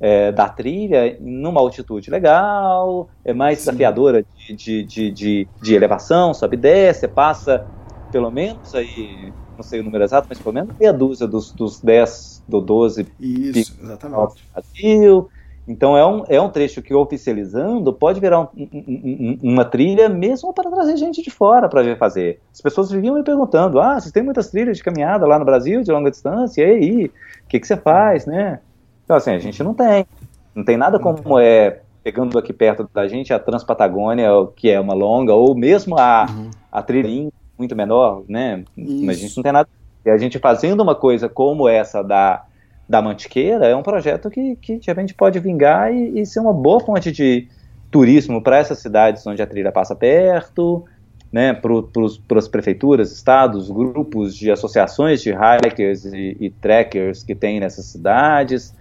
é, da trilha numa altitude legal, é mais Sim. desafiadora de, de, de, de, de elevação, sobe e desce, você passa pelo menos aí, não sei o número exato, mas pelo menos meia dúzia dos, dos 10 do 12 Isso, exatamente. Brasil. Então é um, é um trecho que oficializando pode virar um, um, uma trilha mesmo para trazer gente de fora para ver fazer. As pessoas viviam me perguntando: ah, vocês têm muitas trilhas de caminhada lá no Brasil de longa distância? E aí, o que, que você faz, né? Então assim, a gente não tem. Não tem nada como é pegando aqui perto da gente a Transpatagônia, que é uma longa, ou mesmo a, uhum. a trilha muito menor, né? Isso. Mas a gente não tem nada. E a gente fazendo uma coisa como essa da da Mantiqueira é um projeto que, que de repente pode vingar e, e ser uma boa fonte de turismo para essas cidades onde a trilha passa perto, né, para as prefeituras, estados, grupos de associações de hikers e, e trekkers que tem nessas cidades.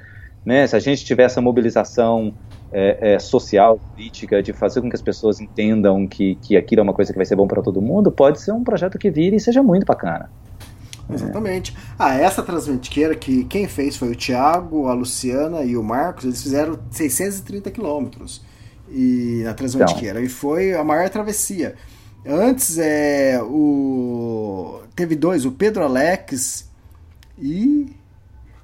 Né, se a gente tiver essa mobilização é, é, social, política, de fazer com que as pessoas entendam que, que aquilo é uma coisa que vai ser bom para todo mundo, pode ser um projeto que vire e seja muito bacana. Exatamente. Ah, essa transmentiqueira que quem fez foi o Thiago, a Luciana e o Marcos, eles fizeram 630 quilômetros e na transmentiqueira então. e foi a maior travessia. Antes é o teve dois, o Pedro Alex e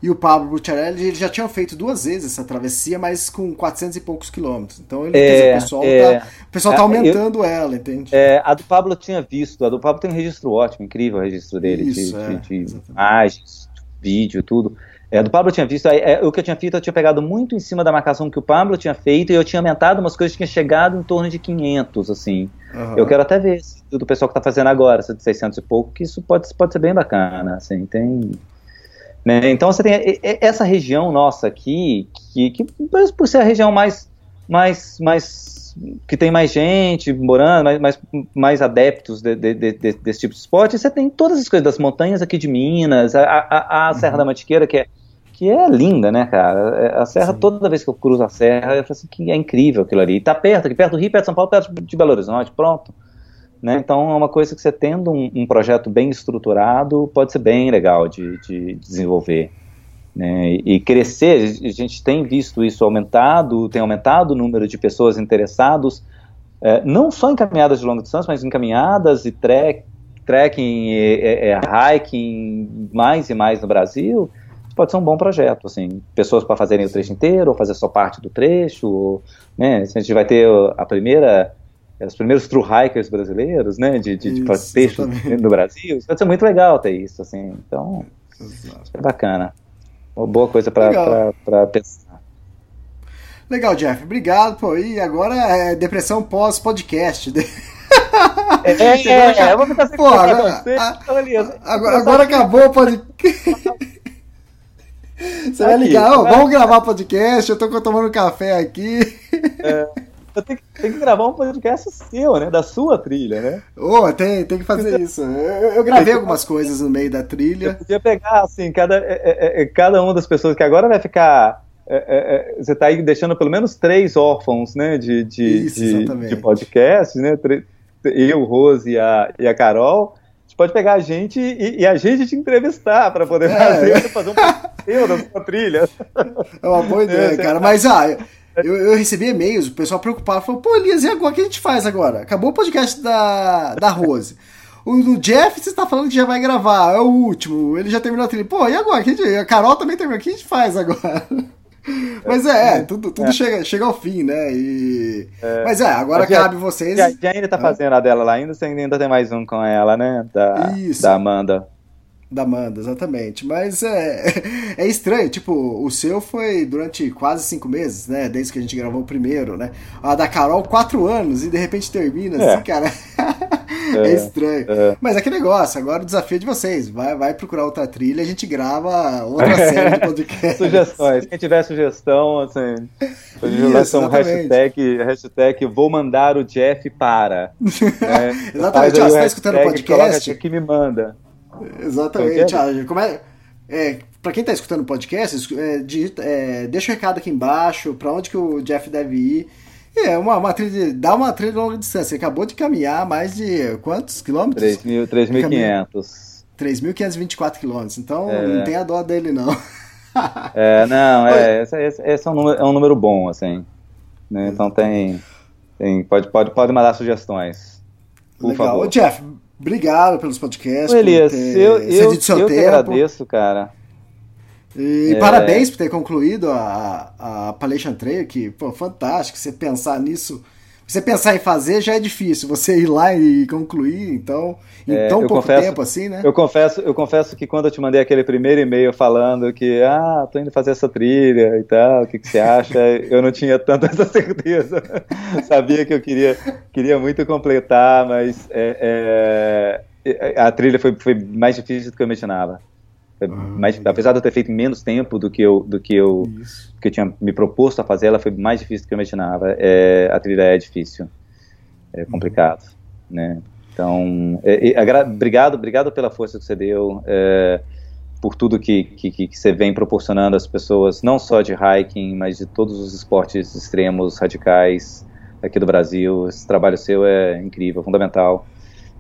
e o Pablo Bucciarelli eles já tinham feito duas vezes essa travessia, mas com 400 e poucos quilômetros. Então ele, é, o pessoal é, tá, o pessoal tá é, aumentando eu, ela, entende? É, a do Pablo eu tinha visto, a do Pablo tem um registro ótimo, incrível o registro dele, Isso, de, é, de, de imagens, vídeo, tudo. É, do Pablo eu tinha visto, é, o que eu tinha feito, eu tinha pegado muito em cima da marcação que o Pablo tinha feito e eu tinha aumentado umas coisas que tinha chegado em torno de 500, assim. Uhum. Eu quero até ver do pessoal que tá fazendo agora, essa de 600 e pouco, que isso pode, pode ser bem bacana, assim, tem... Né? Então você tem essa região nossa aqui, que, que por ser a região mais, mais, mais que tem mais gente morando, mais, mais, mais adeptos de, de, de, desse tipo de esporte, você tem todas as coisas das montanhas aqui de Minas, a, a, a Serra uhum. da Mantiqueira, que é, que é linda, né, cara? É, a serra, Sim. toda vez que eu cruzo a serra, eu falo assim, que é incrível aquilo ali. E tá perto, aqui perto do Rio, perto de São Paulo, perto de Belo Horizonte, pronto. Né? Então é uma coisa que você tendo um, um projeto bem estruturado, pode ser bem legal de, de desenvolver. Né? E crescer, a gente tem visto isso aumentado, tem aumentado o número de pessoas interessadas, é, não só em caminhadas de longa distância, mas em caminhadas e trek, trekking, e, hiking, mais e mais no Brasil, pode ser um bom projeto, assim, pessoas para fazerem o trecho inteiro, ou fazer só parte do trecho, ou, né, a gente vai ter a primeira, os primeiros true hikers brasileiros, né, de, de, isso, de no Brasil, pode ser muito legal ter isso, assim, então, é bacana, uma boa coisa para pensar. Legal, Jeff, obrigado, pô, e agora é depressão pós-podcast, é, é, é, eu vou ficar sem Pô, agora, a, agora, agora acabou o podcast. Você vai ligar, vamos gravar podcast, eu tô tomando café aqui. É, tenho que, tenho que, gravar um podcast seu, né? Da sua trilha, né? Oh, tem, tem que fazer isso. Eu, eu gravei algumas coisas no meio da trilha. Eu podia pegar, assim, cada, é, é, é cada uma das pessoas que agora vai ficar. É, você está aí deixando pelo menos três órfãos, né? De, de, isso, de, de podcast, né? Eu, Rose e a, e a Carol pode pegar a gente e, e a gente te entrevistar para poder é. fazer, fazer um passeio da sua trilha. É uma boa ideia, é, cara. Mas, ah, eu, eu recebi e-mails, o pessoal preocupado, falou, pô, Elias, e agora? O que a gente faz agora? Acabou o podcast da, da Rose. O do Jeff, você está falando que já vai gravar, é o último, ele já terminou a trilha. Pô, e agora? A Carol também terminou, o que a gente faz agora? Mas é, é tudo, tudo é. Chega, chega ao fim, né? E... É. Mas é, agora já, cabe vocês. Já, já ainda tá fazendo a dela lá ainda, você ainda tem mais um com ela, né? Da, Isso. da Amanda. Da Amanda, exatamente. Mas é, é estranho, tipo, o seu foi durante quase cinco meses, né? Desde que a gente gravou o primeiro, né? A da Carol, quatro anos, e de repente termina é. assim, cara. É, é, estranho. É. Mas é que negócio, agora o desafio é de vocês. Vai, vai procurar outra trilha, a gente grava outra série de podcast. Sugestões. Quem tiver sugestão, assim. Isso, hashtag, hashtag vou mandar o Jeff para. Né? exatamente, ó, você tá escutando o podcast. que me manda. Exatamente. Ah, como é, é, para quem está escutando o podcast, é, digita, é, deixa o um recado aqui embaixo, para onde que o Jeff deve ir. É, uma, uma trilha, dá uma trilha de longa distância. Ele acabou de caminhar mais de quantos quilômetros? 3.500. 3.524 quilômetros. Então é. não tem a dó dele, não. é, não, é, esse, esse, esse, é, um número, é um número bom, assim. Né? Então tem, tem. pode, pode, pode mandar sugestões. Por Legal. favor. Ô, Jeff, Obrigado pelos podcasts. Ô, Elias, eu, eu, eu que agradeço, cara. E é... parabéns por ter concluído a, a Appalachian Trail, que, pô, fantástico. Você pensar nisso você pensar em fazer já é difícil, você ir lá e concluir, então, em é, tão pouco confesso, tempo assim, né? Eu confesso, eu confesso que quando eu te mandei aquele primeiro e-mail falando que, ah, tô indo fazer essa trilha e tal, o que, que você acha? eu não tinha tanta essa certeza. Sabia que eu queria, queria muito completar, mas é, é, a trilha foi, foi mais difícil do que eu imaginava. Ah, mais, apesar de eu ter feito menos tempo do que eu, do que eu, que eu tinha me proposto a fazer, ela foi mais difícil do que eu imaginava. É, a trilha é difícil, é complicado, né? Então, é, é, obrigado, obrigado pela força que você deu, é, por tudo que, que, que, você vem proporcionando às pessoas, não só de hiking, mas de todos os esportes extremos, radicais aqui do Brasil. Esse trabalho seu é incrível, fundamental.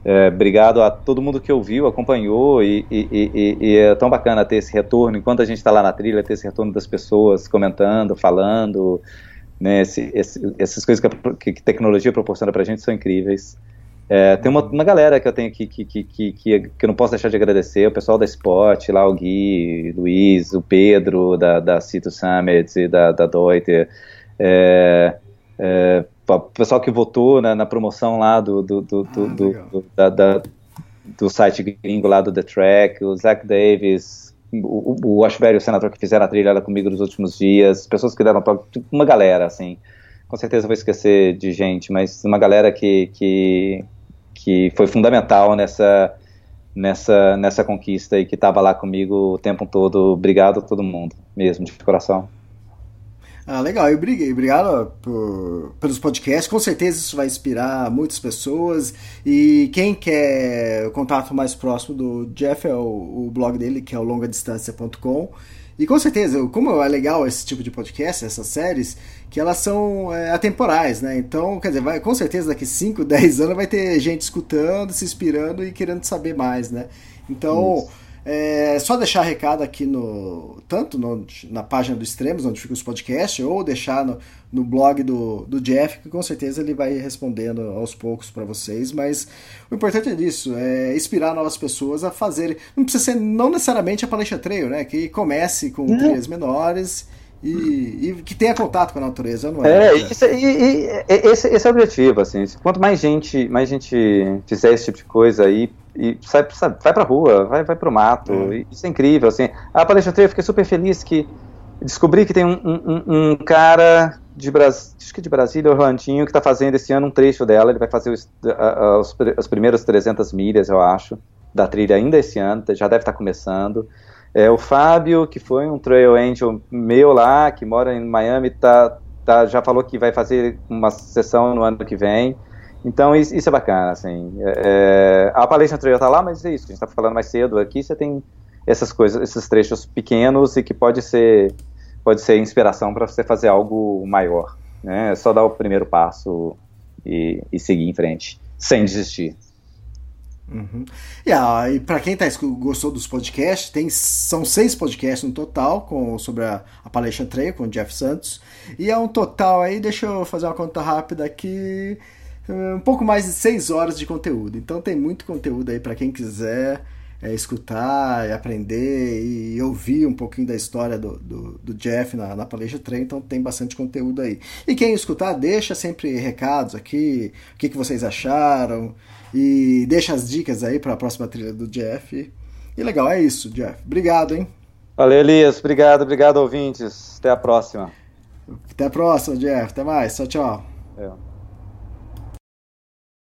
É, obrigado a todo mundo que ouviu, acompanhou e, e, e, e, é tão bacana ter esse retorno enquanto a gente está lá na trilha, ter esse retorno das pessoas comentando, falando, né, esse, esse, essas coisas que a, que tecnologia proporciona para a gente são incríveis. É, tem uma, uma, galera que eu tenho aqui que, que, que, que, eu não posso deixar de agradecer, o pessoal da Spot, lá o Gui, o Luiz, o Pedro da, da Cito Summit da, da Deuter, é, é, o pessoal que votou né, na promoção lá do, do, do, ah, do, do, da, da, do site gringo lá do The Track, o Zach Davis, o, o Ashbury, o senador que fizeram a trilha lá comigo nos últimos dias, pessoas que deram uma galera, assim. Com certeza vou esquecer de gente, mas uma galera que, que, que foi fundamental nessa, nessa, nessa conquista e que estava lá comigo o tempo todo. Obrigado a todo mundo, mesmo, de coração. Ah, legal. Briguei. Obrigado por, pelos podcasts. Com certeza isso vai inspirar muitas pessoas. E quem quer o contato mais próximo do Jeff é o, o blog dele, que é o longadistância.com. E com certeza, como é legal esse tipo de podcast, essas séries, que elas são é, atemporais, né? Então, quer dizer, vai, com certeza daqui 5, 10 anos vai ter gente escutando, se inspirando e querendo saber mais, né? Então, Isso. É só deixar recado aqui no. Tanto no, na página do Extremos, onde fica os podcasts, ou deixar no, no blog do, do Jeff, que com certeza ele vai respondendo aos poucos para vocês. Mas o importante é disso, é inspirar novas pessoas a fazerem. Não precisa ser não necessariamente a palestra trail, né? Que comece com trilhas menores. E, e, que tenha contato com a natureza, não é? É, isso, e, e, esse, esse é o objetivo, assim. Quanto mais gente, mais gente fizer esse tipo de coisa aí, e sai, sai, vai pra rua, vai, vai pro mato. É. Isso é incrível, assim. A palestra eu fiquei super feliz que descobri que tem um, um, um cara de Brasília, acho que de Brasília, Orlandinho, que está fazendo esse ano um trecho dela. Ele vai fazer os, os, as primeiras 300 milhas, eu acho, da trilha ainda esse ano, já deve estar tá começando. É, o Fábio, que foi um trail angel meu lá, que mora em Miami, tá, tá, já falou que vai fazer uma sessão no ano que vem. Então isso, é bacana, assim. É, é a palestra anterior está lá, mas é isso a gente está falando mais cedo. Aqui você tem essas coisas, esses trechos pequenos e que pode ser pode ser inspiração para você fazer algo maior. Né? É só dar o primeiro passo e, e seguir em frente, sem desistir. Uhum. Yeah, e para quem tá, gostou dos podcasts, tem, são seis podcasts no total com, sobre a, a palestra Trail com o Jeff Santos. E é um total aí, deixa eu fazer uma conta rápida aqui um pouco mais de seis horas de conteúdo. Então tem muito conteúdo aí para quem quiser é, escutar e aprender e ouvir um pouquinho da história do, do, do Jeff na, na palestra Trem, então tem bastante conteúdo aí. E quem escutar, deixa sempre recados aqui, o que, que vocês acharam, e deixa as dicas aí para a próxima trilha do Jeff. E legal, é isso, Jeff. Obrigado, hein? Valeu, Elias. Obrigado, obrigado, ouvintes. Até a próxima. Até a próxima, Jeff. Até mais. Tchau, tchau. É.